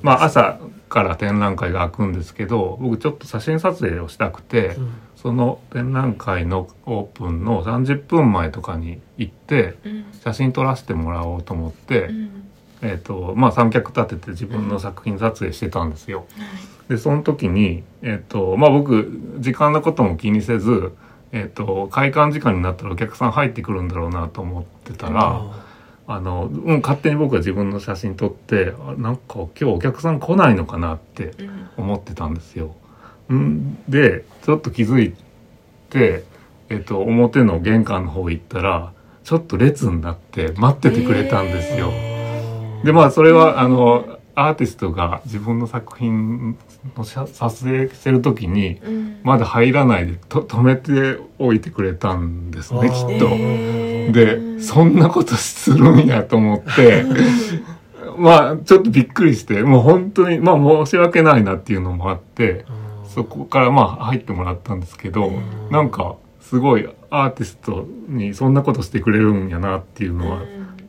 [SPEAKER 3] まあ朝から展覧会が開くんですけど僕ちょっと写真撮影をしたくて、
[SPEAKER 2] うん
[SPEAKER 3] その展覧会のオープンの30分前とかに行って
[SPEAKER 1] うん。
[SPEAKER 3] 写真撮らせてもらおうと思って、
[SPEAKER 1] うん。
[SPEAKER 3] えっ、とまあ三脚立てて自分の作品撮影してたんですよ。でその時にえっ、とまあ僕時間のことも気にせずえっ、と開館時間になったらお客さん入ってくるんだろうなと思ってたら、あの、うん、勝手に僕は自分の写真撮ってあなんか今日お客さん来ないのかなって
[SPEAKER 1] うん。
[SPEAKER 3] 思ってたんですよ。んでちょっと気づいて、えっと表の玄関の方行ったらちょっと列になって待っててくれたんですよ。でまあそれはあのアーティストが自分の作品の写撮影してる時に
[SPEAKER 1] うん
[SPEAKER 3] まだ入らないでと止めておいてくれたんですねきっと。
[SPEAKER 1] えー
[SPEAKER 3] でそんなことするんやと思って。まあちょっとびっくりしてもう本当にまあ申し訳ないなっていうのもあってそこからまあ入ってもらったんですけど
[SPEAKER 2] うん。
[SPEAKER 3] なんかすごいアーティストにそんなことしてくれるんやなっていうのは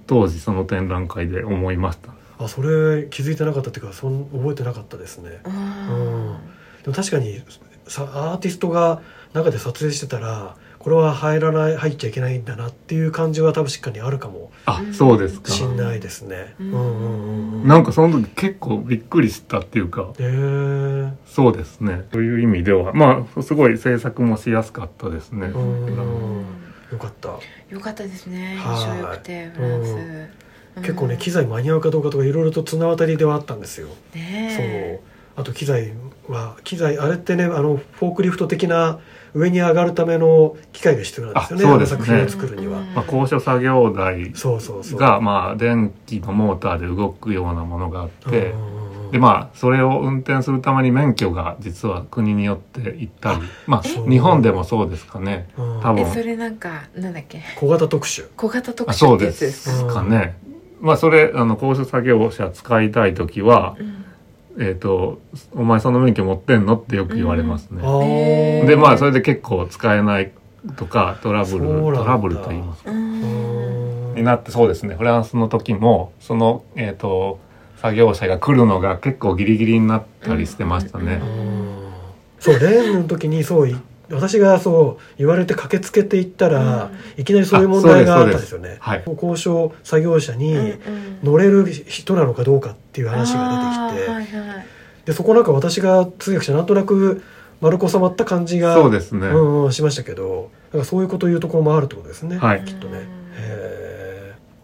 [SPEAKER 3] 当時その展覧会で思いました。
[SPEAKER 2] あそれ気づいてなかったっていうかそん覚えてなかったですね。
[SPEAKER 1] う
[SPEAKER 2] うんん。でも確かにさアーティストが中で撮影してたらこれは入らない入っちゃいけないんだなっていう感じは多分しっかりあるかも
[SPEAKER 3] あそうですか。
[SPEAKER 2] しんないですね。
[SPEAKER 1] う
[SPEAKER 2] うんんうんうんうん。
[SPEAKER 3] なんかその時結構びっくりしたっていうか
[SPEAKER 2] へえ
[SPEAKER 3] そうですねという意味ではまあすごい制作もしやすかったですね。
[SPEAKER 2] うんよかった。
[SPEAKER 1] よかったですね
[SPEAKER 2] はい
[SPEAKER 1] 印象良くてフランス、
[SPEAKER 2] 結構ね機材間に合うかどうかとかいろいろと綱渡りではあったんですよ。
[SPEAKER 1] ね
[SPEAKER 2] そう。あと機材は機材あれってねあのフォークリフト的な上に上がるための機械が必要なんですよね。
[SPEAKER 3] あそうですね
[SPEAKER 2] 作品を作るには。
[SPEAKER 3] まあ、高所作業台
[SPEAKER 2] そうそうそう。
[SPEAKER 3] がまあ電気のモーターで動くようなものがあって。
[SPEAKER 2] うんうんうん
[SPEAKER 3] でまあそれを運転するために免許が実は国によって行ったりまあ日本でもそうですかね
[SPEAKER 2] うん
[SPEAKER 3] 多分
[SPEAKER 1] えそれなんかなんだっけ？
[SPEAKER 2] 小型特殊。
[SPEAKER 1] 小型特
[SPEAKER 3] あ
[SPEAKER 1] 殊ってやつ
[SPEAKER 3] そうで
[SPEAKER 1] ですすか
[SPEAKER 3] かねまあそれあの高所作業車使いたい時は
[SPEAKER 1] うん
[SPEAKER 3] えっ、と「お前その免許持ってんの?」ってよく言われますね、
[SPEAKER 2] あー
[SPEAKER 1] へー。
[SPEAKER 3] でまあそれで結構使えないとかトラブルトラブルと言います。
[SPEAKER 1] う
[SPEAKER 2] うん。ん
[SPEAKER 3] になってそうですね。フランスの時もそのえっ、と作業車が来るのが結構ギリギリになったりしてましたね、
[SPEAKER 2] そうレーンの時にそうい私がそう言われて駆けつけていったら、いきなりそういう問題があったんですよね。
[SPEAKER 3] はい。
[SPEAKER 2] 交渉作業車に
[SPEAKER 1] うんうん
[SPEAKER 2] 乗れる人なのかどうかっていう話が出てきて、
[SPEAKER 1] はいはい
[SPEAKER 2] でそこなんか私が通訳者なんとなく丸く収まった感じが
[SPEAKER 3] そうですね、
[SPEAKER 2] うんうん、しましたけどなんかそういうこと言うところもあるってことですね。
[SPEAKER 3] はい。
[SPEAKER 2] きっとね。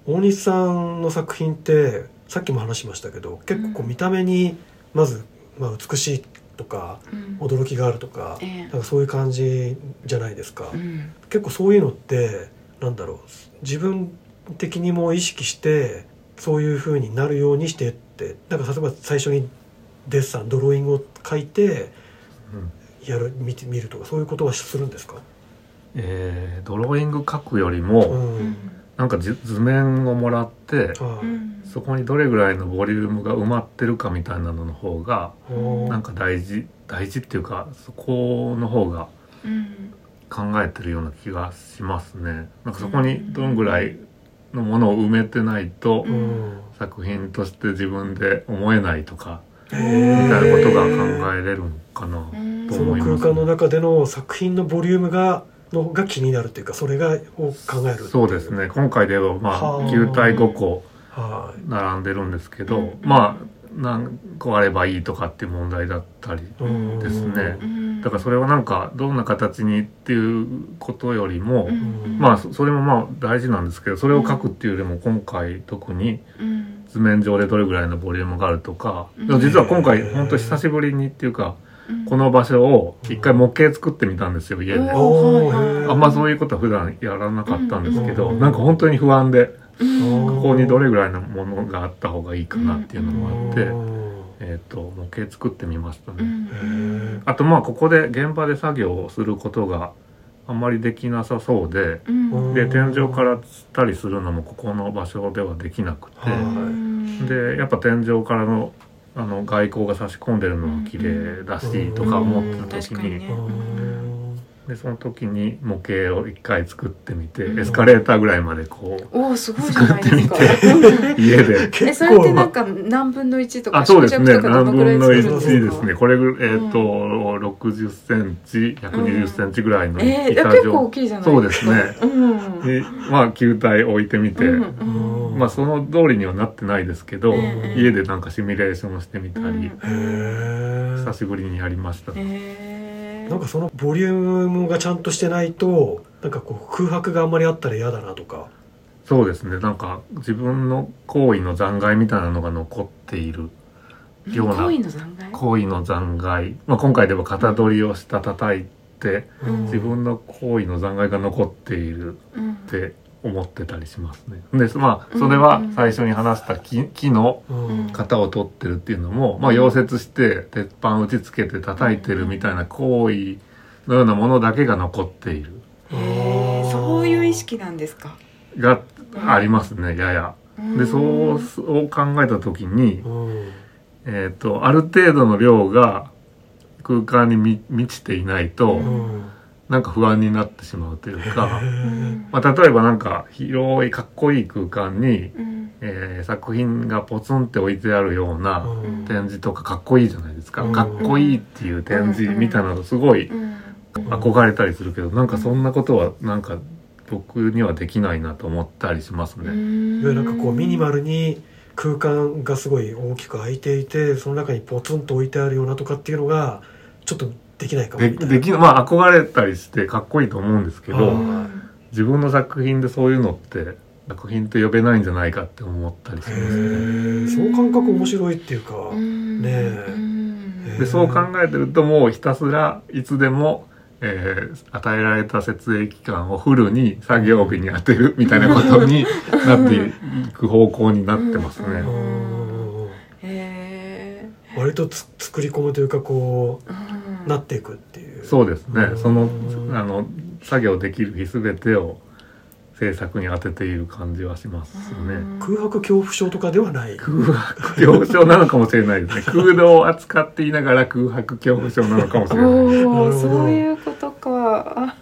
[SPEAKER 2] 大西さんの作品ってさっきも話しましたけど結構こう見た目にまず、まあ、美しいとか
[SPEAKER 1] うん。
[SPEAKER 2] 驚きがあるとか,、
[SPEAKER 1] ええ。
[SPEAKER 2] なんかそういう感じじゃないですか、
[SPEAKER 1] うん。
[SPEAKER 2] 結構そういうのってなんだろう自分的にも意識してそういう風になるようにしてってなんか例えば最初にデッサンドローイングを書いて
[SPEAKER 3] うん。
[SPEAKER 2] やる見て見るとかそういうことはするんですか、
[SPEAKER 3] えードローイング書くより
[SPEAKER 2] う
[SPEAKER 3] も、
[SPEAKER 2] ん
[SPEAKER 3] なんかじ図面をもらってそこにどれぐらいのボリュームが埋まってるかみたいなのの方がなんか大事大事っていうかそこの方が
[SPEAKER 1] うん
[SPEAKER 3] 考えてるような気がしますね。なんかそこにどんぐらいのものを埋めてないと作品として自分で思えないとか
[SPEAKER 2] へ
[SPEAKER 3] みたいなことが
[SPEAKER 2] ー
[SPEAKER 3] 考えれるのかなと思います
[SPEAKER 2] 空間の中での作品のボリュームがのが気になるっていうかそれがを考える
[SPEAKER 3] そうですね。今回ではまあ
[SPEAKER 2] はあ。
[SPEAKER 3] 球体5個
[SPEAKER 2] はい。
[SPEAKER 3] 並んでるんですけど、
[SPEAKER 1] うん。
[SPEAKER 3] まあ何個あればいいとかっていう問題だったり
[SPEAKER 2] うん
[SPEAKER 3] ですね。
[SPEAKER 1] うん。
[SPEAKER 3] だからそれはなんかどんな形にっていうことよりも、
[SPEAKER 1] うん。
[SPEAKER 3] まあそそれもまあ大事なんですけどそれを書くっていうよりも今回特に
[SPEAKER 1] うん。
[SPEAKER 3] 図面上でどれぐらいのボリュームがあるとか、実は今
[SPEAKER 2] へ
[SPEAKER 3] 回
[SPEAKER 2] ー
[SPEAKER 3] 本当久しぶりにっていうか
[SPEAKER 1] うん
[SPEAKER 3] この場所を一回模型作ってみたんですよ家で。あんまそういうことは普段やらなかったんですけど、
[SPEAKER 2] うん。
[SPEAKER 3] なんか本当に不安で
[SPEAKER 1] うん。
[SPEAKER 3] ここにどれぐらいのものがあった方がいいかなっていうのもあって、
[SPEAKER 2] うん。
[SPEAKER 3] えっ、と模型作ってみましたね。あとまあここで現場で作業をすることがあんまりできなさそうで、
[SPEAKER 1] うん。
[SPEAKER 3] で天井から釣ったりするのもここの場所ではできなくて、
[SPEAKER 2] はい。
[SPEAKER 3] でやっぱ天井からのあの外光が差し込んでるのが綺麗だし、
[SPEAKER 2] うん
[SPEAKER 3] とか思って
[SPEAKER 1] うん
[SPEAKER 3] た時に、
[SPEAKER 2] うん
[SPEAKER 3] でその時に模型を一回作ってみて、
[SPEAKER 1] うん。
[SPEAKER 3] エスカレーターぐらいまでこう
[SPEAKER 1] おおすごいじゃないですか。
[SPEAKER 3] 家で。
[SPEAKER 1] え
[SPEAKER 2] 結
[SPEAKER 1] それって
[SPEAKER 2] 構
[SPEAKER 1] なんか何分の1とか
[SPEAKER 3] あそうですね。何分の
[SPEAKER 1] 作るんですか
[SPEAKER 3] ？1ですね。これぐえっ、と、
[SPEAKER 1] うん。
[SPEAKER 3] 60センチ120センチぐらいの
[SPEAKER 1] えー、
[SPEAKER 3] 板
[SPEAKER 1] 結構
[SPEAKER 3] 状
[SPEAKER 1] 大きいじゃない
[SPEAKER 3] そうですね。
[SPEAKER 1] うん。
[SPEAKER 3] にまあ球体置いてみて、
[SPEAKER 1] うんうん。
[SPEAKER 3] まあその通りにはなってないですけど、
[SPEAKER 1] うん
[SPEAKER 3] 家でなんかシミュレーションしてみたり、
[SPEAKER 1] うん。
[SPEAKER 3] 久しぶりにやりました、
[SPEAKER 1] へへー
[SPEAKER 2] なんかそのボリュームがちゃんとしてないとなんかこう空白があんまりあったら嫌だなとか。
[SPEAKER 3] そうですね。なんか自分の行為の残骸みたいなのが残っているような
[SPEAKER 1] 行為の残骸？
[SPEAKER 3] 行為の残骸、まあ、今回でも型取りをした叩いて
[SPEAKER 1] うん。
[SPEAKER 3] 自分の行為の残骸が残っている
[SPEAKER 1] うん。
[SPEAKER 3] って思ってたりしますね。でまあそれは最初に話した木木の型を取ってるっていうのも、まあ、溶接して鉄板打ち付けて叩いてるみたいな行為のようなものだけが残っている。
[SPEAKER 1] へーそういう意識なんですか？
[SPEAKER 3] がありますねやや。でそうそう考えた時に、
[SPEAKER 2] うん。
[SPEAKER 3] えー、とある程度の量が空間にみ満ちていないと、
[SPEAKER 2] うん
[SPEAKER 3] なんか不安になってしまうというか、まあ、例えばなんか広いかっこいい空間に、
[SPEAKER 1] うん。
[SPEAKER 3] えー作品がポツンって置いてあるような
[SPEAKER 2] うん。
[SPEAKER 3] 展示とかかっこいいじゃないですか、
[SPEAKER 2] うん。
[SPEAKER 3] かっこいいっていう展示みたいなのすごい
[SPEAKER 1] うん。
[SPEAKER 3] 憧れたりするけどなんかそんなことはなんか僕にはできないなと思ったりしますね。
[SPEAKER 2] なんかこうミニマルに空間がすごい大きく空いていてその中にポツンと置いてあるようなとかっていうのがちょっとできないかも。
[SPEAKER 3] で
[SPEAKER 2] みたいな
[SPEAKER 3] できまあ憧れたりしてかっこいいと思うんですけど
[SPEAKER 2] うん
[SPEAKER 3] 自分の作品でそういうのって作品と呼べないんじゃないかって思ったりし
[SPEAKER 2] へ
[SPEAKER 3] ますね。
[SPEAKER 2] ー。その感覚面白いっていうか、
[SPEAKER 1] うん。
[SPEAKER 2] ね
[SPEAKER 3] でそう考えてるともうひたすらいつでも、えー与えられた設営期間をフルに作業日に当てるみたいなことになっていく方向になってますね。
[SPEAKER 2] 割とつ作り込むというかこ
[SPEAKER 1] ーうん。
[SPEAKER 2] うなっていくっていう。
[SPEAKER 3] そうですね。
[SPEAKER 2] うん。
[SPEAKER 3] そのあの作業できる日すべてを制作に当てている感じはしますね。
[SPEAKER 2] 空白恐怖症とかではない。
[SPEAKER 3] 空白恐怖症なのかもしれないですね。空洞を扱っていながら空白恐怖症なのかもしれない。
[SPEAKER 1] そういうことか。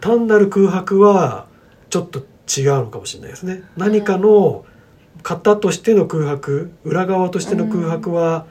[SPEAKER 2] 単なる空白はちょっと違うのかもしれないですね。何かの型としての空白裏側としての空白は、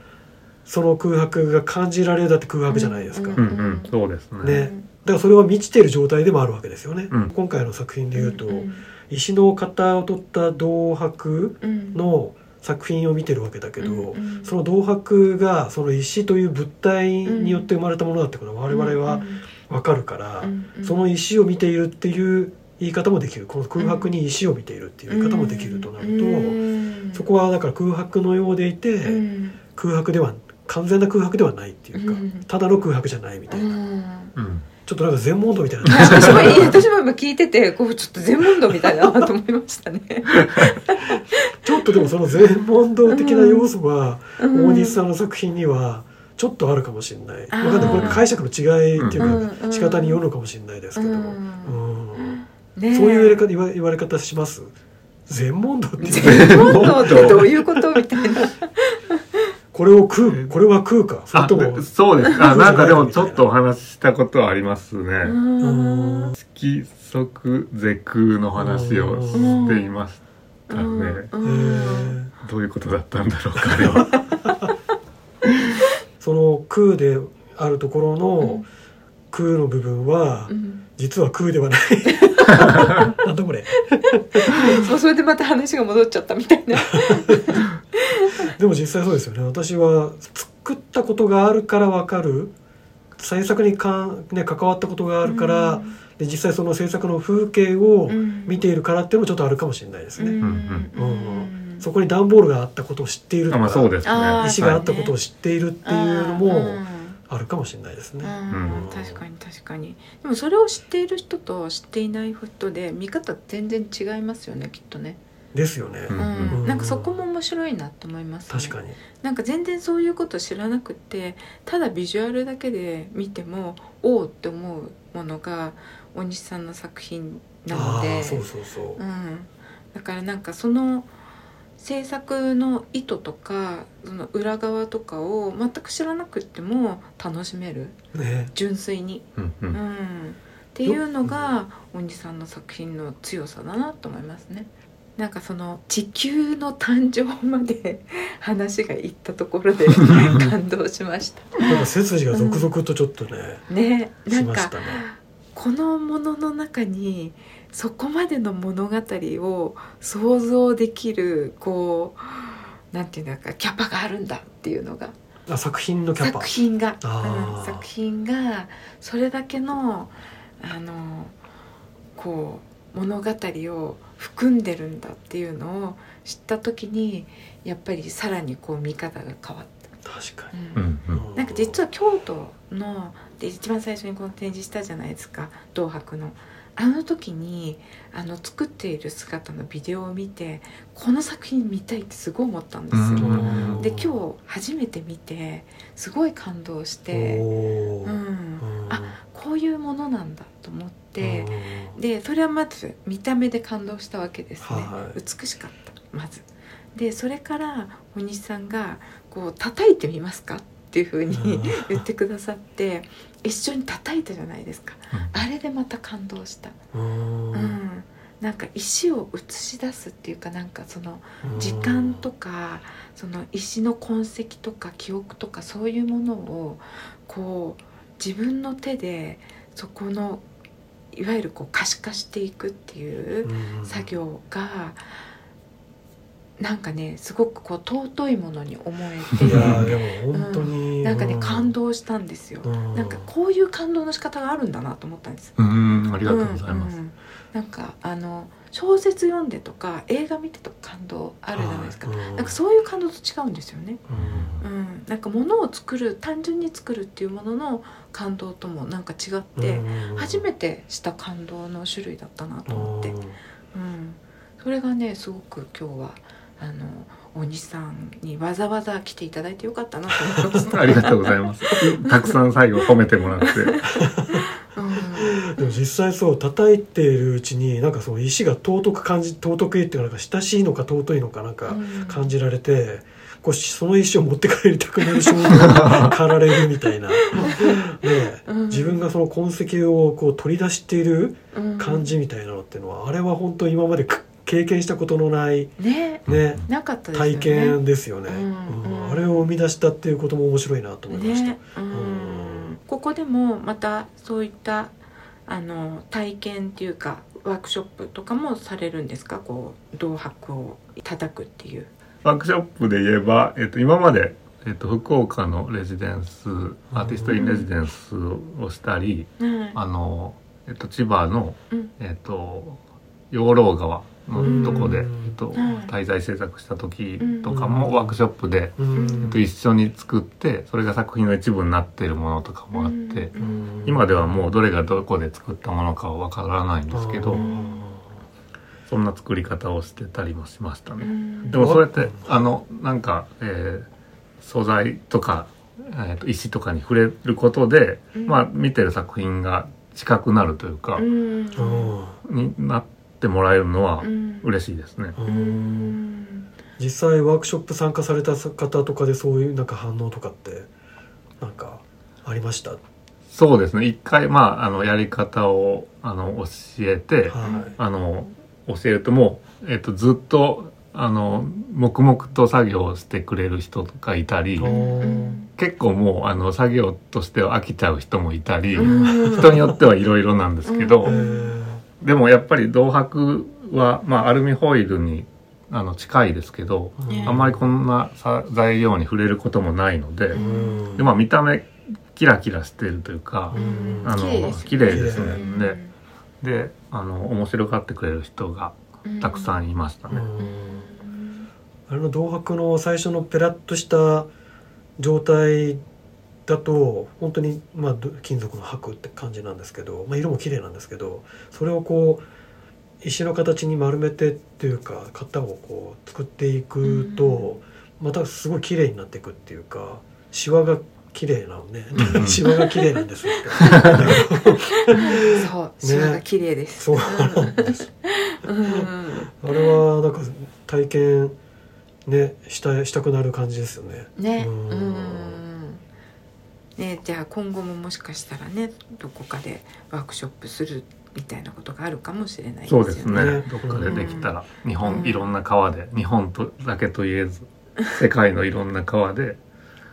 [SPEAKER 2] その空白が感じられるだって空白じゃないですか、
[SPEAKER 1] うん
[SPEAKER 3] うん。うん、そうですね。
[SPEAKER 2] ね。だからそれは満ちている状態でもあるわけですよね、
[SPEAKER 3] うん。
[SPEAKER 2] 今回の作品でいうと、
[SPEAKER 1] うん
[SPEAKER 2] 石の型を取った銅箔
[SPEAKER 1] うん。
[SPEAKER 2] の作品を見てるわけだけど、
[SPEAKER 1] うん
[SPEAKER 2] その銅箔がその石という物体によって生まれたものだってことは我々は分かるから、
[SPEAKER 1] うんうん。
[SPEAKER 2] その石を見ているっていう言い方もできる。この空白に石を見ているっていう言い方もできるとなると、
[SPEAKER 1] うん。
[SPEAKER 2] そこはだから空白のようでいて、
[SPEAKER 1] うん。
[SPEAKER 2] 空白では完全な空白ではないっていうか、
[SPEAKER 1] うん。
[SPEAKER 2] ただの空白じゃないみたいな、
[SPEAKER 1] うん。
[SPEAKER 3] うん。
[SPEAKER 2] ちょっとなんか全問答みたいな。
[SPEAKER 1] 私 も私も今聞いててこうちょっと全問答みたいだなと思いましたね。
[SPEAKER 2] ちょっとでもその全問答的な要素は、
[SPEAKER 1] うん。
[SPEAKER 2] 大西さんの作品にはちょっとあるかもしれない、
[SPEAKER 1] あー。
[SPEAKER 2] わかんない。これ解釈の違いっていうか、
[SPEAKER 1] うん
[SPEAKER 2] 仕方によるのかもしれないですけど、
[SPEAKER 1] うん。
[SPEAKER 2] うん。
[SPEAKER 1] ねえ。
[SPEAKER 2] そういう言われ方言わ言われ方します？全問答って
[SPEAKER 1] 全問答ってどういうこと？みたいな。
[SPEAKER 2] これを食うこれは食うか？そとも
[SPEAKER 3] そうです。あ、なんかでもちょっとお話ししたことはありますね。
[SPEAKER 1] うん
[SPEAKER 3] 色即是空の話をしていましたね。どういうことだったんだろうか、あれは。
[SPEAKER 2] その空であるところの空の部分は
[SPEAKER 1] うん
[SPEAKER 2] 実は空ではない。なんだこれ。
[SPEAKER 1] もうそれでまた話が戻っちゃったみたいな。
[SPEAKER 2] でも実際そうですよね。私は作ったことがあるから分かる。制作にか、ね、関わったことがあるから、で実際その制作の風景を見ているからっていうのもちょっとあるかもしれないですね、
[SPEAKER 1] うん。
[SPEAKER 2] うんそこに段ボールがあったことを知っていると
[SPEAKER 3] あまあ
[SPEAKER 2] か、
[SPEAKER 3] そうですね。
[SPEAKER 2] 石があったことを知っているっていうのも
[SPEAKER 1] うん
[SPEAKER 2] あるかもしれないですね、
[SPEAKER 1] うん。確かに確かに。でもそれを知っている人と知っていない人で見方全然違いますよねきっとね、
[SPEAKER 2] ですよね、
[SPEAKER 3] うん。
[SPEAKER 1] うん。
[SPEAKER 2] うん。
[SPEAKER 1] なんかそこも面白いなと思います、ね、
[SPEAKER 2] 確かに。
[SPEAKER 1] なんか全然そういうこと知らなくってただビジュアルだけで見てもおおって思うものが大西さんの作品なので。
[SPEAKER 2] ああそうそうそう。
[SPEAKER 1] う、ん、だからなんかその制作の意図とかその裏側とかを全く知らなくっても楽しめる。
[SPEAKER 2] ね。
[SPEAKER 1] 純粋に、
[SPEAKER 3] うんう
[SPEAKER 1] うん。ん、っていうのが大西さんの作品の強さだなと思いますね。なんかその地球の誕生まで 話がいったところで 感動しました。
[SPEAKER 2] なんか背筋が続々とちょっとね、
[SPEAKER 1] ね、なんか
[SPEAKER 2] ね。
[SPEAKER 1] このものの中にそこまでの物語を想像できるこうなんていうんだかキャパがあるんだっていうのが。
[SPEAKER 2] あ作品のキャパ。
[SPEAKER 1] 作品が、うん作品がそれだけのあのこう物語を含んでるんだっていうのを知った時にやっぱりさらにこう見方が変わった。
[SPEAKER 2] 確か
[SPEAKER 1] う
[SPEAKER 3] うん。んうん。
[SPEAKER 1] なんか実は京都ので一番最初にこの展示したじゃないですか銅箔のあの時にあの作っている姿のビデオを見てこの作品見たいってすごい思ったんですよ。
[SPEAKER 3] うん。
[SPEAKER 1] で今日初めて見てすごい感動して、うん、あ
[SPEAKER 2] うん。
[SPEAKER 1] こういうものなんだと思って
[SPEAKER 2] うん。
[SPEAKER 1] でそれはまず見た目で感動したわけですね、
[SPEAKER 2] はい
[SPEAKER 1] 美しかったまず。でそれから大西さんがこう叩いてみますか？っていうふうに 言ってくださって一緒に叩いたじゃないですか。あれでまた感動した、
[SPEAKER 2] うん。
[SPEAKER 1] うん、なんか石を映し出すっていうかなんかその時間とかその石の痕跡とか記憶とかそういうものをこう自分の手でそこのいわゆるこう可視化していくっていう
[SPEAKER 2] うん。
[SPEAKER 1] 作業がなんかねすごくこう尊いものに思え
[SPEAKER 2] いや
[SPEAKER 1] て
[SPEAKER 2] でも本当に、
[SPEAKER 1] なんかね
[SPEAKER 2] う
[SPEAKER 1] 感動したんですよ。
[SPEAKER 2] うん。
[SPEAKER 1] なんかこういう感動の仕方があるんだなと思ったんです。
[SPEAKER 3] うんありがとうございます。
[SPEAKER 1] うんうん。なんかあの小説読んでとか映画見てとか感動あるじゃないですか。
[SPEAKER 2] はい
[SPEAKER 1] なんかそういう感動と違うんですよね。
[SPEAKER 2] う
[SPEAKER 1] うん。ん、なんか物を作る単純に作るっていうものの感動ともなんか違って、
[SPEAKER 2] うん
[SPEAKER 1] 初めてした感動の種類だったなと思って、
[SPEAKER 2] うん
[SPEAKER 1] うん、それがねすごく今日はあの大西さんにわざわざ来ていただいてよかったなと思いました。
[SPEAKER 3] ありがとうございます。たくさん最後褒めてもらって。
[SPEAKER 1] うん。
[SPEAKER 2] でも実際そう叩いているうちになんかその石が尊く感じ尊くいっていうかなんか親しいのか尊いのかなんか
[SPEAKER 1] うん。
[SPEAKER 2] 感じられて、こうその石を持って帰りたくなる衝動が駆られるみたいな、ねえ
[SPEAKER 1] うん。
[SPEAKER 2] 自分がその痕跡をこう取り出している
[SPEAKER 1] うん。
[SPEAKER 2] 感じみたいなのっていうのは、あれは本当今までく経験したことのない
[SPEAKER 1] ね
[SPEAKER 2] ね、
[SPEAKER 1] なかったですよね。
[SPEAKER 2] 体験ですよね、
[SPEAKER 1] うん
[SPEAKER 2] うん。
[SPEAKER 1] うん。
[SPEAKER 2] あれを生み出したっていうことも面白いなと思いました、
[SPEAKER 1] ね、うん。ここでもまたそういったあの体験っていうかワークショップとかもされるんですか？こう銅箔を叩くっていう。
[SPEAKER 3] ワークショップで言えば、えっと、今まで、えっと、福岡のレジデンスアーティストインレジデンスをしたり、
[SPEAKER 1] はい
[SPEAKER 3] あの、えっと、千葉の、
[SPEAKER 1] うん。
[SPEAKER 3] えっと、養老川のとこで、
[SPEAKER 2] うん
[SPEAKER 3] えっと、
[SPEAKER 1] はい
[SPEAKER 3] 滞在制作した時とか
[SPEAKER 2] うん
[SPEAKER 3] もワークショップで、
[SPEAKER 2] うん
[SPEAKER 3] えっと、一緒に作ってそれが作品の一部になっているものとかもあって、
[SPEAKER 1] うん。
[SPEAKER 3] 今ではもうどれがどこで作ったものかはわからないんですけど、
[SPEAKER 1] うん。
[SPEAKER 3] そんな作り方をしてたりもしましたね。
[SPEAKER 1] うん。
[SPEAKER 3] でもそれってあのなんか、えー素材とか、えーと石とかに触れることで、
[SPEAKER 1] うん。
[SPEAKER 3] まあ見てる作品が近くなるというかになってもらえるのは
[SPEAKER 1] うん。
[SPEAKER 3] 嬉しいですね。
[SPEAKER 2] 実際ワークショップ参加された方とかでそういうなんか反応とかってなんかありました？
[SPEAKER 3] そうですね。一回まああのやり方をあの教えて、
[SPEAKER 2] は
[SPEAKER 3] あの教えるともう、えっとずっとあの黙々と作業をしてくれる人とかいたり結構もうあの作業としては飽きちゃう人もいたり、
[SPEAKER 1] うん。
[SPEAKER 3] 人によってはいろいろなんですけど、
[SPEAKER 2] い、えー
[SPEAKER 3] でもやっぱり銅箔は、まあ、アルミホイルにあの近いですけど、
[SPEAKER 1] ね
[SPEAKER 3] あんまりこんなさ材料に触れることもないので,、
[SPEAKER 2] うん。
[SPEAKER 3] でまあ、見た目キラキラしてるというか
[SPEAKER 2] う、ん。
[SPEAKER 3] あの
[SPEAKER 1] 綺麗ですよね
[SPEAKER 3] ですね。
[SPEAKER 1] うん
[SPEAKER 3] でであの面白がってくれる人がたくさんいましたね。
[SPEAKER 2] うん。あれの銅箔の最初のペラッとした状態だと本当にまあど金属の箔って感じなんですけど、まあ、色も綺麗なんですけどそれをこう石の形に丸めてっていうか型をこう作っていくと、またすごい綺麗になっていくっていうかシワが綺麗なのね、
[SPEAKER 3] うん。
[SPEAKER 2] シワが綺麗なんで すって
[SPEAKER 1] そうシワが綺麗です。
[SPEAKER 2] そうなんです。
[SPEAKER 1] うん。
[SPEAKER 2] あれはなんか体験ねしたしたくなる感じですよね。
[SPEAKER 1] ね、
[SPEAKER 2] う
[SPEAKER 1] うんん。ね、じゃあ今後ももしかしたらね、どこかでワークショップするみたいなことがあるかもしれないですよね。
[SPEAKER 3] そうですね。
[SPEAKER 2] ね
[SPEAKER 3] どっかでできたら、日
[SPEAKER 1] うん。
[SPEAKER 3] 本いろんな川で日本とだけと言えず世界のいろんな川で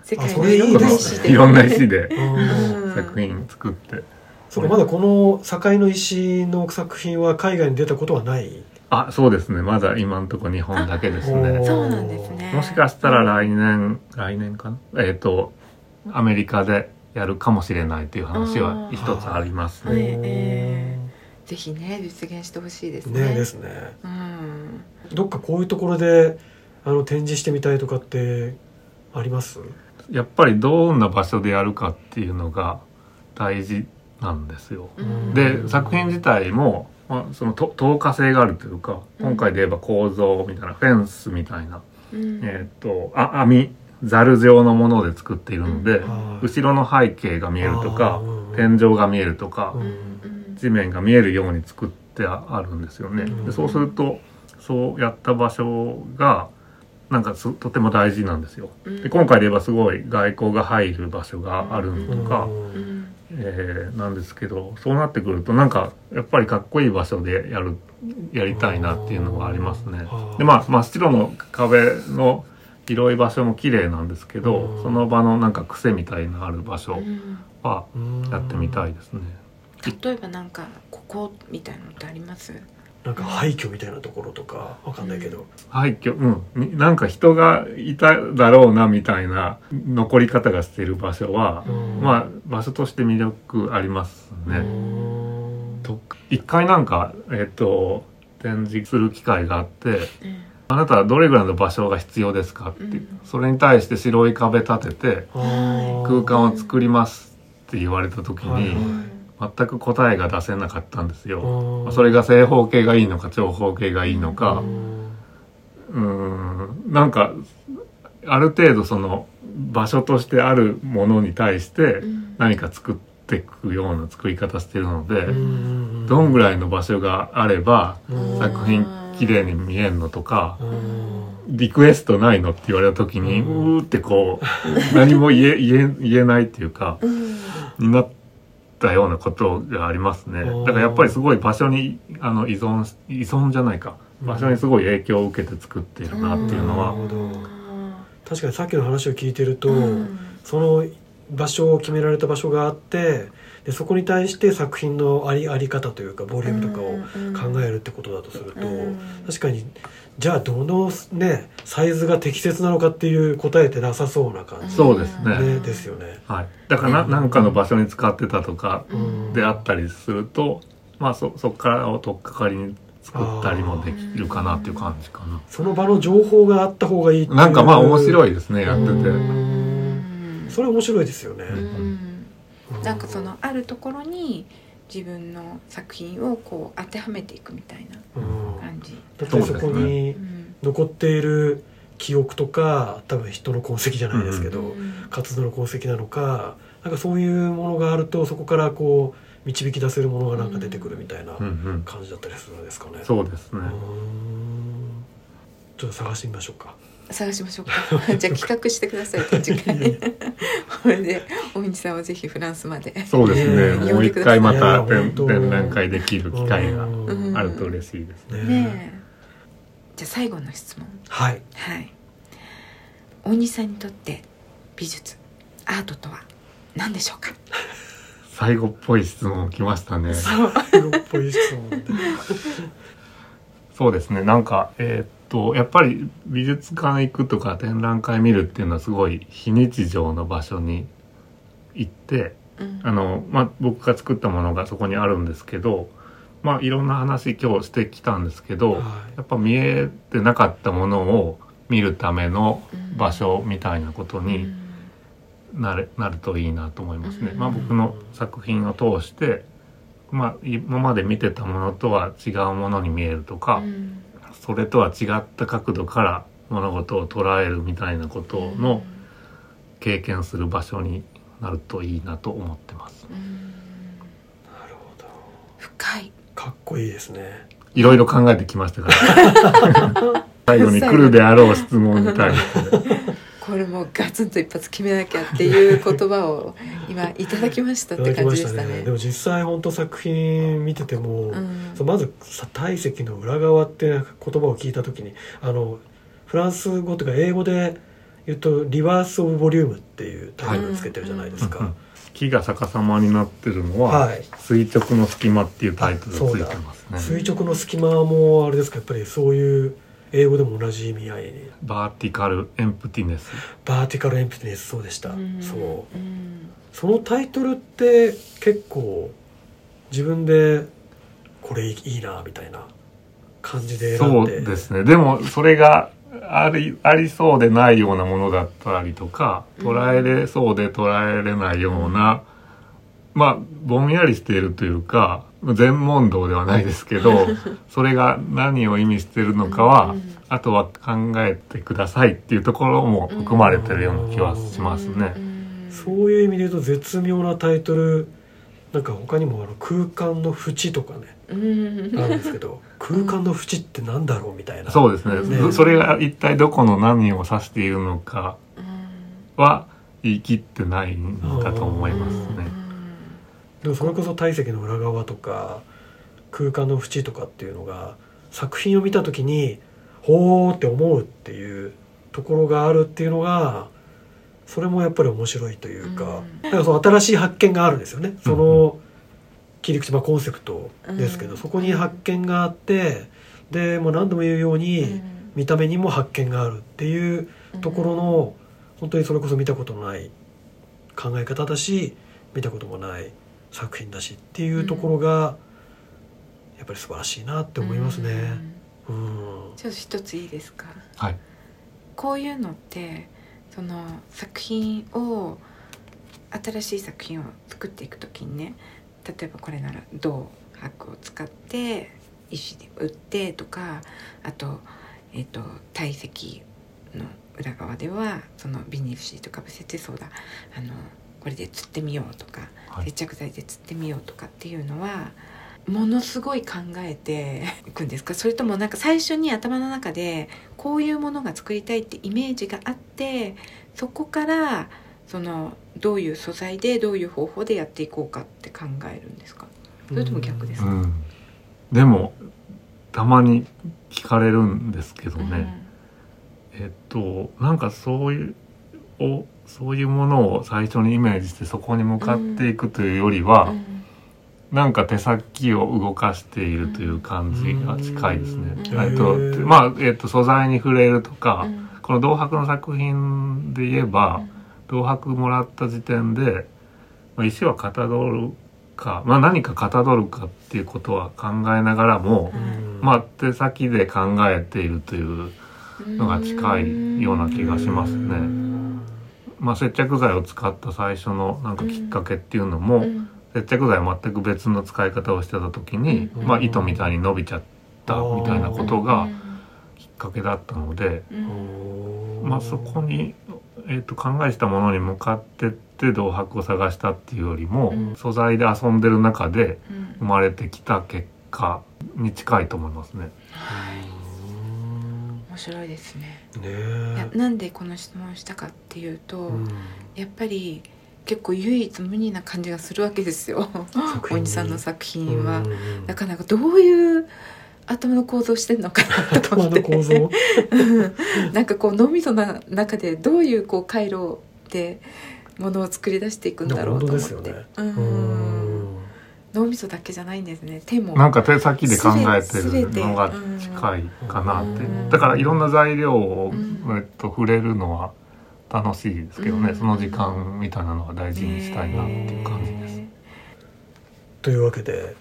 [SPEAKER 1] 世界のいろんな石で。
[SPEAKER 3] いろんな石で作品作って、
[SPEAKER 2] そうかまだこの境の石の作品は海外に出たことはない？
[SPEAKER 3] あそうですね。まだ今のところ日本だけですね。
[SPEAKER 1] そうなんですね。
[SPEAKER 3] もしかしたら来年来年かな？えっ、とアメリカでやるかもしれないという話は一つあります
[SPEAKER 1] はい。
[SPEAKER 3] ね
[SPEAKER 1] えぜひね実現してほしいですね。
[SPEAKER 2] ねですね。
[SPEAKER 1] うん。
[SPEAKER 2] どっかこういうところであの展示してみたいとかってあります？
[SPEAKER 3] やっぱりどんな場所でやるかっていうのが大事なんですよ。
[SPEAKER 1] うん。
[SPEAKER 3] で作品自体も、まあ、そのと透過性があるというか今回で言えば構造みたいなフェンスみたいな、
[SPEAKER 1] うん。
[SPEAKER 3] えっ、とあ網ザル状のもので作っているので、
[SPEAKER 2] はい。
[SPEAKER 3] 後ろの背景が見えるとか天井が見えるとか、地面が見えるように作ってあるんですよね。
[SPEAKER 2] うん
[SPEAKER 3] でそうするとそうやった場所がなんかすとても大事なんですよ。
[SPEAKER 1] うん。
[SPEAKER 3] で今回で言えばすごい外光が入る場所があるのとか、
[SPEAKER 1] うん
[SPEAKER 3] えーなんですけどそうなってくるとなんかやっぱりかっこいい場所でやるやりたいなっていうのがありますね。でまあ真っ白の壁の広い場所も綺麗なんですけど
[SPEAKER 2] うん。
[SPEAKER 3] その場のなんか癖みたいなある場所
[SPEAKER 1] うん
[SPEAKER 3] は
[SPEAKER 2] うん。
[SPEAKER 3] やってみたいですね。
[SPEAKER 1] 例えばなんかここみたいなのってあります？
[SPEAKER 2] なんか廃墟みたいなところとかわかんないけど、
[SPEAKER 3] 廃墟？うん。になんか人がいただろうなみたいな残り方がしている場所は、
[SPEAKER 2] うん。
[SPEAKER 3] まあ場所として魅力ありますね。
[SPEAKER 2] うん。
[SPEAKER 3] と一回なんかえっ、と展示する機会があって
[SPEAKER 1] うん
[SPEAKER 3] あなたはどれぐらいの場所が必要ですか？って、
[SPEAKER 1] う。ん。
[SPEAKER 3] それに対して白い壁立てて空間を作りますって言われた時
[SPEAKER 2] はい。
[SPEAKER 3] に全く答えが出せなかったんですよ。
[SPEAKER 2] うん
[SPEAKER 3] それが正方形がいいのか長方形がいいの
[SPEAKER 2] う
[SPEAKER 3] か
[SPEAKER 2] ん。
[SPEAKER 3] うーん。なんかある程度その場所としてあるものに対して
[SPEAKER 1] うん。
[SPEAKER 3] 何か作っていくような作り方してるので
[SPEAKER 2] うん。
[SPEAKER 3] どんぐらいの場所があれば
[SPEAKER 2] うん。
[SPEAKER 3] 作品綺麗に見えるのとか
[SPEAKER 2] うん。
[SPEAKER 3] リクエストないのって言われた時に
[SPEAKER 2] う
[SPEAKER 3] ーってこう 何も言え言え言えないっていうか
[SPEAKER 1] うん。
[SPEAKER 3] になったようなことがありますね。
[SPEAKER 2] うん。
[SPEAKER 3] だからやっぱりすごい場所にあの依存し依存じゃないか。場所にすごい影響を受けて作っているなっていうのは。
[SPEAKER 2] 確かにさっきの話を聞いてると、
[SPEAKER 1] うん。
[SPEAKER 2] その場所を決められた場所があってでそこに対して作品のありあり方というかボリュームとかを考えるってことだとすると、
[SPEAKER 1] うん。
[SPEAKER 2] 確かにじゃあどのねサイズが適切なのかっていう答えってなさそうな感じ、
[SPEAKER 3] そうですね。
[SPEAKER 2] ねですよね。
[SPEAKER 3] はい、だからな
[SPEAKER 1] うん。
[SPEAKER 3] かの場所に使ってたとか
[SPEAKER 2] うん。
[SPEAKER 3] であったりするとまあそそこからを取っかかりに作ったりもできるかなっていう感じかな。
[SPEAKER 2] その場の情報があった方がいい
[SPEAKER 3] なんかまあ面白いですねやってて。
[SPEAKER 2] うん。それ面白いですよね。
[SPEAKER 1] うんなんかそのあるところに自分の作品をこう当てはめていくみたいな
[SPEAKER 2] うん
[SPEAKER 1] 感じ。
[SPEAKER 2] だってそこに
[SPEAKER 1] うん
[SPEAKER 2] 残っている記憶とか多分人の痕跡じゃないですけど、
[SPEAKER 1] うん
[SPEAKER 2] 活動の痕跡なのかなんかそういうものがあるとそこからこう導き出せるものがなんか出てくるみたいな
[SPEAKER 3] うんうん、
[SPEAKER 2] 感じだったりするんですかね。
[SPEAKER 3] そうですね
[SPEAKER 2] ちょっと探してみましょうか。
[SPEAKER 1] 探しましょうか。じゃあ企画してください展示会。これで大西さんはぜひフランスまで。
[SPEAKER 3] そうですね。
[SPEAKER 2] ね
[SPEAKER 3] もう一回また展覧会できる機会が
[SPEAKER 2] うん
[SPEAKER 3] あると嬉しいですね。
[SPEAKER 1] ねえ。じゃあ最後の質問。
[SPEAKER 2] はい。
[SPEAKER 1] はい。大西さんにとって美術アートとは何でしょうか？
[SPEAKER 3] 最後っぽい質問来ましたね。
[SPEAKER 2] 色っぽい質問で。
[SPEAKER 3] そうですね。なんか、えーっと、やっぱり美術館行くとか展覧会見るっていうのはすごい非日常の場所に行って、
[SPEAKER 1] うん。
[SPEAKER 3] あの、まあ、僕が作ったものがそこにあるんですけど、まあ、いろんな話今日してきたんですけど、
[SPEAKER 2] はい。
[SPEAKER 3] やっぱ見えてなかったものを見るための場所みたいなことになれなるといいなと思いますね。
[SPEAKER 1] うん。
[SPEAKER 3] まあ、僕の作品を通して、まあ、今まで見てたものとは違うものに見えるとか、
[SPEAKER 1] うん
[SPEAKER 3] それとは違った角度から物事を捉えるみたいなことの経験する場所になるといいなと思ってます。
[SPEAKER 1] うん
[SPEAKER 2] なるほど。
[SPEAKER 1] 深い。
[SPEAKER 2] かっこいいですね。
[SPEAKER 3] いろいろ考えてきましたから。最後に来るであろう質問に対して。
[SPEAKER 1] これもガツンと一発決めなきゃっていう言葉を 今いただきました
[SPEAKER 2] い
[SPEAKER 1] ったて感じでしたね。
[SPEAKER 2] ね。でも実際本当作品見てても、
[SPEAKER 1] うん。
[SPEAKER 2] まずさ体積の裏側っていう言葉を聞いた時にあのフランス語というか英語で言うとリバース・オブ・ボリュームっていうタイトルつけてるじゃないですか、
[SPEAKER 3] うんうん。木が逆さまになってるのは
[SPEAKER 2] はい「
[SPEAKER 3] 垂直の隙間」っていうタイトルがついてますね。
[SPEAKER 2] 垂直の隙間もあれですか？やっぱりそういう英語でも同じ意味合いに vertical emptiness。 vertical emptiness そうでした、
[SPEAKER 1] ん。
[SPEAKER 2] そう。
[SPEAKER 1] うん。
[SPEAKER 2] そのタイトルって結構自分でこれいいなみたいな感じで選
[SPEAKER 3] そう
[SPEAKER 2] んで
[SPEAKER 3] ですね。でもそれがありありそうでないようなものだったりとか捉えれそうで捉えれないような、まあぼんやりしているというか全問答ではないですけどそれが何を意味しているのかは、
[SPEAKER 1] うん
[SPEAKER 3] あとは考えてくださいっていうところも含まれてるような気はしますね。
[SPEAKER 2] そういう意味で言うと絶妙なタイトルなんか他にもあの空間の縁とかね
[SPEAKER 1] うん。
[SPEAKER 2] あるんですけど空間の縁ってなんだろうみたいな。
[SPEAKER 3] そうですね。
[SPEAKER 2] ね。
[SPEAKER 3] それが一体どこの何を指しているのか
[SPEAKER 1] うん
[SPEAKER 3] は言い切ってないんだと思いますね。
[SPEAKER 2] でもそれこそ体積の裏側とか空間の縁とかっていうのが作品を見た時にほーって思うっていうところがあるっていうのがそれもやっぱり面白いというか,、
[SPEAKER 1] うん。
[SPEAKER 2] なんかその新しい発見があるんですよね。その切り口まあコンセプトですけど、
[SPEAKER 1] うん。
[SPEAKER 2] そこに発見があってでもう何度も言うように、見た目にも発見があるっていうところの本当にそれこそ見たことのない考え方だし見たこともない作品だしっていうところがやっぱり素晴らしいなって思いますね。うん。
[SPEAKER 1] ちょっと一ついいですか？
[SPEAKER 3] はい。
[SPEAKER 1] こういうのってその作品を新しい作品を作っていく時にね例えばこれなら銅箔を使って石で打ってとかあと,、えー、と体積の裏側ではそのビニールシートかぶせてそうだあのこれで釣ってみようとか、
[SPEAKER 3] はい
[SPEAKER 1] 接着剤で釣ってみようとかっていうのはものすごい考えて いくんですか？それともなんか最初に頭の中でこういうものが作りたいってイメージがあってそこからそのどういう素材でどういう方法でやっていこうかって考えるんですか？それとも逆ですか、
[SPEAKER 3] うん、でもたまに聞かれるんですけどね、えっとなんかそういうおそういうものを最初にイメージしてそこに向かっていくというよりは、
[SPEAKER 1] うん。
[SPEAKER 3] なんか手先を動かしているという感じが近いですね。
[SPEAKER 1] うん。
[SPEAKER 3] えっとまあ、えっと、素材に触れるとか、
[SPEAKER 1] うん。
[SPEAKER 3] この銅箔の作品で言えば、銅箔もらった時点で、まあ、石はかたどるか、まあ、何かかたどるかっていうことは考えながらも、
[SPEAKER 2] うん。
[SPEAKER 3] まあ、手先で考えているというのが近いような気がしますね。まあ、接着剤を使った最初のなんかきっかけっていうのも、
[SPEAKER 1] うん。
[SPEAKER 3] 接着剤は全く別の使い方をしてた時に、
[SPEAKER 1] うん。
[SPEAKER 3] まあ、糸みたいに伸びちゃったみたいなことが
[SPEAKER 1] うん。
[SPEAKER 3] きっかけだったので、
[SPEAKER 1] うん。
[SPEAKER 3] まあ、そこに、えー、と考えしたものに向かってって銅箔を探したっていうよりも、
[SPEAKER 1] うん。
[SPEAKER 3] 素材で遊んでる中で
[SPEAKER 1] うん。
[SPEAKER 3] 生まれてきた結果に近いと思いますね。
[SPEAKER 1] 面白いですね
[SPEAKER 2] ね
[SPEAKER 1] なんでこの質問をしたかっていうと、
[SPEAKER 2] うん。
[SPEAKER 1] やっぱり結構唯一無二な感じがするわけですよ。大西さんの作品は、
[SPEAKER 2] うん
[SPEAKER 1] なかなかどういう頭の構造してんのかなと思って。なんかこう脳みその中でどういうこう回路でものを作り出していくんだろうと思って、
[SPEAKER 2] ね。
[SPEAKER 1] うん。
[SPEAKER 2] うん
[SPEAKER 1] 脳みそだけじゃないんですね。手も。
[SPEAKER 3] なんか手先で考えてるのが近いかなって。
[SPEAKER 1] うん。
[SPEAKER 3] だからいろんな材料を、
[SPEAKER 1] うん。
[SPEAKER 3] えっと、触れるのは楽しいですけどね、
[SPEAKER 1] うん。
[SPEAKER 3] その時間みたいなのは大事にしたいなっていう感じです。
[SPEAKER 1] ね
[SPEAKER 2] というわけで、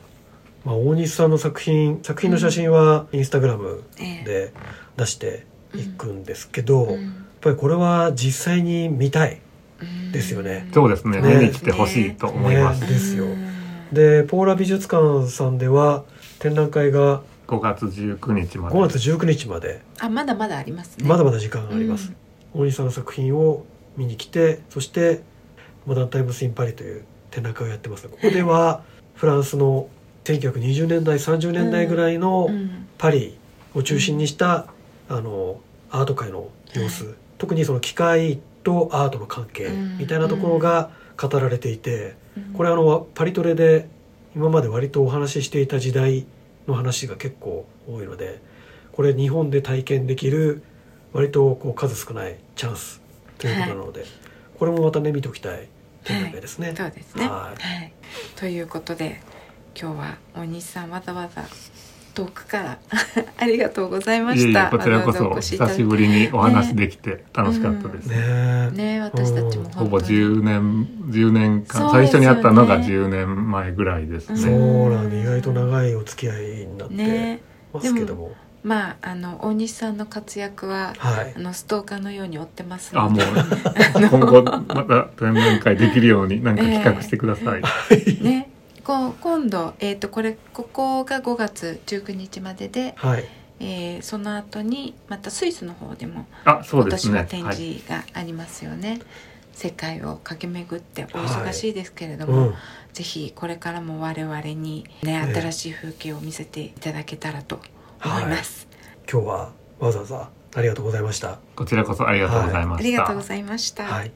[SPEAKER 2] まあ、大西さんの作品作品の写真はインスタグラム
[SPEAKER 1] ええ。
[SPEAKER 2] で出していくんですけど、やっ
[SPEAKER 1] うん
[SPEAKER 2] ぱりこれは実際に見たいですよね。
[SPEAKER 3] そうですね。
[SPEAKER 2] ね。
[SPEAKER 3] 見に来てほしいと思います、
[SPEAKER 2] ね。ですよ。
[SPEAKER 1] うん
[SPEAKER 2] でポーラ美術館さんでは展覧会が
[SPEAKER 3] 5月19日まで。
[SPEAKER 2] 5月19日まで。
[SPEAKER 1] あまだまだありますね。
[SPEAKER 2] まだまだ時間があります、大西さんの作品を見に来てそして「モダンタイムス・イン・パリ」という展覧会をやってます。ここではフランスの1920年代30年代ぐらいの
[SPEAKER 1] うんうん。
[SPEAKER 2] パリを中心にした、あのアート界の様子、特にその機械とアートの関係
[SPEAKER 1] うん
[SPEAKER 2] みたいなところが語られていて、
[SPEAKER 1] うん
[SPEAKER 2] これあのパリトレで今まで割とお話ししていた時代の話が結構多いのでこれ日本で体験できる割とこう数少ないチャンスということなので、これもまたね見ておきたい展覧会ですね。
[SPEAKER 1] そうですね。は。
[SPEAKER 2] はい
[SPEAKER 1] ということで今日は大西さんわざわざ遠くから。ありがとうございま
[SPEAKER 3] いえいえ
[SPEAKER 1] した。
[SPEAKER 3] こちらこそ久しぶりにお話できて楽しかったです。
[SPEAKER 2] ねえ。
[SPEAKER 1] ね私たちも
[SPEAKER 3] ほぼ
[SPEAKER 1] 本当に。
[SPEAKER 3] 10年10年間、最初に会ったのが10年前ぐらいですね。
[SPEAKER 2] そうなんで意外と長いお付き合いになって
[SPEAKER 1] ね
[SPEAKER 2] ますけども、
[SPEAKER 1] まああの大西さんの活躍は
[SPEAKER 2] はい。
[SPEAKER 1] あのストーカーのように追ってます
[SPEAKER 3] あもう 今後また展覧会できるようになんか企画してください。
[SPEAKER 1] ねこう今度、えー、とこれここが5月19日までで、
[SPEAKER 2] はい。
[SPEAKER 1] えーその後にまたスイスの方でも
[SPEAKER 3] あそう
[SPEAKER 1] 今
[SPEAKER 3] ですね。
[SPEAKER 1] 年は展
[SPEAKER 3] はい
[SPEAKER 1] 示がありますよね、世界を駆け巡ってお忙しいですけれど
[SPEAKER 2] う
[SPEAKER 1] も、
[SPEAKER 2] ん。
[SPEAKER 1] ぜひこれからも我々にね
[SPEAKER 2] ね
[SPEAKER 1] 新しい風景を見せていただけたらと思います、
[SPEAKER 2] 今日はわざわざありがとうございました。
[SPEAKER 3] こちらこそありがとうございました。
[SPEAKER 1] ありがとうございました、
[SPEAKER 2] はい。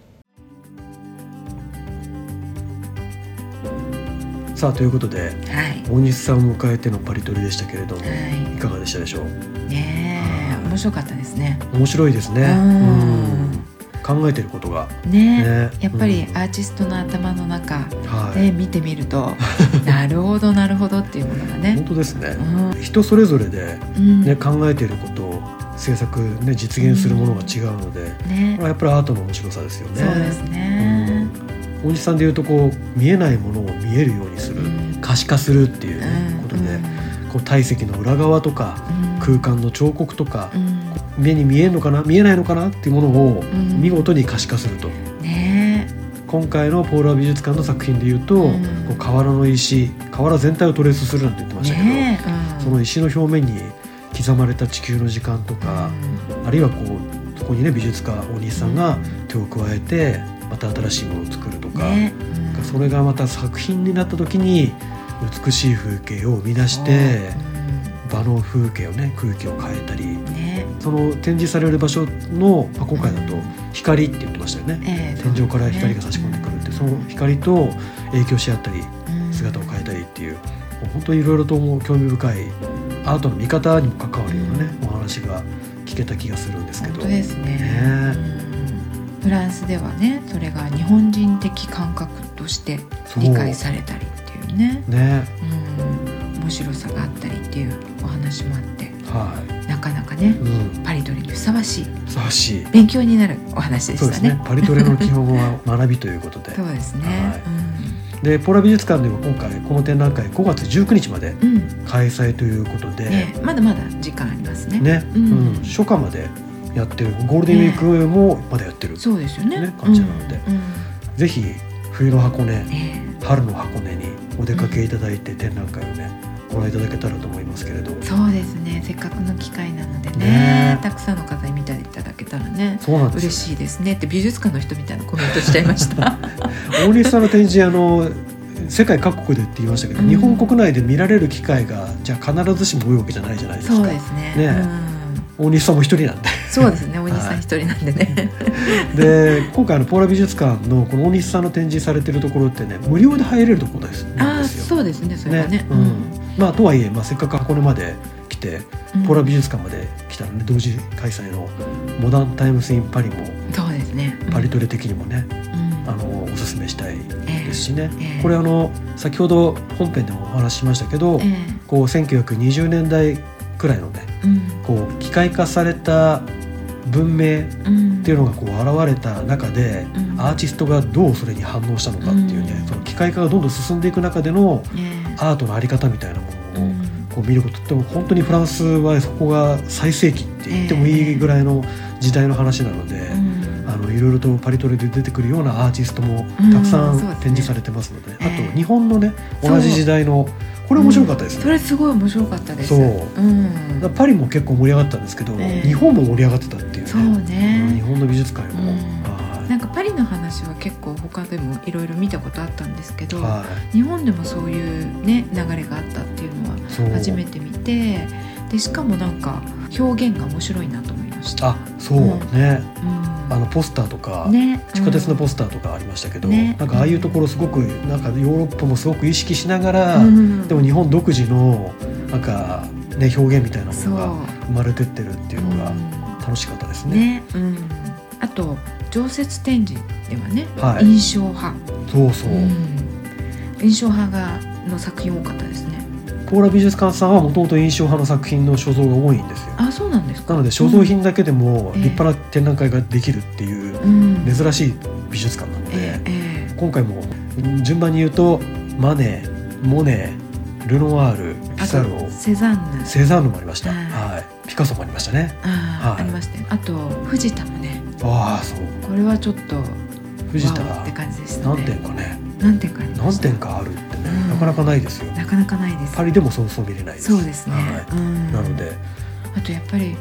[SPEAKER 2] さあということで
[SPEAKER 1] はい。
[SPEAKER 2] 大西さんを迎えてのパリ取りでしたけれども、
[SPEAKER 1] はい。
[SPEAKER 2] いかがでしたでしょう？
[SPEAKER 1] ねえ面白かったですね。
[SPEAKER 2] 面白いですね。
[SPEAKER 1] う
[SPEAKER 2] うん。ん考えてることが。
[SPEAKER 1] ね
[SPEAKER 2] ね。
[SPEAKER 1] やっぱり
[SPEAKER 2] うん。
[SPEAKER 1] アーティストの頭の中
[SPEAKER 2] はい。
[SPEAKER 1] で見てみると、なるほどなるほどっていうものがね。
[SPEAKER 2] 本、当ですね。
[SPEAKER 1] うん。
[SPEAKER 2] 人それぞれで
[SPEAKER 1] うん。
[SPEAKER 2] ね考えていることを制作ね実現するものが違うので、
[SPEAKER 1] ね。
[SPEAKER 2] これはやっぱりアートの面白さですよね。
[SPEAKER 1] そうですね、
[SPEAKER 2] 大西さんでいうとこう見えないものを見えるようにする、
[SPEAKER 1] うん。
[SPEAKER 2] 可視化するっていう、ね
[SPEAKER 1] うん。
[SPEAKER 2] ことで、こう体積の裏側とか
[SPEAKER 1] うん。
[SPEAKER 2] 空間の彫刻とか
[SPEAKER 1] う、ん。
[SPEAKER 2] 目に見えるのかな見えないのかなっていうものを
[SPEAKER 1] うん。
[SPEAKER 2] 見事に可視化すると。
[SPEAKER 1] ね
[SPEAKER 2] 今回のポーラー美術館の作品でいうと、
[SPEAKER 1] うん。
[SPEAKER 2] こう瓦の石瓦全体をトレースするなんて言ってましたけど、
[SPEAKER 1] ねうん。
[SPEAKER 2] その石の表面に刻まれた地球の時間とか、あるいはこうそこにね美術家大西さんが手を加えてまた新しいものを作るとか、
[SPEAKER 1] ね。うん
[SPEAKER 2] それがまた作品になった時に美しい風景を生み出して場の風景をね空気を変えたり
[SPEAKER 1] うんね。
[SPEAKER 2] その展示される場所の、まあ、今回だと光って言ってましたよね。
[SPEAKER 1] ええ
[SPEAKER 2] 天井から光が差し込んでくるってその光と影響し合ったり
[SPEAKER 1] うん。
[SPEAKER 2] 姿を変えたりっていう本当にいろいろともう興味深いアートの見方にも関わるようなねお話が聞けた気がするんですけど。
[SPEAKER 1] 本当ですね。
[SPEAKER 2] ね。
[SPEAKER 1] うんフランスではねそれが日本人的感覚として理解されたりっていうね。
[SPEAKER 2] ね。
[SPEAKER 1] うん。面白さがあったりっていうお話もあって。
[SPEAKER 2] は
[SPEAKER 1] なかなかね
[SPEAKER 2] い、うん、
[SPEAKER 1] パリ取りにふさわしい。
[SPEAKER 2] ふさわしい。
[SPEAKER 1] 勉強になるお話で
[SPEAKER 2] そうですね。
[SPEAKER 1] したね。
[SPEAKER 2] パリトレの基本は学びということで。
[SPEAKER 1] そうですね。
[SPEAKER 2] でポーラ美術館では今回この展覧会5月19日まで
[SPEAKER 1] うん、うん。
[SPEAKER 2] 開催ということで、
[SPEAKER 1] ね、まだまだ時間ありますね。
[SPEAKER 2] ね、
[SPEAKER 1] うん。
[SPEAKER 2] うん。初夏までやってるゴールデンウィークもまだやってる、
[SPEAKER 1] そうですよね。
[SPEAKER 2] ね感じなので
[SPEAKER 1] うんうん
[SPEAKER 2] ぜひ冬の箱根
[SPEAKER 1] ね
[SPEAKER 2] 春の箱根にお出かけいただいて展覧会をねご覧いただけたらと思いますけれど
[SPEAKER 1] そうですね。せっかくの機会なのでね、
[SPEAKER 2] ね
[SPEAKER 1] たくさんの方に見ていただけたらね。
[SPEAKER 2] そうなんですよ
[SPEAKER 1] 嬉しいですねって美術館の人みたいなコメントしちゃいました。
[SPEAKER 2] 大西さんの展示あの世界各国でって言いましたけど、
[SPEAKER 1] うん
[SPEAKER 2] 日本国内で見られる機会がじゃあ必ずしも多いわけじゃないじゃないですか
[SPEAKER 1] そうですね。
[SPEAKER 2] ね
[SPEAKER 1] うん
[SPEAKER 2] 大西さんも一人なんで。
[SPEAKER 1] そうですね。お兄さん一人なんでね。
[SPEAKER 2] で今回のポーラ美術館のこの大西さんの展示されてるところってね無料で入れるところです。
[SPEAKER 1] あ。そうですね。それはね。
[SPEAKER 2] うん。まあとはいえ、まあ、せっかく箱根まで来て
[SPEAKER 1] うん。
[SPEAKER 2] ポーラ美術館まで来たらね同時開催のモダンタイムスインパリも
[SPEAKER 1] そうですね。
[SPEAKER 2] パリトレ的にもね、
[SPEAKER 1] うん。
[SPEAKER 2] あのおすすめしたい
[SPEAKER 1] ええ。
[SPEAKER 2] ですしね、
[SPEAKER 1] ええ。
[SPEAKER 2] これあの先ほど本編でもお話ししましたけど、
[SPEAKER 1] ええ。
[SPEAKER 2] こう1920年代くらいのね
[SPEAKER 1] うん。
[SPEAKER 2] こう機械化された文明っ
[SPEAKER 1] うん
[SPEAKER 2] ていうのがこう現れた中で、
[SPEAKER 1] うん。
[SPEAKER 2] アーティストがどうそれに反応したのかっていうね、
[SPEAKER 1] うん。
[SPEAKER 2] その機械化がどんどん進んでいく中での
[SPEAKER 1] ええ
[SPEAKER 2] アートのあり方みたいなものを
[SPEAKER 1] うん
[SPEAKER 2] こう見ることって本当にフランスはそこが最盛期って言ってもいいぐらいの時代の話なので、いろいろとパリトレで出てくるようなアーティストも
[SPEAKER 1] うん
[SPEAKER 2] たくさん展示されてますので、
[SPEAKER 1] ええ。
[SPEAKER 2] あと日本のね同じ時代のこれ面白かったですね。
[SPEAKER 1] それすごい面白かったです。
[SPEAKER 2] そう。
[SPEAKER 1] うん。
[SPEAKER 2] パリも結構盛り上がったんですけど、
[SPEAKER 1] ええ。
[SPEAKER 2] 日本も盛り上がってたっていうね。
[SPEAKER 1] そう
[SPEAKER 2] うん日
[SPEAKER 1] ね。
[SPEAKER 2] 本の美術館よりも、
[SPEAKER 1] なんかパリの話は結構他でもいろいろ見たことあったんですけど、
[SPEAKER 2] い。は
[SPEAKER 1] 日本でもそういうね流れがあったっていうのは初めて見て、でしかもなんか表現が面白いなと思いました。
[SPEAKER 2] あそうね、
[SPEAKER 1] うん
[SPEAKER 2] あのポスターとか、
[SPEAKER 1] ね、
[SPEAKER 2] 地下鉄のポ
[SPEAKER 1] ス
[SPEAKER 2] スターとかありましたけど、
[SPEAKER 1] ね。
[SPEAKER 2] なんかああいうところすごくなんかヨーロッパもすごく意識しながら、
[SPEAKER 1] うん、
[SPEAKER 2] でも日本独自のなんかね表現みたいなものが生まれてってるっていうのが
[SPEAKER 1] うん。
[SPEAKER 2] 楽しかったですね。
[SPEAKER 1] ね、うん、あと常設展示ではね、
[SPEAKER 2] はい。
[SPEAKER 1] 印象派、
[SPEAKER 2] そうそう、
[SPEAKER 1] うん。印象派がの作品多かったですね
[SPEAKER 2] ポーラ美術館さんはもともと印象派の作品の所蔵が多いんですよ。
[SPEAKER 1] あそうなんですか。
[SPEAKER 2] なので所蔵品だけでも
[SPEAKER 1] うん。
[SPEAKER 2] 立派な展覧会ができるっていう
[SPEAKER 1] うん。
[SPEAKER 2] 珍しい美術館なので、今回もうん順番に言うとマネモネルノワールピサロ
[SPEAKER 1] とセザンヌ。
[SPEAKER 2] セザンヌもありました、
[SPEAKER 1] はい。
[SPEAKER 2] はい、ピカソもありましたね。
[SPEAKER 1] あ,、
[SPEAKER 2] はい。
[SPEAKER 1] ありましたよあと藤田もね。
[SPEAKER 2] ああそう。
[SPEAKER 1] これはちょっと
[SPEAKER 2] 藤田
[SPEAKER 1] って感じでしたね。
[SPEAKER 2] 何点かね。
[SPEAKER 1] 何点か
[SPEAKER 2] 何点かあるね、
[SPEAKER 1] うん。
[SPEAKER 2] なかなかないですよ。
[SPEAKER 1] なかなかないです。
[SPEAKER 2] パリでもそうそう見れないです。
[SPEAKER 1] そうですね、
[SPEAKER 2] は
[SPEAKER 1] うん。
[SPEAKER 2] い、なので、
[SPEAKER 1] あとやっぱり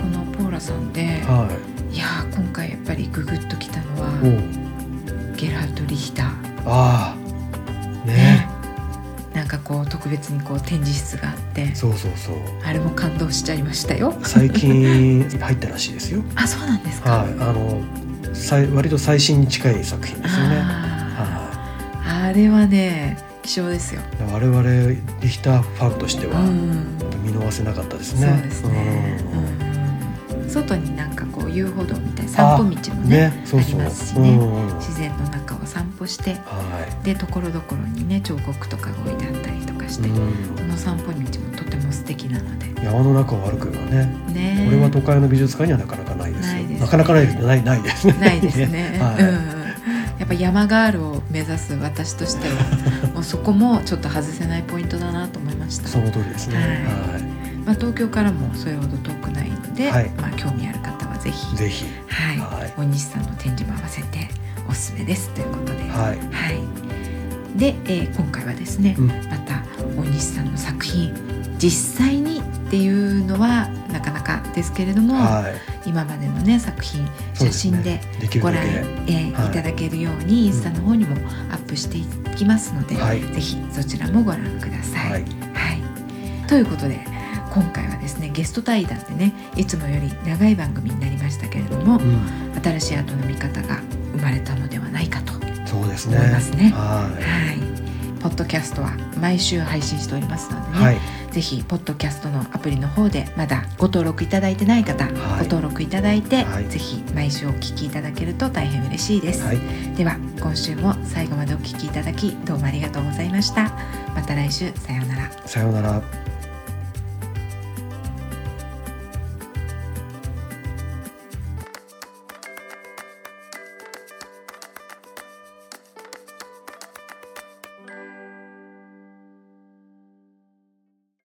[SPEAKER 1] このポーラさんで、
[SPEAKER 2] はい。
[SPEAKER 1] い、やー今回やっぱりググッときたの
[SPEAKER 2] お
[SPEAKER 1] は
[SPEAKER 2] う。
[SPEAKER 1] ゲラルト・リヒター。
[SPEAKER 2] ああね。
[SPEAKER 1] なんかこう特別にこう展示室があって
[SPEAKER 2] そうそうそう。
[SPEAKER 1] あれも感動しちゃいましたよ。
[SPEAKER 2] 最近入ったらしいですよ。
[SPEAKER 1] あそうなんですか、
[SPEAKER 2] はい。あのさい割と最新に近い作品ですよね。
[SPEAKER 1] あ
[SPEAKER 2] は
[SPEAKER 1] ーあれはね希少ですよ、
[SPEAKER 2] い我々リヒターファンとしては
[SPEAKER 1] うん。
[SPEAKER 2] 見逃せなかったです
[SPEAKER 1] そう
[SPEAKER 2] ね
[SPEAKER 1] ですね、
[SPEAKER 2] うん。
[SPEAKER 1] うん外になんかこう遊歩道みたいな散歩道も
[SPEAKER 2] あ
[SPEAKER 1] ね
[SPEAKER 2] ねそうそう。
[SPEAKER 1] ありますしね。
[SPEAKER 2] うんうんはい
[SPEAKER 1] 自然の中を散歩してでところどころにね彫刻とかが置いてあったりとかして、
[SPEAKER 2] うん。
[SPEAKER 1] この散歩道もとても素敵なので。
[SPEAKER 2] 山の中を歩くのはね
[SPEAKER 1] ね。
[SPEAKER 2] これは都会の美術館にはなかなかないですよ。
[SPEAKER 1] ないですね。
[SPEAKER 2] なかなかないないないですね。
[SPEAKER 1] ないですね。
[SPEAKER 2] はい。
[SPEAKER 1] うんうんやっぱ山ガールを目指す私としては もうそこもちょっと外せないポイントだなと思いました。
[SPEAKER 2] その通りですね。
[SPEAKER 1] はい。
[SPEAKER 2] は
[SPEAKER 1] まあ、東京からもそれほど遠くないので、
[SPEAKER 2] はい。
[SPEAKER 1] まあ、興味ある方はぜひ
[SPEAKER 2] いぜひ。
[SPEAKER 1] はい、
[SPEAKER 2] はい。
[SPEAKER 1] 大西さんの展示も合わせておすすめですということで、
[SPEAKER 2] はい。
[SPEAKER 1] はい。で、えー今回はですね、
[SPEAKER 2] うん。
[SPEAKER 1] また大西さんの作品実際にっていうのはなかなかですけれども、
[SPEAKER 2] はい。
[SPEAKER 1] 今までのね作品写真でご覧、
[SPEAKER 2] け。
[SPEAKER 1] え
[SPEAKER 2] い
[SPEAKER 1] いただけるようにインスタの方にもアップしていきますので、
[SPEAKER 2] はい。
[SPEAKER 1] ぜひそちらもご覧ください。
[SPEAKER 2] はい。
[SPEAKER 1] はい、ということで今回はですねゲスト対談でねいつもより長い番組になりましたけれども、
[SPEAKER 2] うん。
[SPEAKER 1] 新しい後の見方が生まれたのではないかと、
[SPEAKER 2] そうですね。
[SPEAKER 1] 思いますね。
[SPEAKER 2] は
[SPEAKER 1] はい、ポッドキャストは毎週配信しておりますのでね、
[SPEAKER 2] いはい
[SPEAKER 1] ぜひポッドキャストのアプリの方でまだご登録いただいてない方、
[SPEAKER 2] はい。
[SPEAKER 1] ご登録いただいて、
[SPEAKER 2] はい。
[SPEAKER 1] ぜひ毎週お聞きいただけると大変嬉しいです、
[SPEAKER 2] はい。
[SPEAKER 1] では今週も最後までお聞きいただきどうもありがとうございました。また来週。さようなら。
[SPEAKER 2] さようなら